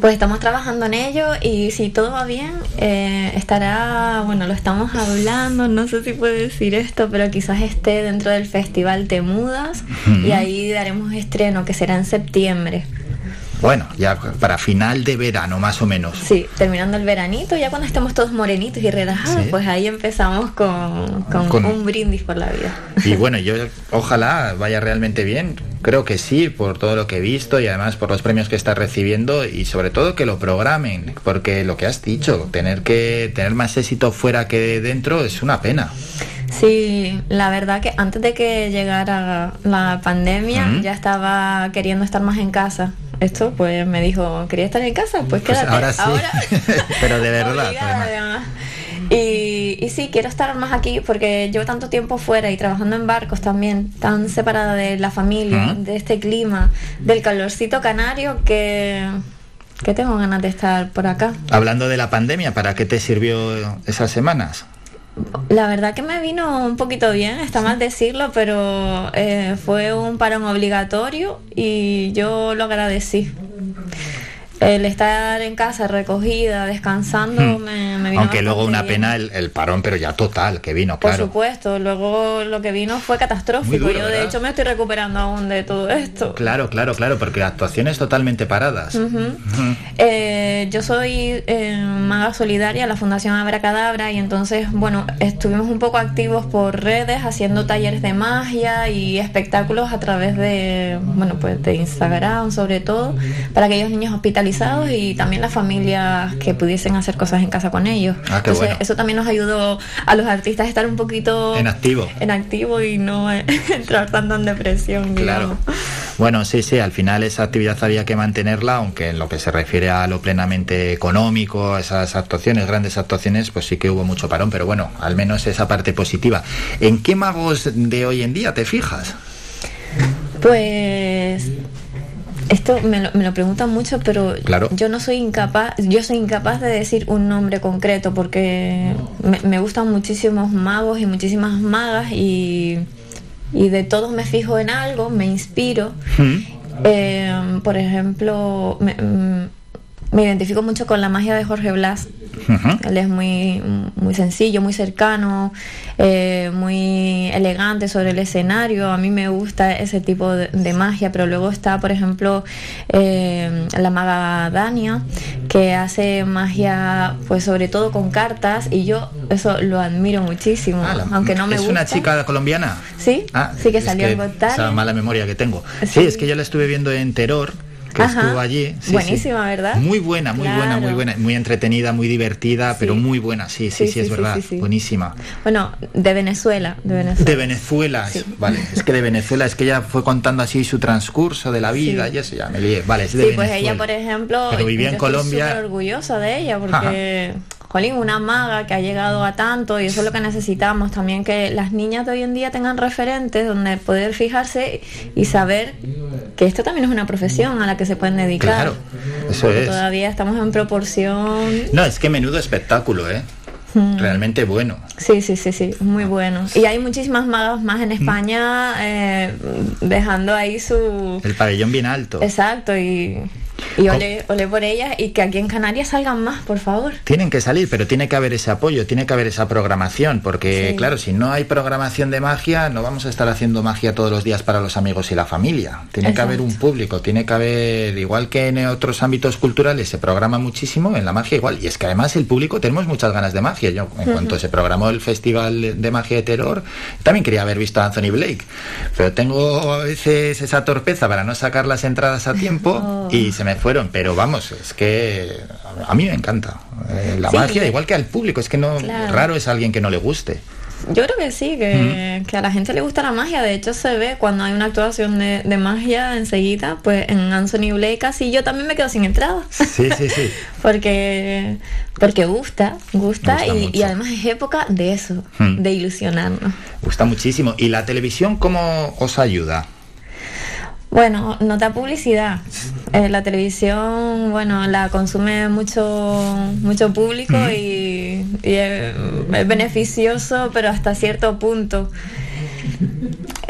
Pues estamos trabajando en ello y si todo va bien, eh, estará, bueno, lo estamos hablando, no sé si puedo decir esto, pero quizás esté dentro del festival Te Mudas y ahí daremos estreno que será en septiembre. Bueno, ya para final de verano más o menos. Sí, terminando el veranito, ya cuando estemos todos morenitos y relajados, Sí. pues ahí empezamos con, con Con- un brindis por la vida. Y bueno, yo ojalá vaya realmente bien. Creo que sí, por todo lo que he visto y además por los premios que estás recibiendo y sobre todo que lo programen, porque lo que has dicho, tener que tener más éxito fuera que dentro es una pena. Sí, la verdad que antes de que llegara la pandemia ya estaba queriendo estar más en casa. Esto pues me dijo, ¿quería estar en casa? Pues Pues quédate. ahora sí, pero de verdad. Obligada. Y, y sí, quiero estar más aquí porque llevo tanto tiempo fuera y trabajando en barcos también, tan separada de la familia, Ujú. de este clima, del calorcito canario que, que tengo ganas de estar por acá. Hablando de la pandemia, ¿para qué te sirvió esas semanas? La verdad que me vino un poquito bien, está mal decirlo, pero eh, fue un parón obligatorio y yo lo agradecí. El estar en casa recogida, descansando, Hmm. me, me vino Aunque luego una bien. pena el, el parón, pero ya total, que vino, Por claro. supuesto, luego lo que vino fue catastrófico. Duro, yo de hecho me estoy recuperando aún de todo esto. Claro, claro, claro, porque actuaciones totalmente paradas. Eh, yo soy eh, maga solidaria la Fundación Abracadabra y entonces, bueno, estuvimos un poco activos por redes haciendo talleres de magia y espectáculos a través de, bueno, pues de Instagram sobre todo, para aquellos niños hospitalizados y también las familias que pudiesen hacer cosas en casa con ellos. Ah, qué entonces, bueno. eso también nos ayudó a los artistas a estar un poquito En activo. en activo y no eh, entrar tanto en depresión. Claro. digamos. Bueno, sí, sí, al final esa actividad había que mantenerla, aunque en lo que se refiere a lo plenamente económico, a esas actuaciones, grandes actuaciones, pues sí que hubo mucho parón, pero bueno, al menos esa parte positiva. ¿En qué magos de hoy en día te fijas? Pues esto me lo, me lo preguntan mucho, pero Claro. yo no soy incapaz, yo soy incapaz de decir un nombre concreto porque me, me gustan muchísimos magos y muchísimas magas y, y de todos me fijo en algo, me inspiro. Eh, por ejemplo, me, mm, me identifico mucho con la magia de Jorge Blas. Él es muy, muy sencillo, muy cercano, eh, muy elegante sobre el escenario. A mí me gusta ese tipo de, de magia, pero luego está, por ejemplo, eh, la maga Dania, que hace magia, pues sobre todo con cartas, y yo eso lo admiro muchísimo, aunque no me ¿Es gusta. una chica colombiana? Sí, Ah, sí que salió en. Esa mala memoria que tengo. Sí, es que yo la estuve viendo en Terror, que Ajá. estuvo allí. Sí, Buenísima, sí. ¿verdad? Muy buena, muy buena, muy buena. Muy entretenida, muy divertida, pero muy buena. Sí, sí, sí, es verdad. Buenísima. Bueno, de Venezuela, de Venezuela. De Venezuela, vale. Es que de Venezuela, es que ella fue contando así su transcurso de la vida Sí. y eso ya me lié. Vale, es de Sí, pues ella, por ejemplo, Pero vivía yo en estoy Colombia. súper orgullosa de ella porque, jolín, una maga que ha llegado a tanto y eso es lo que necesitamos también, que las niñas de hoy en día tengan referentes donde poder fijarse y saber que esto también es una profesión a la que se pueden dedicar. Claro, eso Porque es. Todavía estamos en proporción. No, es que menudo espectáculo, ¿eh? Mm. Realmente bueno. Sí, sí, sí, sí, muy bueno. Y hay muchísimas magas más en España eh, dejando ahí su... El pabellón bien alto. Exacto, y, y ole, ole por ellas y que aquí en Canarias salgan más, por favor. Tienen que salir, pero tiene que haber ese apoyo, tiene que haber esa programación, porque Sí. claro, si no hay programación de magia, no vamos a estar haciendo magia todos los días para los amigos y la familia. Tiene que haber un público, tiene que haber, igual que en otros ámbitos culturales se programa muchísimo, en la magia igual. Y es que además el público tenemos muchas ganas de magia. Yo, en Ujú. cuanto se programó el Festival de Magia de Terror, también quería haber visto a Anthony Blake, pero tengo a veces esa torpeza para no sacar las entradas a tiempo y se me fueron. Pero vamos, es que a mí me encanta. Eh, la Sí. magia, igual que al público, es que no Claro. raro es alguien que no le guste. Yo creo que sí, que, que a la gente le gusta la magia. De hecho, se ve cuando hay una actuación de, de magia enseguida, pues en Anthony Blake así yo también me quedo sin entrada. Sí, sí, sí. porque porque gusta, gusta, Gusta y, además es época de eso, de ilusionarnos. Gusta muchísimo. ¿Y la televisión cómo os ayuda? Bueno, nota publicidad. Eh, la televisión, bueno, la consume mucho mucho público y, y es, es beneficioso, pero hasta cierto punto.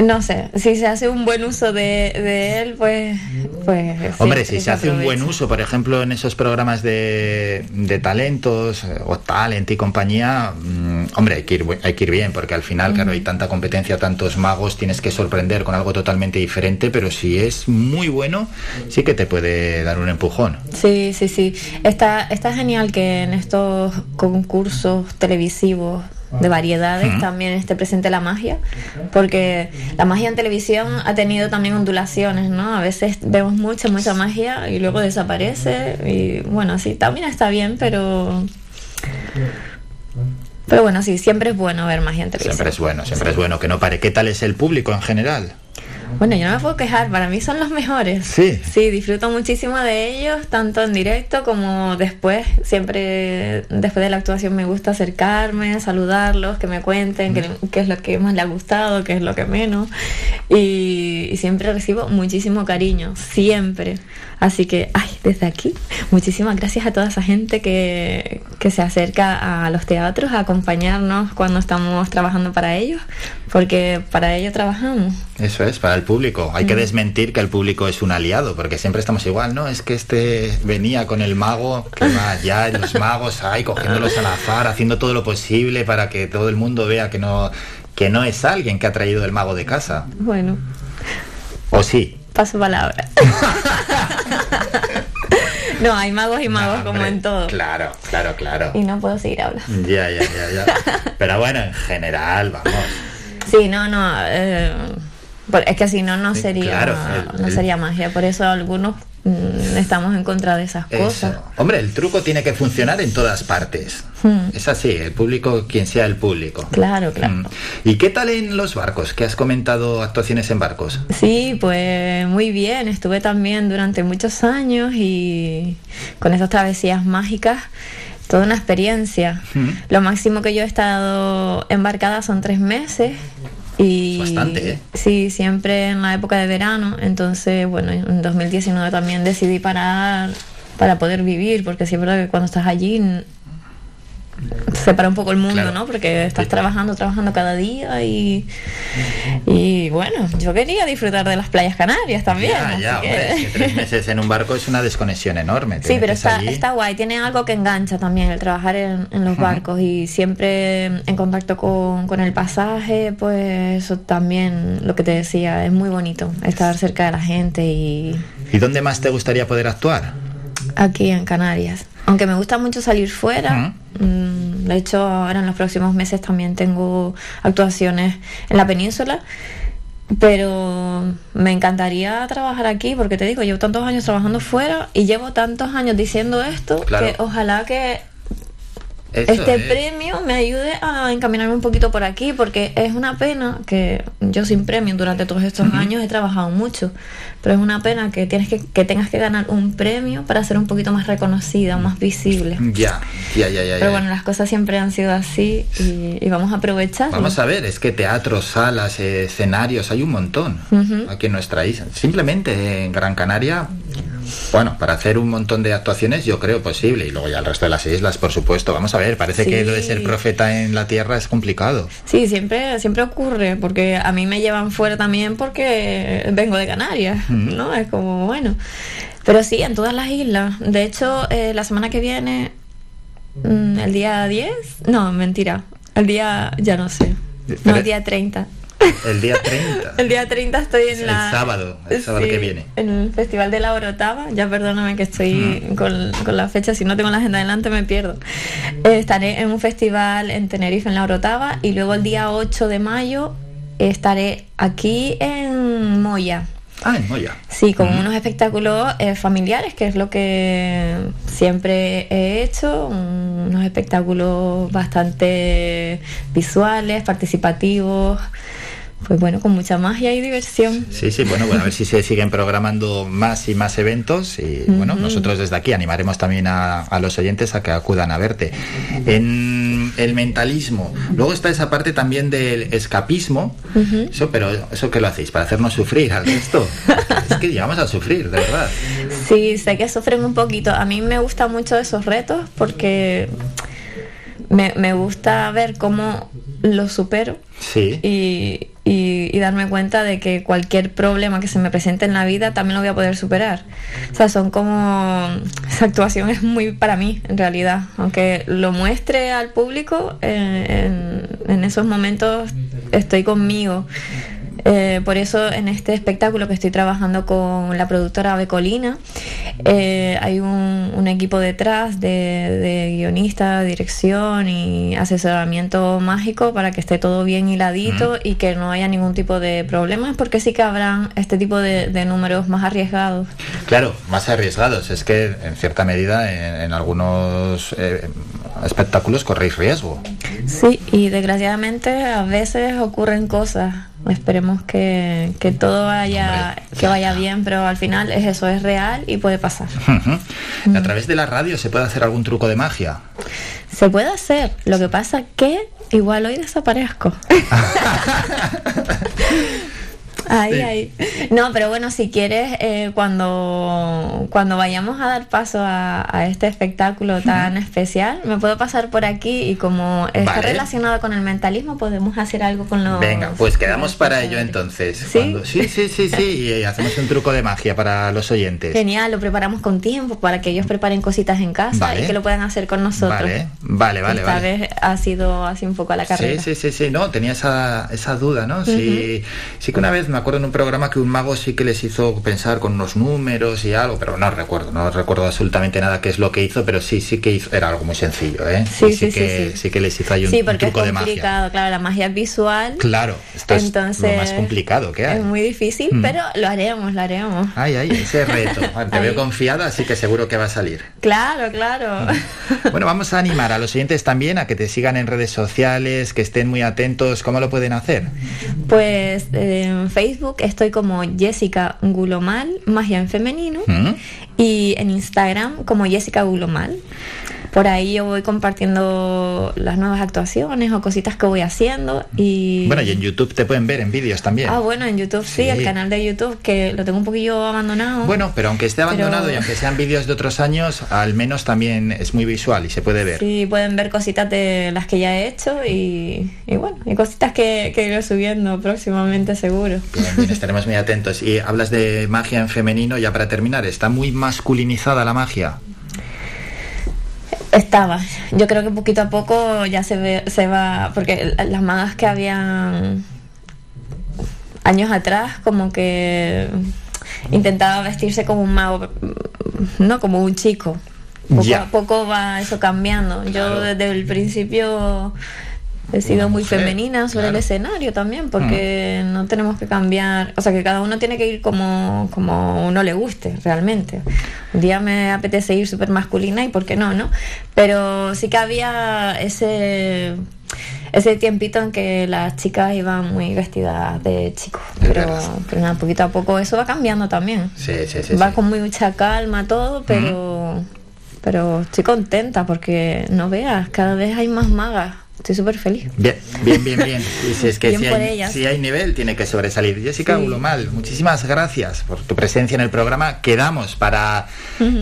No sé, si se hace un buen uso de, de él, pues... pues sí, Hombre, si se hace un buen uso, por ejemplo, en esos programas de, de talentos eh, o talent y compañía, mm, hombre, hay que, ir, hay que ir bien, porque al final, claro, hay tanta competencia, tantos magos, tienes que sorprender con algo totalmente diferente, pero si es muy bueno, sí que te puede dar un empujón. Sí, sí, sí. Está, está genial que en estos concursos televisivos de variedades también esté presente la magia, porque la magia en televisión ha tenido también ondulaciones, ¿no? A veces vemos mucha, mucha magia y luego desaparece y bueno, sí, también está bien, pero... Pero bueno, sí, siempre es bueno ver magia en televisión. Siempre es bueno, siempre es bueno que no pare. ¿Qué tal es el público en general? Bueno, yo no me puedo quejar, para mí son los mejores. Sí. Sí, disfruto muchísimo de ellos, tanto en directo como después. Siempre después de la actuación me gusta acercarme, saludarlos, que me cuenten qué, qué es lo que más les ha gustado, qué es lo que menos. Y, y siempre recibo muchísimo cariño, siempre. Así que, ay, desde aquí, muchísimas gracias a toda esa gente que, que se acerca a los teatros a acompañarnos cuando estamos trabajando para ellos, porque para ello trabajamos. Eso es, para el público. Hay que Mm. desmentir que el público es un aliado, porque siempre estamos igual, ¿no? Es que este venía con el mago, que va allá, los magos ahí, cogiéndolos al azar, haciendo todo lo posible para que todo el mundo vea que no, que no es alguien que ha traído el mago de casa. Bueno, ¿O sí? paso palabra. no, hay magos y magos como en todo. Claro, claro, claro. Y no puedo seguir hablando. Ya, ya, ya, ya. Pero bueno, en general, vamos. Sí, no, no. eh, es que si no, no sería, claro, el- no sería magia. Por eso algunos mm, estamos en contra de esas cosas. Hombre, el truco tiene que funcionar en todas partes. Hmm, Es así, el público, quien sea el público. Claro, claro. Mm. ¿Y qué tal en los barcos? ¿Qué has comentado actuaciones en barcos? Sí, pues muy bien. Estuve también durante muchos años y con esas travesías mágicas, toda una experiencia. Lo máximo que yo he estado embarcada son tres meses. Y Bastante, ¿eh? Sí, siempre en la época de verano. Entonces, bueno, en 2019 también decidí parar para poder vivir, porque siempre que cuando estás allí n- se para un poco el mundo, Claro. ¿no? Porque estás trabajando, trabajando cada día y, y bueno, yo quería disfrutar de las playas canarias también. ya, ya, que- hombre, es que tres meses en un barco es una desconexión enorme. Sí, pero está, allí. está guay, tiene algo que engancha también el trabajar en, en los barcos y siempre en contacto con, con el pasaje, pues eso también, lo que te decía, es muy bonito estar cerca de la gente y ¿Y dónde más te gustaría poder actuar? aquí en Canarias. Aunque me gusta mucho salir fuera, mm, de hecho ahora en los próximos meses también tengo actuaciones en la península, pero me encantaría trabajar aquí porque te digo, llevo tantos años trabajando fuera y llevo tantos años diciendo esto Claro. que ojalá que Eso este es. premio me ayude a encaminarme un poquito por aquí porque es una pena que yo sin premio durante todos estos años he trabajado mucho pero es una pena que tienes que, que tengas que ganar un premio para ser un poquito más reconocida más visible Ya, ya, ya, ya. pero bueno las cosas siempre han sido así y, y vamos a aprovechar Vamos a ver, es que teatros, salas, eh, escenarios, hay un montón aquí en nuestra isla. Simplemente en Gran Canaria, bueno, para hacer un montón de actuaciones yo creo posible. Y luego ya el resto de las islas, por supuesto. Vamos a ver, parece que lo de ser profeta en la tierra es complicado. Sí, siempre, siempre ocurre, porque a mí me llevan fuera también porque vengo de Canarias, Mm. ¿no? Es como, bueno. Pero sí, en todas las islas. De hecho, eh, la semana que viene, mm, el día 10, no, mentira, el día, ya no sé, no, el día 30. El día 30. El día 30 estoy en El la... sábado, el sábado Sí, que viene. En el Festival de la Orotava, ya perdóname que estoy con, con la fecha, si no tengo la agenda delante me pierdo. Eh, estaré en un festival en Tenerife, en la Orotava, y luego el día 8 de mayo estaré aquí en Moya. Ah, en Moya. Sí, con unos espectáculos eh, familiares, que es lo que siempre he hecho, unos espectáculos bastante visuales, participativos, pues bueno, con mucha magia y diversión. Sí, sí, bueno, bueno, a ver si se siguen programando más y más eventos y bueno, nosotros desde aquí animaremos también a, a los oyentes a que acudan a verte. En el mentalismo, luego está esa parte también del escapismo, eso, pero eso que lo hacéis para hacernos sufrir al resto. es que llegamos a sufrir, de verdad. Sí, sé que sufren un poquito. A mí me gustan mucho esos retos porque me, me gusta ver cómo los supero Sí. y, y- y darme cuenta de que cualquier problema que se me presente en la vida también lo voy a poder superar. O sea, son como... Esa actuación es muy para mí, en realidad. Aunque lo muestre al público, eh, en, en esos momentos estoy conmigo. Eh, por eso en este espectáculo que estoy trabajando con la productora Becolina, eh, hay un, un equipo detrás de, de guionista, dirección y asesoramiento mágico para que esté todo bien hiladito y que no haya ningún tipo de problemas, porque sí que habrán este tipo de, de números más arriesgados. Claro, más arriesgados. Es que en cierta medida en, en algunos eh, espectáculos corréis riesgo. Sí, y desgraciadamente a veces ocurren cosas Esperemos que, que todo vaya, que vaya bien, pero al final es eso, es real y puede pasar. A través de la radio se puede hacer algún truco de magia. Se puede hacer, lo que pasa que igual hoy desaparezco. Ahí, ahí. No, pero bueno, si quieres, eh, cuando, cuando vayamos a dar paso a, a este espectáculo tan especial, me puedo pasar por aquí y como está relacionado con el mentalismo, podemos hacer algo con los... Venga, pues quedamos para ello entonces. Cuando- Sí, sí, sí, sí. Y hacemos un truco de magia para los oyentes. Genial, lo preparamos con tiempo para que ellos preparen cositas en casa Vale. y que lo puedan hacer con nosotros. Vale, vale, vale. Esta vale. vez ha sido así un poco a la carrera. Sí, sí, sí, sí, no, tenía esa, esa duda, ¿no? Sí, sí que una vez me acuerdo en un programa que un mago sí que les hizo pensar con unos números y algo, pero no recuerdo, no recuerdo absolutamente nada qué es lo que hizo, pero sí, sí que hizo, era algo muy sencillo, ¿eh? Sí, sí, sí, que, sí. que les hizo ahí un, Sí, un porque es truco de magia. complicado, claro, la magia es visual. Claro, esto es Entonces, lo más complicado que hay. Es muy difícil, Mm. pero lo haremos, lo haremos. Ay, ay, ese reto. Te Ay. veo confiada, así que seguro que va a salir. Claro, claro. Bueno, vamos a animar a los oyentes también a que te sigan en redes sociales, que estén muy atentos. ¿Cómo lo pueden hacer? Pues eh, en Facebook estoy como Jessica Gulomal, magia en femenino, ¿Mm? y en Instagram como Jessica Gulomal. Por ahí yo voy compartiendo las nuevas actuaciones o cositas que voy haciendo y... Bueno, y en YouTube te pueden ver en vídeos también. Ah, bueno, en YouTube sí, Sí. el canal de YouTube que lo tengo un poquillo abandonado. Bueno, pero aunque esté abandonado Pero- y aunque sean vídeos de otros años, al menos también es muy visual y se puede ver. Sí, pueden ver cositas de las que ya he hecho y, y bueno, y cositas que, que iré subiendo próximamente seguro. Bien, bien, estaremos muy atentos. Y hablas de magia en femenino, ya para terminar, ¿está muy masculinizada la magia? Estaba. Yo creo que poquito a poco ya se ve, se va, porque las magas que habían años atrás, como que intentaba vestirse como un mago, no como un chico. Poco Ya. a poco va eso cambiando. Yo desde el principio he sido muy mujer, femenina sobre el escenario también, porque Mm. no tenemos que cambiar, o sea que cada uno tiene que ir como, como uno le guste realmente. Un día me apetece ir súper masculina y por qué no, ¿no? Pero sí que había ese ese tiempito en que las chicas iban muy vestidas de chicos. Pero, pero nada, poquito a poco eso va cambiando también. Sí, sí, sí. va sí. con mucha calma todo, pero pero estoy contenta porque no veas, cada vez hay más magas. Estoy súper feliz. Bien, bien, bien, bien. Y si es que Bien si hay, si hay nivel, tiene que sobresalir. Jessica Sí. Ulomal, muchísimas gracias por tu presencia en el programa. Quedamos para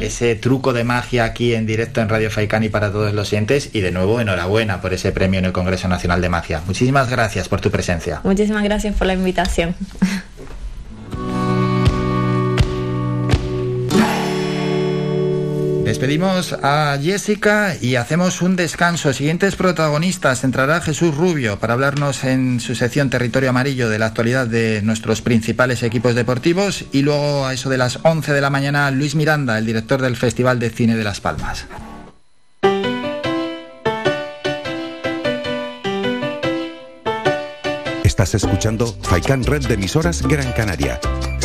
ese truco de magia aquí en directo en Radio Faicán y para todos los oyentes. Y de nuevo, enhorabuena por ese premio en el Congreso Nacional de Magia. Muchísimas gracias por tu presencia. Muchísimas gracias por la invitación. Despedimos a Jessica y hacemos un descanso. Siguientes protagonistas. Entrará Jesús Rubio para hablarnos en su sección Territorio Amarillo de la actualidad de nuestros principales equipos deportivos. Y luego a eso de las 11 de la mañana, Luis Miranda, el director del Festival de Cine de Las Palmas. Estás escuchando Faikan Red de emisoras Gran Canaria.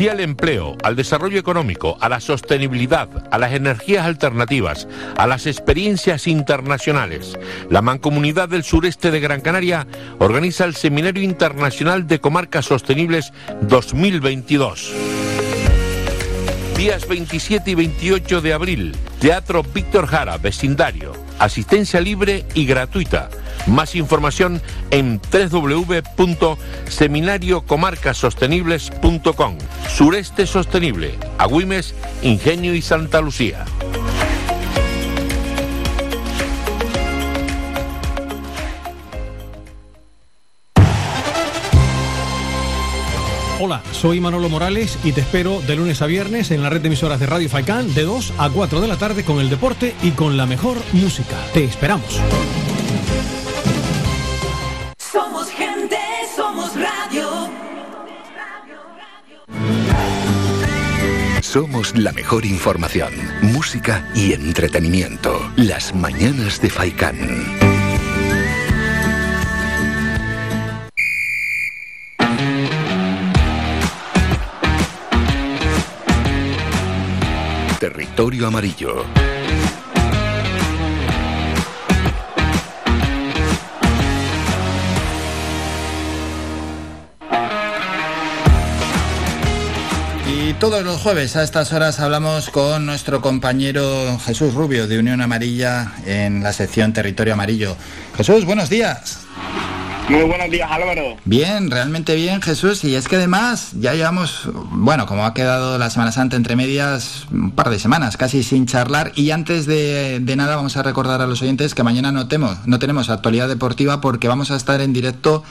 Sí al empleo, al desarrollo económico, a la sostenibilidad, a las energías alternativas, a las experiencias internacionales. La Mancomunidad del Sureste de Gran Canaria organiza el Seminario Internacional de Comarcas Sostenibles 2022. Días 27 y 28 de abril, Teatro Víctor Jara, vecindario. Asistencia libre y gratuita. Más información en www.seminariocomarcasostenibles.com. Sureste Sostenible, Agüimes, Ingenio y Santa Lucía. Hola, soy Manolo Morales y te espero de lunes a viernes en la red de emisoras de Radio Faicán de 2 a 4 de la tarde con el deporte y con la mejor música. Te esperamos. Somos la mejor información, música y entretenimiento. Las mañanas de Faikán. Territorio amarillo. Todos los jueves a estas horas hablamos con nuestro compañero Jesús Rubio de Unión Amarilla en la sección Territorio Amarillo. Jesús, buenos días. Muy buenos días, Álvaro. Bien, realmente bien, Jesús. Y es que además ya llevamos, bueno, como ha quedado la Semana Santa entre medias, un par de semanas casi sin charlar. Y antes de, nada vamos a recordar a los oyentes que mañana no, no tenemos actualidad deportiva porque vamos a estar en directo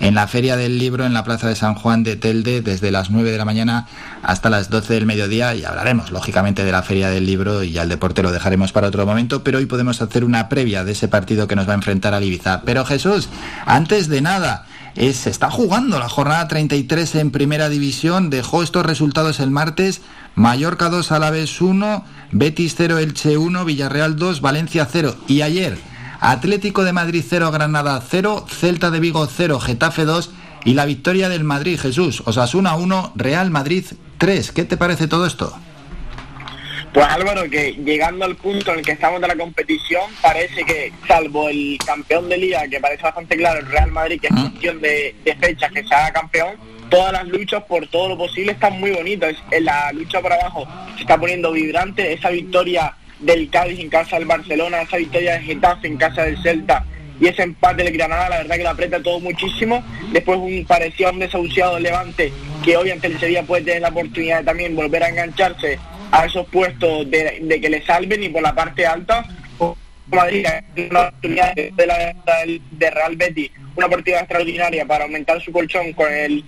en la Feria del Libro en la Plaza de San Juan de Telde desde las 9 de la mañana hasta las 12 del mediodía y hablaremos lógicamente de la Feria del Libro y ya el deporte lo dejaremos para otro momento, pero hoy podemos hacer una previa de ese partido que nos va a enfrentar al Ibiza. Pero Jesús, antes de nada, es, se está jugando la jornada 33 en Primera División, dejó estos resultados el martes, Mallorca 2, Alavés 1, Betis 0, Elche 1, Villarreal 2, Valencia 0 y ayer Atlético de Madrid 0, Granada 0, Celta de Vigo 0, Getafe 2 y la victoria del Madrid, Jesús. Osasuna 1, Real Madrid 3. ¿Qué te parece todo esto? Pues Álvaro, que llegando al punto en el que estamos de la competición, parece que, salvo el campeón de liga, que parece bastante claro, el Real Madrid, que es cuestión de, de fechas que se haga campeón, todas las luchas por todo lo posible están muy bonitas. En la lucha por abajo se está poniendo vibrante, esa victoria del Cádiz en casa del Barcelona, esa victoria de Getafe en casa del Celta y ese empate del Granada, la verdad que lo aprieta todo muchísimo. Después un parecido a un desahuciado Levante, que hoy ante el Sevilla puede tener la oportunidad de también volver a engancharse a esos puestos de, que le salven y por la parte alta Madrid una oportunidad de la de Real Betis, una oportunidad extraordinaria para aumentar su colchón con el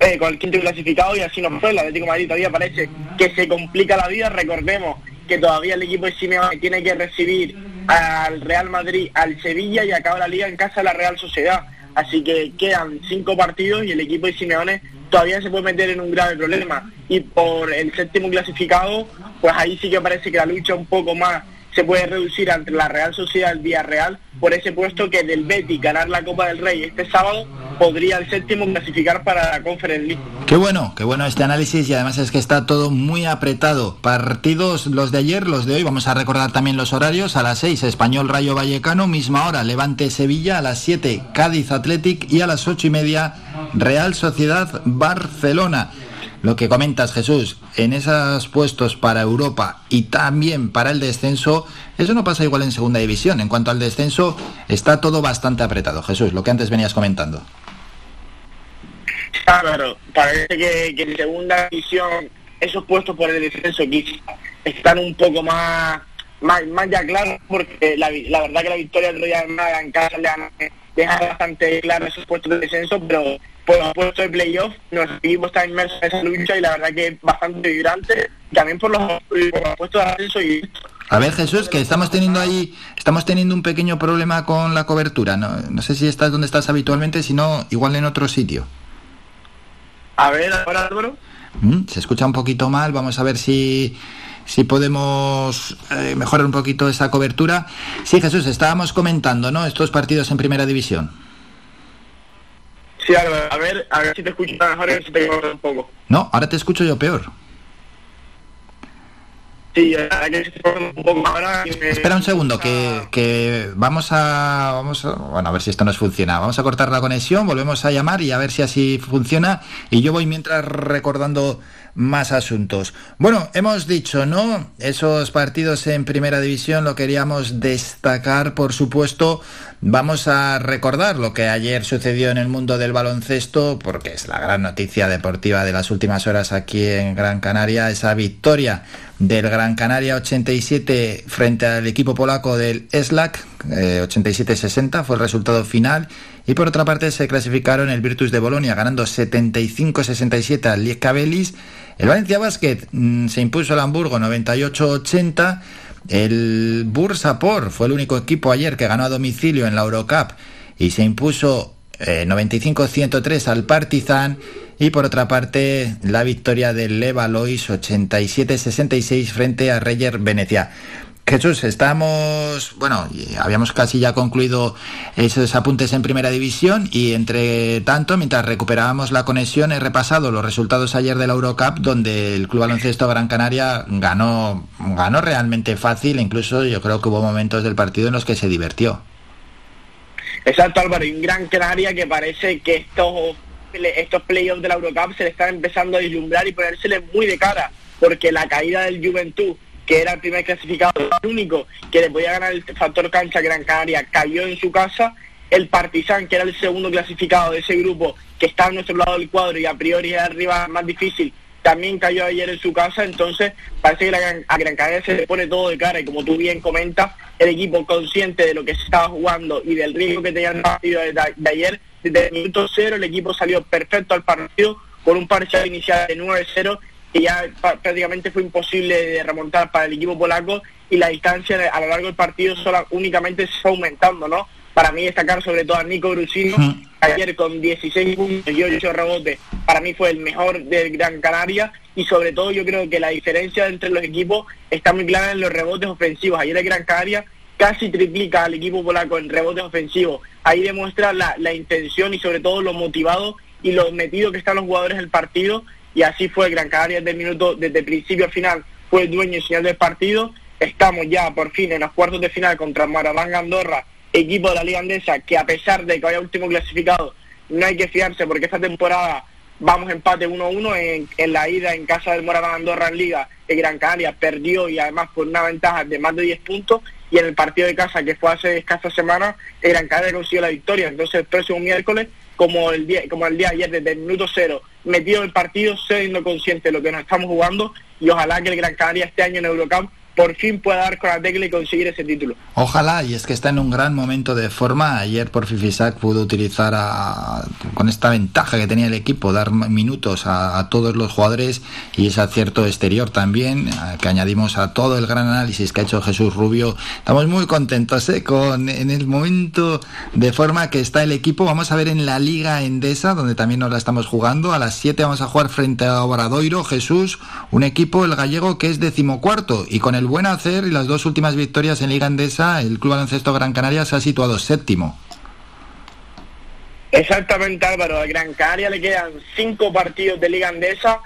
eh, con el quinto clasificado y así no fue. El Atlético de Madrid todavía parece que se complica la vida. Recordemos que todavía el equipo de Simeone tiene que recibir al Real Madrid, al Sevilla y acaba la liga en casa de la Real Sociedad. Así que quedan cinco partidos y el equipo de Simeone todavía se puede meter en un grave problema. Y por el séptimo clasificado, pues ahí sí que parece que la lucha un poco más se puede reducir ante la Real Sociedad Villarreal por ese puesto que del Betis ganar la Copa del Rey este sábado podría el séptimo clasificar para la Conference League. Qué bueno, qué bueno este análisis y además es que está todo muy apretado. Partidos los de ayer, los de hoy, vamos a recordar también los horarios. A las 6, Español Rayo Vallecano, misma hora, Levante Sevilla, a las 7, Cádiz Athletic y a las 8 y media, Real Sociedad Barcelona. Lo que comentas, Jesús, en esos puestos para Europa y también para el descenso, eso no pasa igual en segunda división. En cuanto al descenso, está todo bastante apretado. Jesús, lo que antes venías comentando. Claro, parece que, en segunda división esos puestos por el descenso quizá están un poco más más, más ya claros porque la, la verdad que la victoria del Real Málaga en casa le han deja bastante claro esos puestos de descenso, pero por los puestos de playoff nuestro equipo está inmerso en esa lucha y la verdad que es bastante vibrante, también por los, por los puestos de ascenso y A ver, Jesús, que estamos teniendo ahí, estamos teniendo un pequeño problema con la cobertura. No, no sé si estás donde estás habitualmente, si no, igual en otro sitio. a ver ahora Álvaro. Mm, Se escucha un poquito mal, vamos a ver si, si podemos eh, mejorar un poquito esa cobertura. Sí, Jesús, estábamos comentando, ¿no? Estos partidos en primera división. Sí, Álvaro, a ver, a ver si te escucho mejor y si te corto un poco. No, ahora te escucho yo peor. Sí, verdad que corta un poco ahora. me- Espera un segundo, que, que vamos a, vamos a, bueno, a ver si esto nos funciona. Vamos a cortar la conexión, volvemos a llamar y a ver si así funciona. Y yo voy mientras recordando más asuntos. Bueno, hemos dicho, ¿no? Esos partidos en primera división lo queríamos destacar, por supuesto. Vamos a recordar lo que ayer sucedió en el mundo del baloncesto, porque es la gran noticia deportiva de las últimas horas aquí en Gran Canaria, esa victoria del Gran Canaria 87 frente al equipo polaco del ESLAC, eh, 87-60 fue el resultado final Y por otra parte se clasificaron el Virtus de Bolonia ganando 75-67 al Liesca Belis. El Valencia Basket mm, se impuso al Hamburgo 98-80. El Bursapor fue el único equipo ayer que ganó a domicilio en la Eurocup y se impuso eh, 95-103 al Partizan. Y por otra parte, la victoria del Levalois 87-66 frente a Reyer Venecia. Jesús, estamos, bueno, habíamos casi ya concluido esos apuntes en primera división y entre tanto, mientras recuperábamos la conexión, he repasado los resultados ayer de la Eurocup, donde el Club Baloncesto Gran Canaria ganó, ganó realmente fácil, incluso yo creo que hubo momentos del partido en los que se divirtió. Exacto, Álvaro, y un Gran Canaria que parece que estos, estos playoffs de la Eurocup se le están empezando a vislumbrar y ponérsele muy de cara, porque la caída del Juventud que era el primer clasificado, el único que le podía ganar el factor cancha Gran Canaria, cayó en su casa. El Partizan, que era el segundo clasificado de ese grupo, que está a nuestro lado del cuadro y a priori era arriba más difícil, también cayó ayer en su casa. Entonces, parece que a Gran Canaria se le pone todo de cara. Y como tú bien comentas, el equipo consciente de lo que se estaba jugando y del riesgo que tenía el partido de, de ayer, desde el minuto cero, el equipo salió perfecto al partido con un parcial inicial de 9-0 que ya prácticamente fue imposible de remontar para el equipo polaco y la distancia a lo largo del partido sola, únicamente se fue aumentando, ¿no? Para mí destacar sobre todo a Nico Brusino, ayer con 16 puntos y 8 rebotes, para mí fue el mejor del Gran Canaria y sobre todo yo creo que la diferencia entre los equipos está muy clara en los rebotes ofensivos. Ayer el Gran Canaria casi triplica al equipo polaco en rebotes ofensivos. Ahí demuestra la, la intención y sobre todo lo motivado y lo metido que están los jugadores en el partido y así fue Gran Canaria desde el minuto, desde principio a final fue el dueño y señor del partido. Estamos ya por fin en los cuartos de final contra Maravanga Andorra, equipo de la Liga Andesa, que a pesar de que vaya último clasificado, no hay que fiarse porque esta temporada vamos empate 1-1 en, en la ida en casa del Moraván Andorra en Liga, el Gran Canaria perdió y además por una ventaja de más de 10 puntos y en el partido de casa que fue hace escasas semanas, el Gran Canaria consiguió la victoria. Entonces el próximo miércoles, como el día, como el día de ayer, desde el minuto cero, metido en el partido, siendo consciente de lo que nos estamos jugando y ojalá que el Gran Canaria este año en Eurocup por fin pueda dar con la tecla y conseguir ese título. Ojalá, y es que está en un gran momento de forma. Ayer por Fifisac pudo utilizar a- con esta ventaja que tenía el equipo, dar minutos a, todos los jugadores y ese acierto exterior también, que añadimos a todo el gran análisis que ha hecho Jesús Rubio. Estamos muy contentos ¿eh? con en el momento de forma que está el equipo. Vamos a ver en la Liga Endesa, donde también nos la estamos jugando. A las 7 vamos a jugar frente a Obradoiro, Jesús, un equipo, el gallego, que es decimocuarto y con el buen hacer y las dos últimas victorias en Liga Endesa, el Club Baloncesto Gran Canaria se ha situado séptimo. Exactamente Álvaro, Gran Canaria le quedan cinco partidos de Liga Andesa,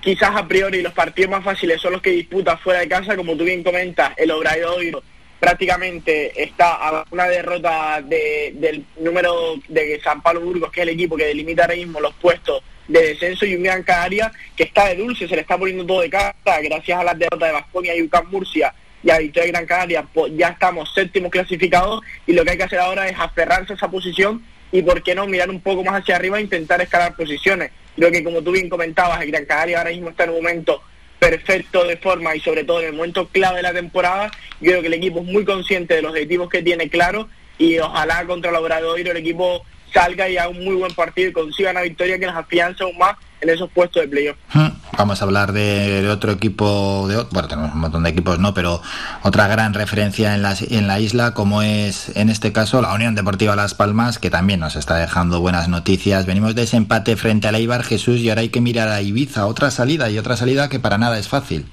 quizás a priori los partidos más fáciles son los que disputa fuera de casa, como tú bien comentas, el Obradoiro prácticamente está a una derrota de- del número de San Pablo Burgos, que es el equipo que delimita ahora mismo los puestos de descenso y un Gran Canaria que está de dulce, se le está poniendo todo de cara, gracias a las derrotas de Vasconia y UCAM Murcia y a Victoria Gran Canaria, pues ya estamos séptimos clasificados y lo que hay que hacer ahora es aferrarse a esa posición y por qué no mirar un poco más hacia arriba e intentar escalar posiciones. Creo que como tú bien comentabas, el Gran Canaria ahora mismo está en un momento perfecto de forma y sobre todo en el momento clave de la temporada. Yo creo que el equipo es muy consciente de los objetivos que tiene claro y ojalá contra el Obradoiro el equipo salga y haga un muy buen partido y consiga una victoria que nos afianza aún más en esos puestos de playoff. Vamos a hablar de, otro equipo, de, bueno, tenemos un montón de equipos, ¿no? Pero otra gran referencia en la, en la isla, como es en este caso la Unión Deportiva Las Palmas, que también nos está dejando buenas noticias. Venimos de ese empate frente al Eibar Jesús y ahora hay que mirar a Ibiza, otra salida y otra salida que para nada es fácil.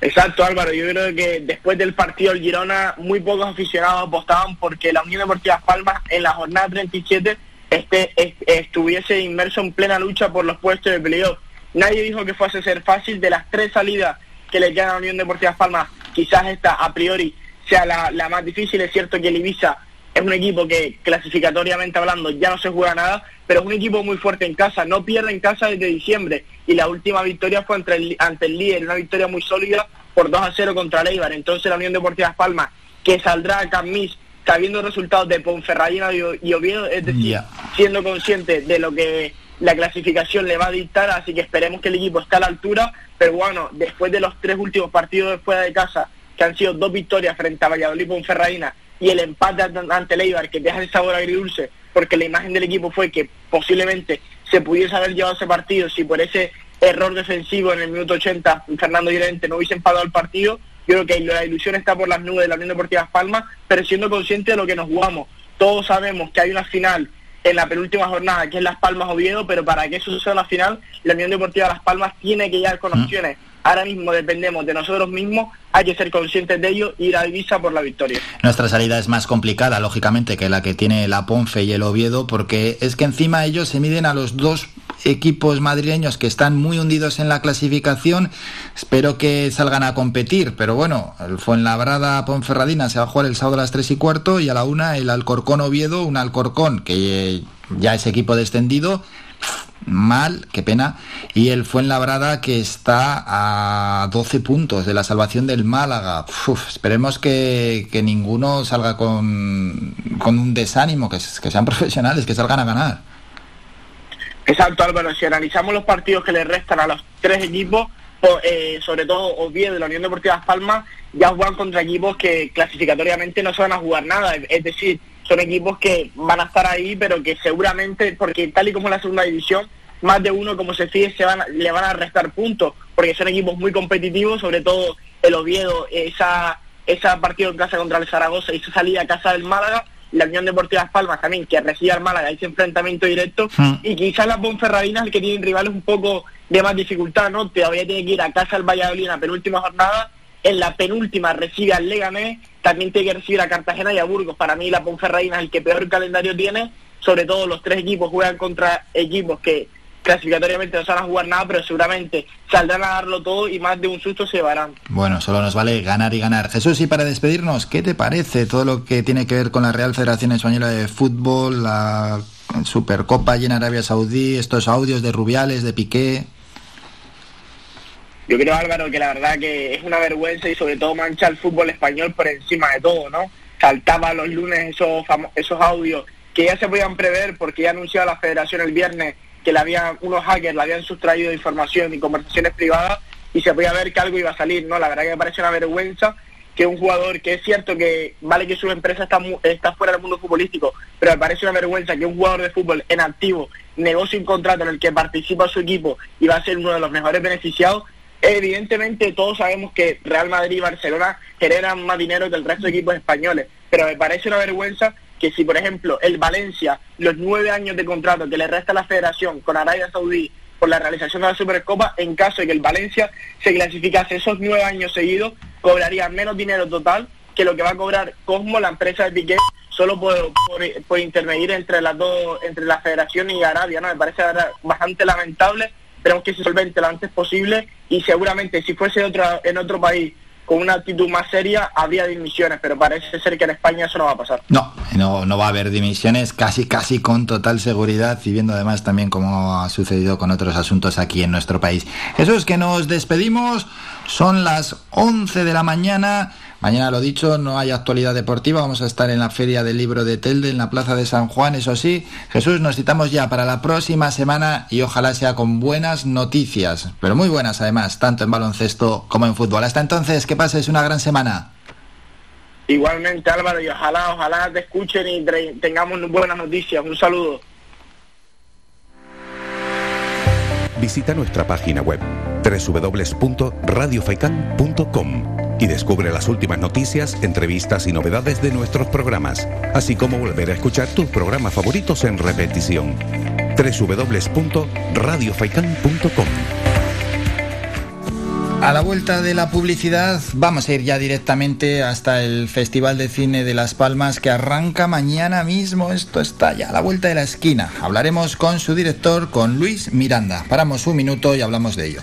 Exacto, Álvaro. Yo creo que después del partido del Girona, muy pocos aficionados apostaban porque la Unión Deportiva Palmas en la jornada 37 este, est- estuviese inmerso en plena lucha por los puestos de playoff. Nadie dijo que fuese a ser fácil. De las tres salidas que le quedan a la Unión Deportiva Palmas, quizás esta a priori sea la, la más difícil. Es cierto que el Ibiza es un equipo que clasificatoriamente hablando ya no se juega nada, pero es un equipo muy fuerte en casa, no pierde en casa desde diciembre. Y la última victoria fue ante el, ante el líder, una victoria muy sólida por 2 a 0 contra el Eibar. Entonces la Unión Deportiva Las Palmas, que saldrá a Camis sabiendo resultados de Ponferradina y, y Oviedo, es decir, siendo consciente de lo que la clasificación le va a dictar, así que esperemos que el equipo esté a la altura, pero bueno, después de los tres últimos partidos de fuera de casa, que han sido dos victorias frente a Valladolid y Ponferradina, y el empate ante- el Eibar que deja el sabor agridulce porque la imagen del equipo fue que posiblemente se pudiese haber llevado ese partido si por ese error defensivo en el minuto 80 Fernando Llorente no hubiese empatado el partido. Yo creo que la ilusión está por las nubes de la Unión Deportiva Las Palmas, pero siendo consciente de lo que nos jugamos. Todos sabemos que hay una final en la penúltima jornada, que es Las Palmas Oviedo, pero para que eso suceda la final, la Unión Deportiva Las Palmas tiene que llegar con opciones. Ahora mismo dependemos de nosotros mismos, hay que ser conscientes de ello y ir a Ibiza por la victoria. Nuestra salida es más complicada, lógicamente, que la que tiene la Ponfe y el Oviedo, porque es que encima ellos se miden a los dos equipos madrileños que están muy hundidos en la clasificación. Espero que salgan a competir, pero bueno, el Fuenlabrada Ponferradina se va a jugar el sábado a las 3 y cuarto y a la una el Alcorcón Oviedo, un Alcorcón que ya es equipo descendido. Mal, qué pena. Y el Fuenlabrada que está a 12 puntos de la salvación del Málaga. Esperemos que, que ninguno salga con, con un desánimo, que, que sean profesionales, que salgan a ganar. Exacto, Álvaro. Si analizamos los partidos que le restan a los tres equipos, po- eh, sobre todo Oviedo y la Unión Deportiva Las Palmas, ya juegan contra equipos que clasificatoriamente no se van a jugar nada. Es decir, son equipos que van a estar ahí, pero que seguramente, porque tal y como es la segunda división, más de uno, como se fije, se van le van a restar puntos, porque son equipos muy competitivos, sobre todo el Oviedo, esa, esa partido en casa contra el Zaragoza y esa salida a casa del Málaga, la Unión Deportiva Las Palmas también, que recibe al Málaga ese enfrentamiento directo, y quizás la Ponferradina es el que tiene rivales un poco de más dificultad, ¿no? Todavía tiene que ir a casa al Valladolid en la penúltima jornada, en la penúltima recibe al Leganés, también tiene que recibir a Cartagena y a Burgos. Para mí la Ponferradina es el que peor calendario tiene, sobre todo los tres equipos juegan contra equipos que clasificatoriamente no se van a jugar nada, pero seguramente saldrán a darlo todo y más de un susto se llevarán. Bueno, solo nos vale ganar y ganar. Jesús, y para despedirnos, ¿qué te parece todo lo que tiene que ver con la Real Federación Española de Fútbol, la Supercopa allí en Arabia Saudí, estos audios de Rubiales, de Piqué? Yo creo, Álvaro, que la verdad que es una vergüenza y sobre todo mancha el fútbol español por encima de todo, ¿no? Saltaba los lunes esos, esos audios que ya se podían prever porque ya anunciaba la federación el viernes que le habían, unos hackers le habían sustraído información y conversaciones privadas y se podía ver que algo iba a salir, ¿no? La verdad que me parece una vergüenza que un jugador, que es cierto que vale que su empresa está, está fuera del mundo futbolístico, pero me parece una vergüenza que un jugador de fútbol en activo negocie un contrato en el que participa su equipo y va a ser uno de los mejores beneficiados. Evidentemente todos sabemos que Real Madrid y Barcelona generan más dinero que el resto de equipos españoles, pero me parece una vergüenza que si, por ejemplo, el Valencia, los nueve años de contrato que le resta a la federación con Arabia Saudí por la realización de la Supercopa, en caso de que el Valencia se clasificase esos nueve años seguidos, cobraría menos dinero total que lo que va a cobrar Cosmo, la empresa de Piqué, solo por, por, por intermedir entre las dos, entre la federación y Arabia, ¿no? Me parece bastante lamentable, esperemos que se solvente lo antes posible y seguramente si fuese otra, en otro país con una actitud más seria habría dimisiones, pero parece ser que en España eso no va a pasar. No, no, no va a haber dimisiones casi, casi con total seguridad y viendo además también cómo ha sucedido con otros asuntos aquí en nuestro país. Eso es que nos despedimos, son las 11 de la mañana. Mañana lo dicho, no hay actualidad deportiva, vamos a estar en la Feria del Libro de Telde, en la Plaza de San Juan, eso sí. Jesús, nos citamos ya para la próxima semana y ojalá sea con buenas noticias, pero muy buenas además, tanto en baloncesto como en fútbol. Hasta entonces, que pases una gran semana. Igualmente Álvaro y ojalá, ojalá te escuchen y tengamos buenas noticias. Un saludo. Visita nuestra página web www.radiofaikan.com y descubre las últimas noticias, entrevistas y novedades de nuestros programas, así como volver a escuchar tus programas favoritos en repetición. www.radiofaikan.com A la vuelta de la publicidad vamos a ir ya directamente hasta el Festival de Cine de Las Palmas que arranca mañana mismo. Esto está ya a la vuelta de la esquina. Hablaremos con su director, con Luis Miranda. Paramos un minuto y hablamos de ello.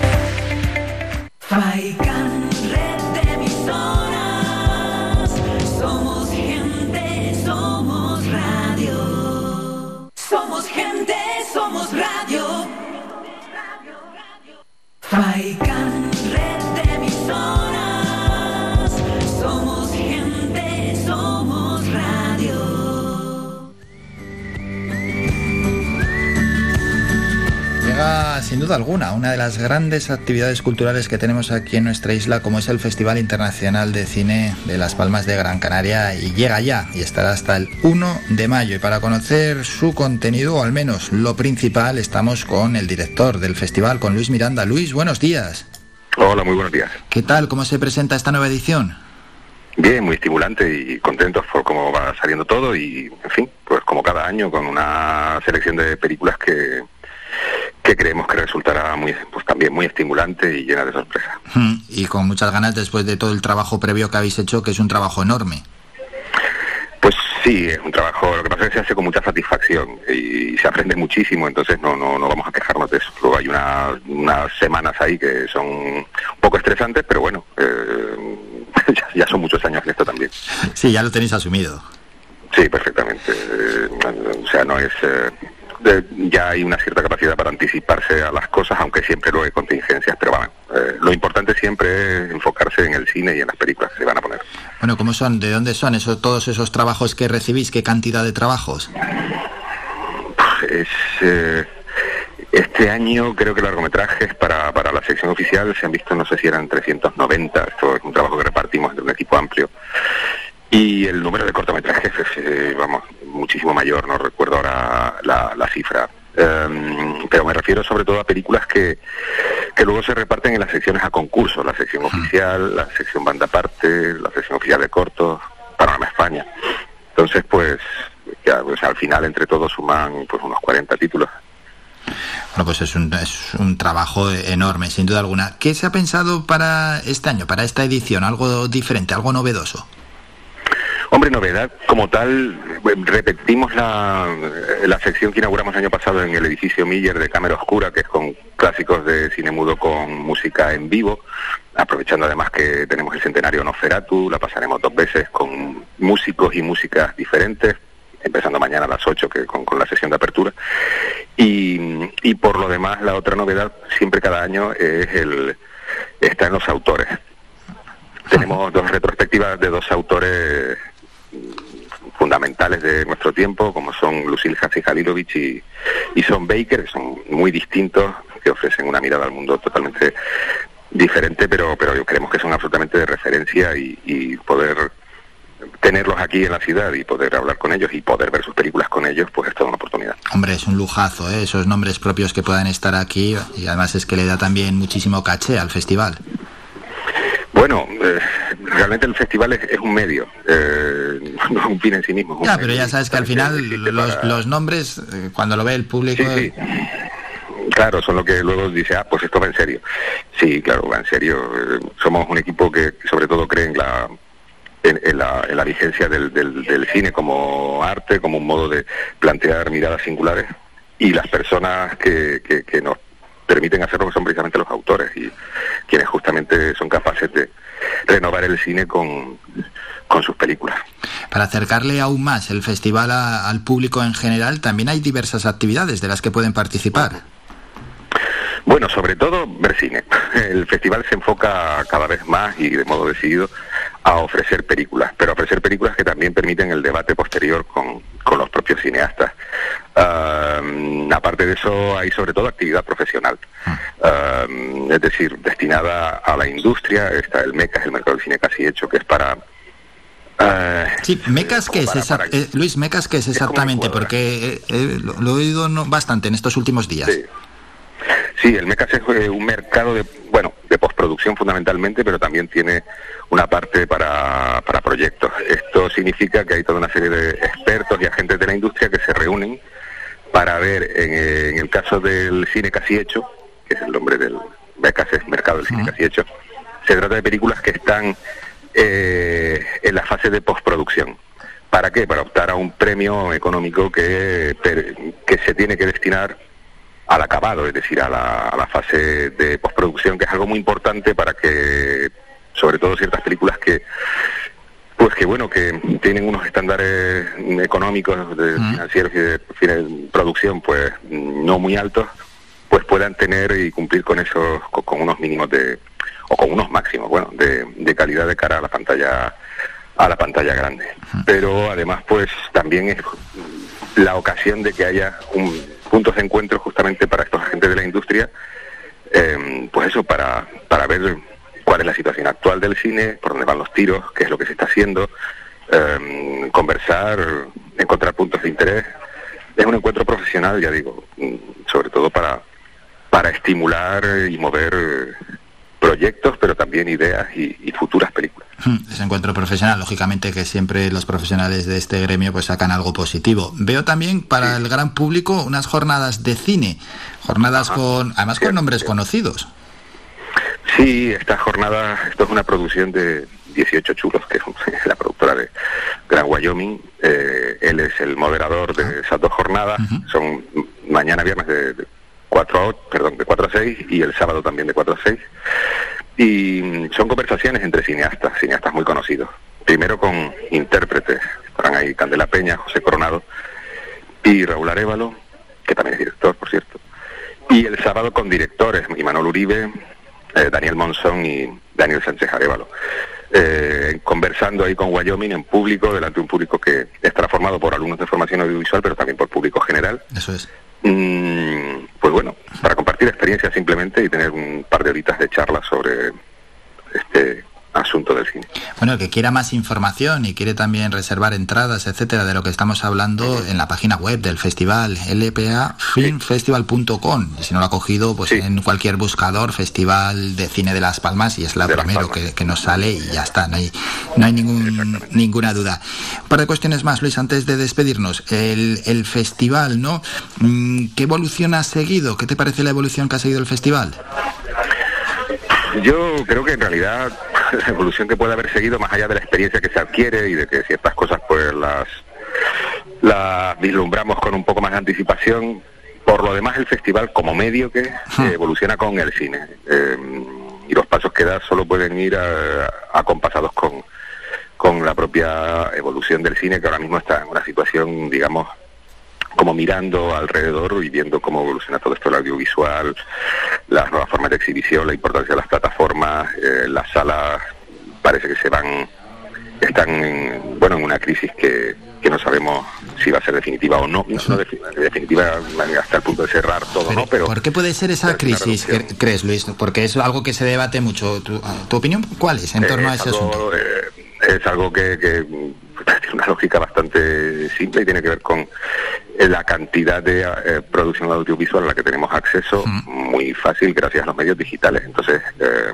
duda alguna una de las grandes actividades culturales que tenemos aquí en nuestra isla, como es el Festival Internacional de Cine de Las Palmas de Gran Canaria, y llega ya y estará hasta el 1 de mayo. Y para conocer su contenido, o al menos lo principal, estamos con el director del festival, con Luis Miranda. Luis, buenos días. Hola, muy buenos días. ¿Qué tal? ¿Cómo se presenta esta nueva edición? Bien, muy estimulante y contentos por cómo va saliendo todo y, en fin, pues como cada año con una selección de películas que, que creemos que resultará muy, pues también muy estimulante y llena de sorpresas. Mm, Y con muchas ganas después de todo el trabajo previo que habéis hecho, que es un trabajo enorme. Pues sí, es un trabajo, lo que pasa es que se hace con mucha satisfacción y se aprende muchísimo, entonces no, no, no vamos a quejarnos de eso. Luego hay una- unas semanas ahí que son un poco estresantes, pero bueno, eh, ya, ya son muchos años en esto también. Sí, ya lo tenéis asumido. Sí, perfectamente. Eh, o sea, no es... eh, ya hay una cierta capacidad para anticiparse a las cosas, aunque siempre luego hay contingencias, pero bueno, eh, lo importante siempre es enfocarse en el cine y en las películas que se van a poner. Bueno, ¿cómo son? ¿De dónde son esos, todos esos trabajos que recibís? ¿Qué cantidad de trabajos? Es, eh, este año creo que largometrajes para, para la sección oficial se han visto, no sé si eran 390, esto es un trabajo que repartimos entre un equipo amplio. Y el número de cortometrajes es, eh, vamos, muchísimo mayor, no recuerdo ahora la, la cifra. Em, pero me refiero sobre todo a películas que, que luego se reparten en las secciones a concurso, la sección oficial, la sección banda aparte, la sección oficial de cortos, Panorama España. Entonces, pues, ya, pues al final entre todos suman pues unos 40 títulos. Bueno, pues es un, es un trabajo enorme, sin duda alguna. ¿Qué se ha pensado para este año, para esta edición? ¿Algo diferente, algo novedoso? Hombre, novedad como tal, eh, repetimos la, eh, la sección que inauguramos el año pasado en el edificio Miller de Cámara Oscura, que es con clásicos de cine mudo con música en vivo, aprovechando además que tenemos el centenario Nosferatu, la pasaremos dos veces con músicos y músicas diferentes, empezando mañana a las 8 que con, con la sesión de apertura. Y, y por lo demás, la otra novedad, siempre cada año, es el está en los autores. Tenemos dos retrospectivas de dos autores fundamentales de nuestro tiempo, como son Lucille Halilovic y, y Son Baker, que son muy distintos, que ofrecen una mirada al mundo totalmente diferente, pero, pero creemos que son absolutamente de referencia y, y poder tenerlos aquí en la ciudad y poder hablar con ellos y poder ver sus películas con ellos, pues es toda una oportunidad. Hombre, es un lujazo, ¿eh? esos nombres propios que puedan estar aquí y además es que le da también muchísimo caché al festival. Bueno, eh, realmente el festival es, es un medio, eh, no es un fin en sí mismo. Ya, pero ya sabes que al final los, los nombres, eh, cuando lo ve el público... Sí, sí. Claro, son lo que luego dice, ah, pues esto va en serio. Sí, claro, va en serio. Eh, somos un equipo que sobre todo cree en la en, en la, en la vigencia del, del- del cine como arte, como un modo de plantear miradas singulares y las personas que, que, que nos permiten hacerlo son precisamente los autores y quienes justamente son capaces de renovar el cine con, con sus películas. Para acercarle aún más el festival a- al público en general, también hay diversas actividades de las que pueden participar. Bueno, sobre todo ver cine. El festival se enfoca cada vez más y de modo decidido a ofrecer películas, pero ofrecer películas que también permiten el debate posterior con, con los propios cineastas. Aparte de eso, hay sobre todo actividad profesional, Ah, es decir, destinada a la industria. Está el MECA, es el mercado del cine casi hecho, que es para... ah, Sí, Mecas, ¿qué es? para- para- eh, Luis, Mecas, ¿qué es exactamente? Porque eh, eh, lo, lo he oído no- bastante en estos últimos días. Sí, el MECAS es eh, un mercado de, bueno, postproducción fundamentalmente, pero también tiene una parte para, para proyectos. Esto significa que hay toda una serie de expertos y agentes de la industria que se reúnen para ver, en, en el caso del cine casi hecho, que es el nombre del MECAS, es Mercado del Cine Casi Hecho, se trata de películas que están eh, en la fase de postproducción. ¿Para qué? Para optar a un premio económico que, que se tiene que destinar al acabado, es decir, a la, a la fase de postproducción, que es algo muy importante para que, sobre todo ciertas películas que, pues que bueno, que tienen unos estándares económicos, de, financieros y de, producción, pues no muy altos, pues puedan tener y cumplir con esos, con, con unos mínimos de, o con unos máximos, bueno, de, de calidad de cara a la pantalla, a la pantalla grande. Pero además, pues también es la ocasión de que haya un puntos de encuentro justamente para estos agentes de la industria, eh, pues eso, para, para ver cuál es la situación actual del cine, por dónde van los tiros, qué es lo que se está haciendo, eh, conversar, encontrar puntos de interés. Es un encuentro profesional, ya digo, mm, sobre todo para, para estimular y mover proyectos, pero también ideas y, y futuras películas. Hmm, Ese encuentro profesional, lógicamente que siempre los profesionales de este gremio pues sacan algo positivo. Veo también para el gran público unas jornadas de cine, jornadas con, además con nombres conocidos. Sí, esta jornada, esto es una producción de 18 chulos, que es la productora de Gran Wyoming. Eh, él es el moderador de esas dos jornadas. Son mañana viernes de, de 4 a 8, perdón, de 4 a 6 y el sábado también de 4 a 6. Y mm, son conversaciones entre cineastas, cineastas muy conocidos. Primero con intérpretes, estarán ahí Candela Peña, José Coronado y Raúl Arevalo, que también es director, por cierto. Y el sábado con directores, Imanol Uribe, eh, Daniel Monzón y Daniel Sánchez Arevalo. Eh, conversando ahí con Wyoming en público, delante de un público que estará formado por alumnos de formación audiovisual, pero también por público general. Eso es. Mm, pues bueno, para compartir experiencias simplemente y tener un par de horitas de charla sobre este asunto del cine. Bueno, el que quiera más información y quiere también reservar entradas, etcétera, de lo que estamos hablando en la página web del festival, lpafilmfestival.com. Y Si no lo ha cogido, pues en cualquier buscador, Festival de Cine de Las Palmas, y es la primero que, que nos sale y ya está, no hay, no hay ningún, ninguna duda. Un par de cuestiones más, Luis, antes de despedirnos. El, el festival, ¿no? Mm, ¿Qué evolución ha seguido? ¿Qué te parece la evolución que ha seguido el festival? Yo creo que en realidad la evolución que puede haber seguido, más allá de la experiencia que se adquiere y de que ciertas cosas pues las, las vislumbramos con un poco más de anticipación, por lo demás el festival como medio que eh, evoluciona con el cine. Eh, y los pasos que da solo pueden ir acompasados con, con la propia evolución del cine que ahora mismo está en una situación, digamos, como mirando alrededor y viendo cómo evoluciona todo esto el audiovisual, las nuevas formas de exhibición, la importancia de las plataformas, eh, las salas parece que se van, están en, bueno en una crisis que, que no sabemos si va a ser definitiva o no, no, no defi- definitiva hasta el punto de cerrar todo, ¿no? Pero ¿Por qué puede ser esa crisis, cre- crees, Luis? Porque es algo que se debate mucho. ¿Tu, tu opinión cuál es en torno a es ese algo, asunto? eh, es algo que, que, mm, tiene una lógica bastante simple y tiene que ver con la cantidad de eh, producción audiovisual a la que tenemos acceso muy fácil gracias a los medios digitales. Entonces, eh,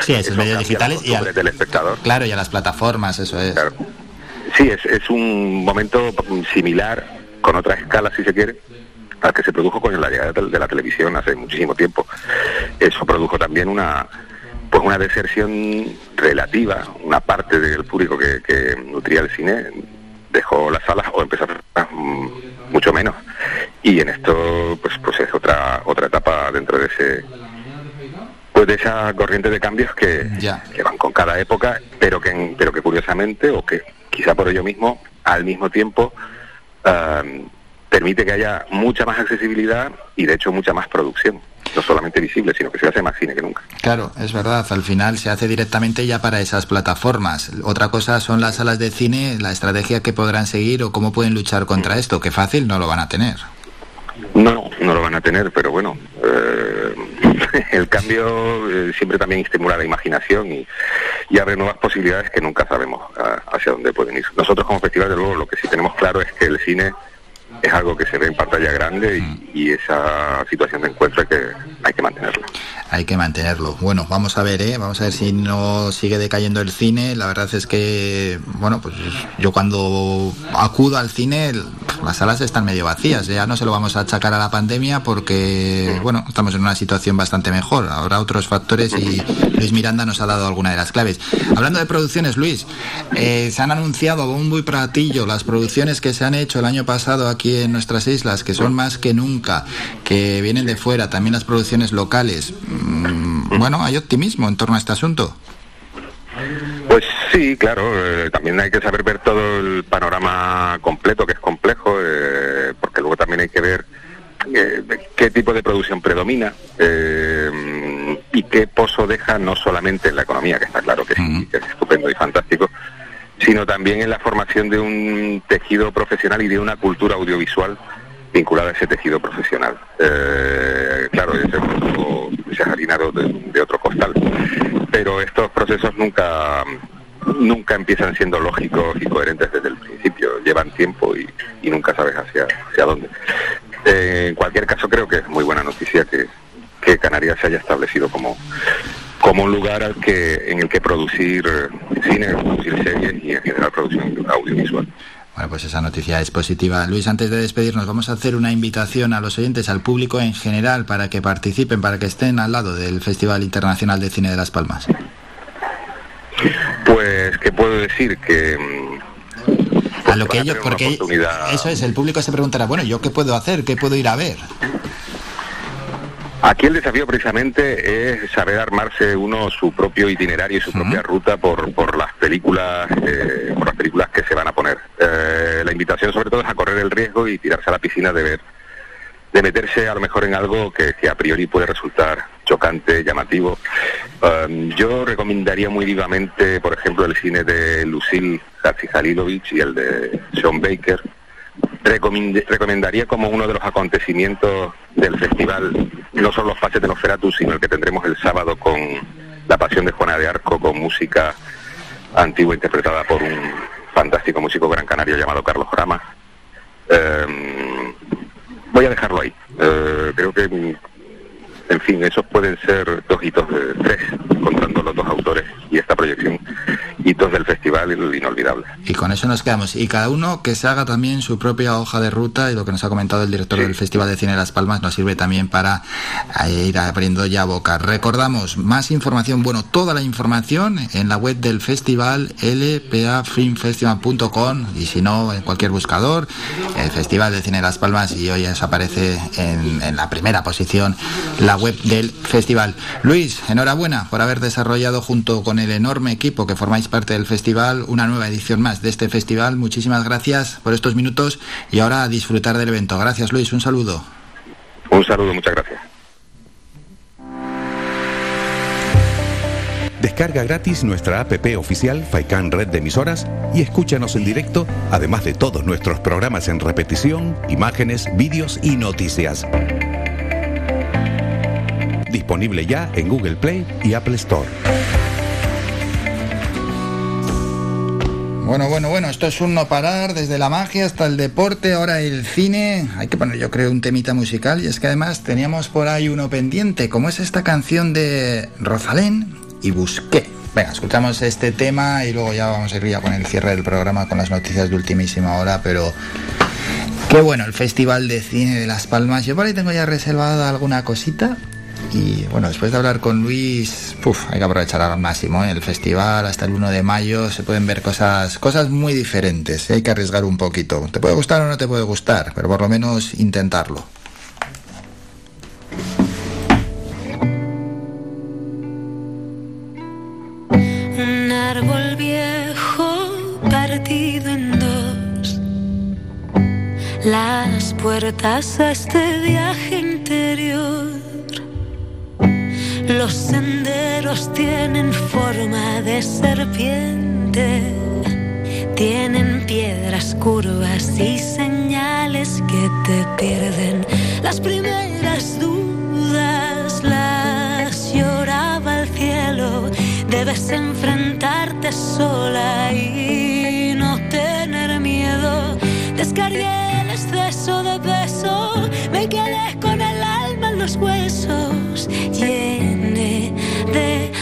Sí, a esos medios digitales y a, costumbres del espectador. claro, y a las plataformas, eso es. Sí, es, es un momento similar, con otra escala si se quiere, al que se produjo con la llegada de la televisión hace muchísimo tiempo. Eso produjo también una pues una deserción relativa, una parte del público que, que nutría el cine dejó las salas o empezó a mm, mucho menos. Y en esto pues pues es otra otra etapa dentro de ese pues de esa corriente de cambios que, que van con cada época, pero que pero que curiosamente o que quizá por ello mismo al mismo tiempo am, permite que haya mucha más accesibilidad y de hecho mucha más producción, no solamente visible, sino que se hace más cine que nunca. Claro, es verdad, al final se hace directamente ya para esas plataformas. Otra cosa son las salas de cine, la estrategia que podrán seguir o cómo pueden luchar contra esto, que fácil no lo van a tener. No, no lo van a tener, pero bueno, eh, el cambio eh, siempre también estimula la imaginación y, y abre nuevas posibilidades que nunca sabemos ah, hacia dónde pueden ir. Nosotros como festival, de luego, lo que sí tenemos claro es que el cine es algo que se ve en pantalla grande y, esa situación de encuentro que, hay que mantenerla. Hay que mantenerlo. Bueno, vamos a ver, ¿eh? Vamos a ver si no sigue decayendo el cine. La verdad es que, bueno, pues yo cuando acudo al cine, las salas están medio vacías. Ya no se lo vamos a achacar a la pandemia porque, bueno, estamos en una situación bastante mejor. Habrá otros factores y Luis Miranda nos ha dado alguna de las claves. Hablando de producciones, Luis, eh, se han anunciado a bombo y platillo las producciones que se han hecho el año pasado aquí en nuestras islas, que son más que nunca, que vienen de fuera, también las producciones locales. Mm, Bueno, hay optimismo en torno a este asunto. Pues sí, claro, eh, también hay que saber ver todo el panorama completo, que es complejo, eh, porque luego también hay que ver eh, qué tipo de producción predomina eh, y qué pozo deja no solamente en la economía, que está claro que sí, que es estupendo y fantástico, sino también en la formación de un tejido profesional y de una cultura audiovisual vinculada a ese tejido profesional. Eh, claro, ese es, otro- ese es harina de, otro costal. Pero estos procesos nunca nunca empiezan siendo lógicos y coherentes desde el principio. Llevan tiempo y, nunca sabes hacia, hacia dónde. Eh, en cualquier caso, creo que es muy buena noticia que Canarias se haya establecido como, como un lugar al que, en el que producir eh, cine, producir series y en general producción audiovisual. Bueno, pues esa noticia es positiva. Luis, antes de despedirnos, vamos a hacer una invitación a los oyentes, al público en general, para que participen, para que estén al lado del Festival Internacional de Cine de Las Palmas. Pues, ¿qué puedo decir? Que mm, A lo que van a ellos, porque eso es, el público se preguntará, bueno, ¿yo qué puedo hacer? ¿Qué puedo ir a ver? Aquí el desafío precisamente es saber armarse uno su propio itinerario y su propia ruta por, por las películas eh, por las películas que se van a poner. Eh, la invitación sobre todo es a correr el riesgo y tirarse a la piscina de ver de meterse a lo mejor en algo que, que a priori puede resultar chocante, llamativo. Um, yo recomendaría muy vivamente, por ejemplo, el cine de Lucille Halilovich y el de Sean Baker. Recomend- recomendaría como uno de los acontecimientos del festival, no solo los pases de Nosferatu, sino el que tendremos el sábado con La Pasión de Juana de Arco, con música antigua interpretada por un fantástico músico gran canario llamado Carlos Rama. Eh, voy a dejarlo ahí. Eh, creo que, en fin, esos pueden ser dos hitos de tres, contando los dos autores y esta proyección, hitos del festival y lo inolvidable. Y con eso nos quedamos. Y cada uno que se haga también su propia hoja de ruta y lo que nos ha comentado el director del Festival de Cine de Las Palmas nos sirve también para eh, ir abriendo ya boca. Recordamos, más información, bueno, toda la información en la web del festival lpafilmfestival.com y si no, en cualquier buscador, el Festival de Cine de Las Palmas y hoy os aparece en, en la primera posición la web del festival. Luis, enhorabuena por haber desarrollado junto con el enorme equipo que formáis parte del festival una nueva edición más de este festival. Muchísimas gracias por estos minutos y ahora a disfrutar del evento. Gracias Luis, un saludo. Un saludo, muchas gracias. Descarga gratis nuestra APP oficial Faikan Red de Emisoras y escúchanos en directo, además de todos nuestros programas en repetición, imágenes, vídeos y noticias. Disponible ya en Google Play y Apple Store. Bueno, bueno, bueno, esto es un no parar, desde la magia hasta el deporte, ahora el cine. Hay que poner, yo creo, un temita musical y es que además teníamos por ahí uno pendiente, como es esta canción de Rosalén y Busqué. Venga, escuchamos este tema y luego ya vamos a ir ya con el cierre del programa con las noticias de ultimísima hora, pero qué bueno el Festival de Cine de Las Palmas. Yo por ahí tengo ya reservada alguna cosita Y bueno, después de hablar con Luis, hay que aprovechar al máximo. ¿eh? El festival hasta el 1 de mayo se pueden ver cosas, cosas muy diferentes. ¿eh? Hay que arriesgar un poquito. Te puede gustar o no te puede gustar, pero por lo menos intentarlo. Un árbol viejo partido en dos. Las puertas a este viaje interior. Los senderos tienen forma de serpiente. Tienen piedras curvas y señales que te pierden. Las primeras dudas las lloraba el cielo. Debes enfrentarte sola y no tener miedo. Descargué el exceso de peso, me quedé con el alma en los huesos. De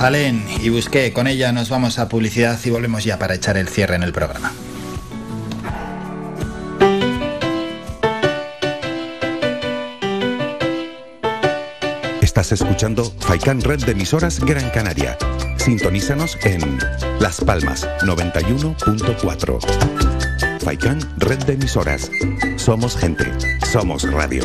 Rosalén y busqué. Con ella nos vamos a publicidad y volvemos ya para echar el cierre en el programa. Estás escuchando Faikan Red de emisoras Gran Canaria. Sintonízanos en Las Palmas 91.4. Faikan Red de emisoras. Somos gente. Somos radio.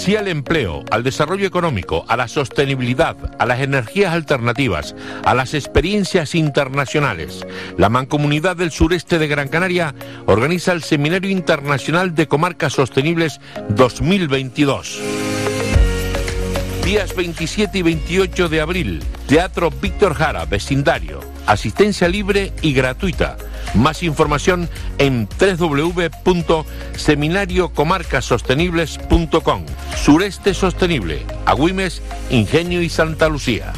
Sí al empleo, al desarrollo económico, a la sostenibilidad, a las energías alternativas, a las experiencias internacionales. La Mancomunidad del Sureste de Gran Canaria organiza el Seminario Internacional de Comarcas Sostenibles 2022. Días 27 y 28 de abril, Teatro Víctor Jara, vecindario. Asistencia libre y gratuita. Más información en www.seminariocomarcasostenibles.com. Sureste Sostenible, Agüimes, Ingenio y Santa Lucía.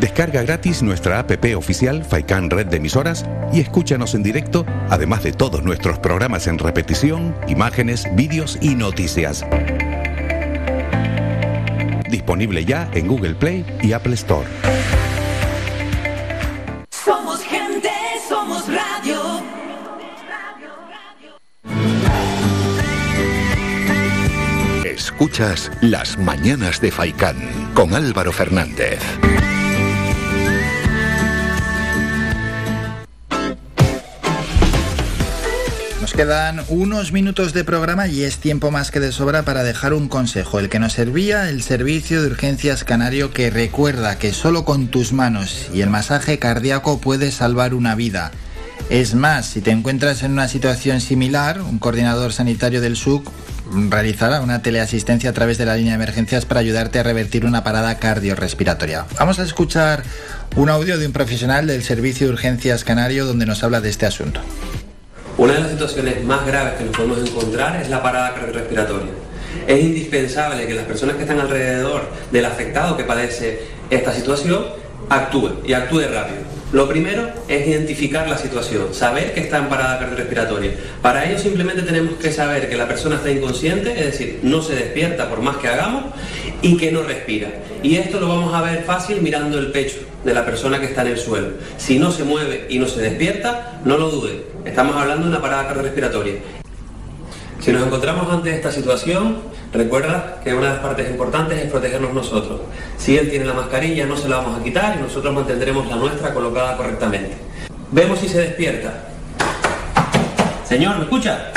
Descarga gratis nuestra app oficial Faikan Red de Emisoras y escúchanos en directo, además de todos nuestros programas en repetición, imágenes, vídeos y noticias. Disponible ya en Google Play y Apple Store. Somos gente, somos radio. Escuchas Las Mañanas de Faicán con Álvaro Fernández. Nos quedan unos minutos de programa y es tiempo más que de sobra para dejar un consejo, el que nos servía el servicio de urgencias canario que recuerda que solo con tus manos y el masaje cardíaco puedes salvar una vida. Es más, si te encuentras en una situación similar, un coordinador sanitario del SUC realizará una teleasistencia a través de la línea de emergencias para ayudarte a revertir una parada cardiorrespiratoria. Vamos a escuchar un audio de un profesional del servicio de urgencias canario donde nos habla de este asunto. Una de las situaciones más graves que nos podemos encontrar es la parada cardiorrespiratoria. Es indispensable que las personas que están alrededor del afectado que padece esta situación actúen y actúe rápido. Lo primero es identificar la situación, saber que está en parada cardiorrespiratoria. Para ello simplemente tenemos que saber que la persona está inconsciente, es decir, no se despierta por más que hagamos y que no respira. Y esto lo vamos a ver fácil mirando el pecho de la persona que está en el suelo. Si no se mueve y no se despierta, no lo dude. Estamos hablando de una parada cardiorrespiratoria. Si nos encontramos ante esta situación, recuerda que una de las partes importantes es protegernos nosotros. Si él tiene la mascarilla, no se la vamos a quitar y nosotros mantendremos la nuestra colocada correctamente. Vemos si se despierta. Señor, ¿me escucha?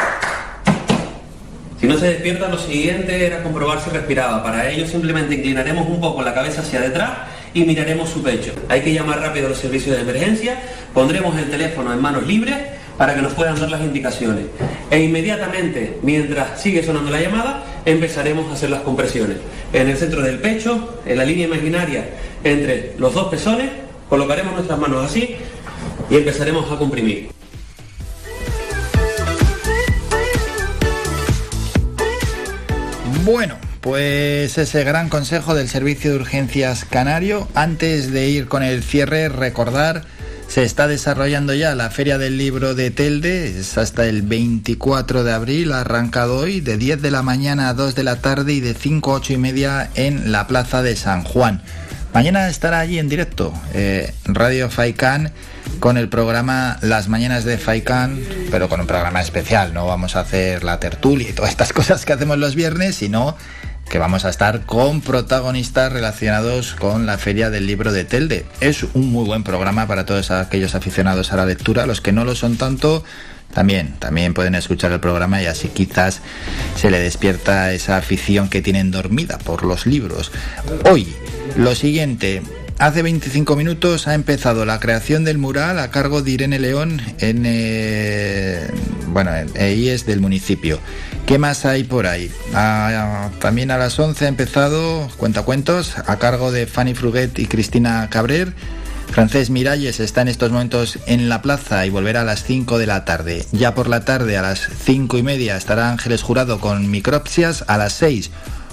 Si no se despierta, lo siguiente era comprobar si respiraba. Para ello simplemente inclinaremos un poco la cabeza hacia detrás y miraremos su pecho. Hay que llamar rápido a los servicios de emergencia, pondremos el teléfono en manos libres para que nos puedan dar las indicaciones. E inmediatamente, mientras sigue sonando la llamada, empezaremos a hacer las compresiones. En el centro del pecho, en la línea imaginaria entre los dos pezones, colocaremos nuestras manos así y empezaremos a comprimir. Bueno, pues ese gran consejo del Servicio de Urgencias Canario. Antes de ir con el cierre, recordar, se está desarrollando ya la Feria del Libro de Telde, es hasta el 24 de abril, ha arrancado hoy, de 10 de la mañana a 2 de la tarde y de 5 a 8 y media en la Plaza de San Juan. Mañana estará allí en directo eh, Radio Faikan con el programa Las Mañanas de Faikan, pero con un programa especial. No vamos a hacer la tertulia y todas estas cosas que hacemos los viernes, sino que vamos a estar con protagonistas relacionados con la Feria del Libro de Telde. Es un muy buen programa para todos aquellos aficionados a la lectura, los que no lo son tanto. También, también pueden escuchar el programa y así quizás se le despierta esa afición que tienen dormida por los libros. Hoy, lo siguiente, Hace 25 minutos ha empezado la creación del mural a cargo de Irene León en, eh, bueno, en EIES del municipio. ¿Qué más hay por ahí? Ah, también a las 11 ha empezado Cuentacuentos a cargo de Fanny Fruguet y Cristina Cabrer. Francés Miralles está en estos momentos en la plaza y volverá a las 5 de la tarde. Ya por la tarde a las 5 y media estará Ángeles Jurado con Micropsias. A las 6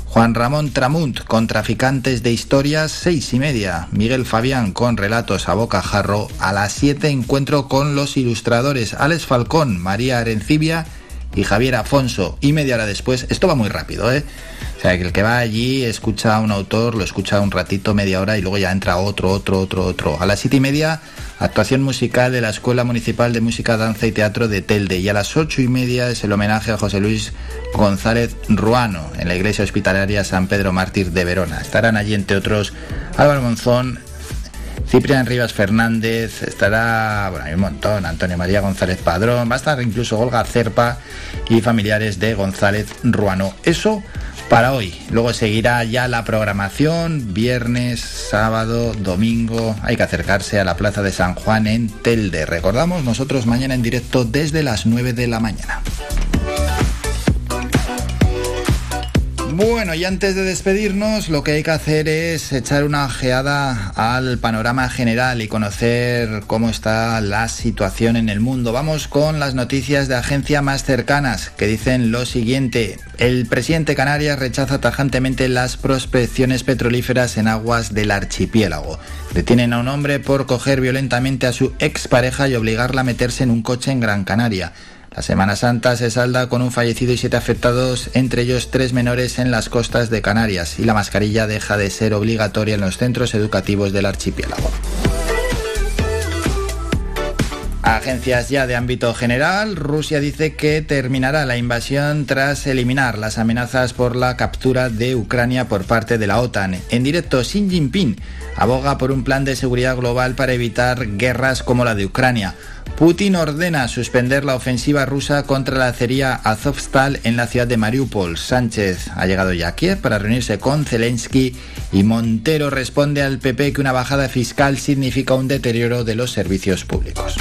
Juan Ramón Tramunt con Traficantes de Historias, seis y media. Miguel Fabián con Relatos a Bocajarro. A las 7 encuentro con los ilustradores Alex Falcón, María Arencibia y Javier Afonso. Y media hora después, esto va muy rápido, ¿eh? O sea, que el que va allí escucha a un autor, lo escucha un ratito, media hora y luego ya entra otro, otro, otro, otro. A las siete y media, actuación musical de la Escuela Municipal de Música, Danza y Teatro de Telde. Y a las ocho y media es el homenaje a José Luis González Ruano en la Iglesia Hospitalaria San Pedro Mártir de Verona. Estarán allí, entre otros, Álvaro Monzón, Ciprián Rivas Fernández, estará, bueno, hay un montón, Antonio María González Padrón, va a estar incluso Olga Cerpa y familiares de González Ruano. Eso para hoy. Luego seguirá ya la programación, viernes, sábado, domingo. Hay que acercarse a la Plaza de San Juan en Telde. Recordamos, nosotros mañana en directo desde las 9 de la mañana. Bueno, y antes de despedirnos, lo que hay que hacer es echar una ojeada al panorama general y conocer cómo está la situación en el mundo. Vamos con las noticias de agencia más cercanas, que dicen lo siguiente. El presidente Canarias rechaza tajantemente las prospecciones petrolíferas en aguas del archipiélago. Detienen a un hombre por coger violentamente a su expareja y obligarla a meterse en un coche en Gran Canaria. La Semana Santa se salda con un fallecido y siete afectados, entre ellos tres menores en las costas de Canarias, y la mascarilla deja de ser obligatoria en los centros educativos del archipiélago. Agencias ya de ámbito general, Rusia dice que terminará la invasión tras eliminar las amenazas por la captura de Ucrania por parte de la OTAN. En directo, Xi Jinping aboga por un plan de seguridad global para evitar guerras como la de Ucrania. Putin ordena suspender la ofensiva rusa contra la acería Azovstal en la ciudad de Mariupol. Sánchez ha llegado ya a Kiev para reunirse con Zelensky y Montero responde al PP que una bajada fiscal significa un deterioro de los servicios públicos.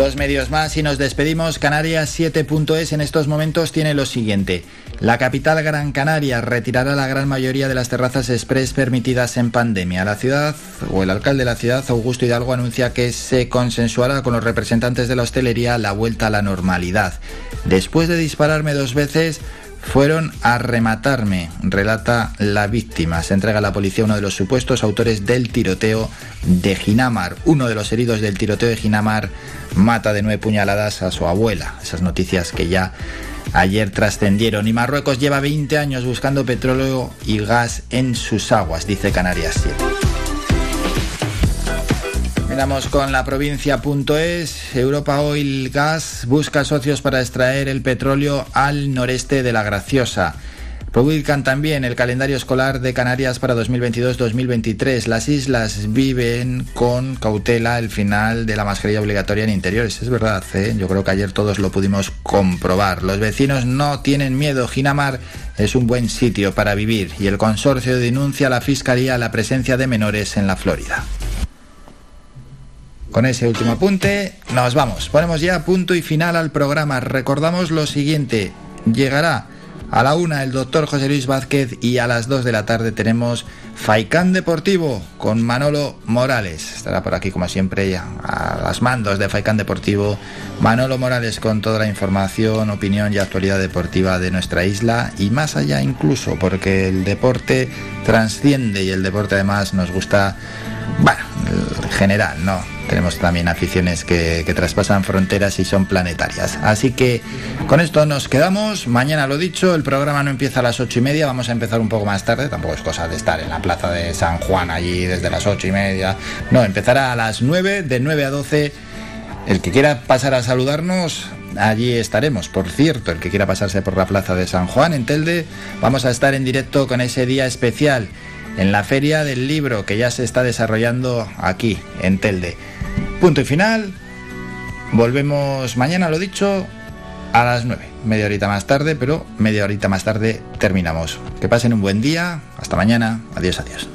Dos medios más y nos despedimos. Canarias 7.es en estos momentos tiene lo siguiente. La capital Gran Canaria retirará la gran mayoría de las terrazas express permitidas en pandemia. La ciudad o el alcalde de la ciudad, Augusto Hidalgo, anuncia que se consensuará con los representantes de la hostelería la vuelta a la normalidad. Después de dispararme dos veces, fueron a rematarme, relata la víctima. Se entrega a la policía uno de los supuestos autores del tiroteo de Ginamar. Uno de los heridos del tiroteo de Ginamar mata de nueve puñaladas a su abuela. Esas noticias que ya ayer trascendieron. Y Marruecos lleva 20 años buscando petróleo y gas en sus aguas, dice Canarias 7. Miramos con la provincia.es. Europa Oil Gas busca socios para extraer el petróleo al noreste de la Graciosa. Publican también el calendario escolar de Canarias para 2022-2023. Las islas viven con cautela el final de la mascarilla obligatoria en interiores. Es verdad, ¿eh? yo creo que ayer todos lo pudimos comprobar. Los vecinos no tienen miedo. Ginamar es un buen sitio para vivir y el consorcio denuncia a la Fiscalía la presencia de menores en la Florida. Con ese último apunte, nos vamos. Ponemos ya punto y final al programa. Recordamos lo siguiente. Llegará a la una el doctor José Luis Vázquez y a las dos de la tarde tenemos Faicán Deportivo con Manolo Morales. Estará por aquí como siempre ya a las mandos de Faicán Deportivo. Manolo Morales con toda la información, opinión y actualidad deportiva de nuestra isla y más allá incluso porque el deporte transciende y el deporte además nos gusta, bueno, en general, ¿no? Tenemos también aficiones que, traspasan fronteras y son planetarias. Así que con esto nos quedamos. Mañana lo dicho, el programa no empieza a las ocho y media. Vamos a empezar un poco más tarde. Tampoco es cosa de estar en la plaza de San Juan allí desde las ocho y media. No, empezará a las nueve, de nueve a doce. El que quiera pasar a saludarnos, allí estaremos. Por cierto, el que quiera pasarse por la plaza de San Juan en Telde, vamos a estar en directo con ese día especial en la Feria del Libro que ya se está desarrollando aquí, en Telde. Punto y final. Volvemos mañana, lo dicho, a las 9. Media horita más tarde, pero media horita más tarde terminamos. Que pasen un buen día. Hasta mañana. Adiós, adiós.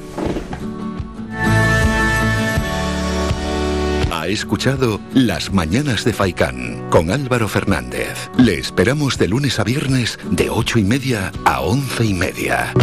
Ha escuchado Las Mañanas de Faicán con Álvaro Fernández. Le esperamos de lunes a viernes de ocho y media a once y media.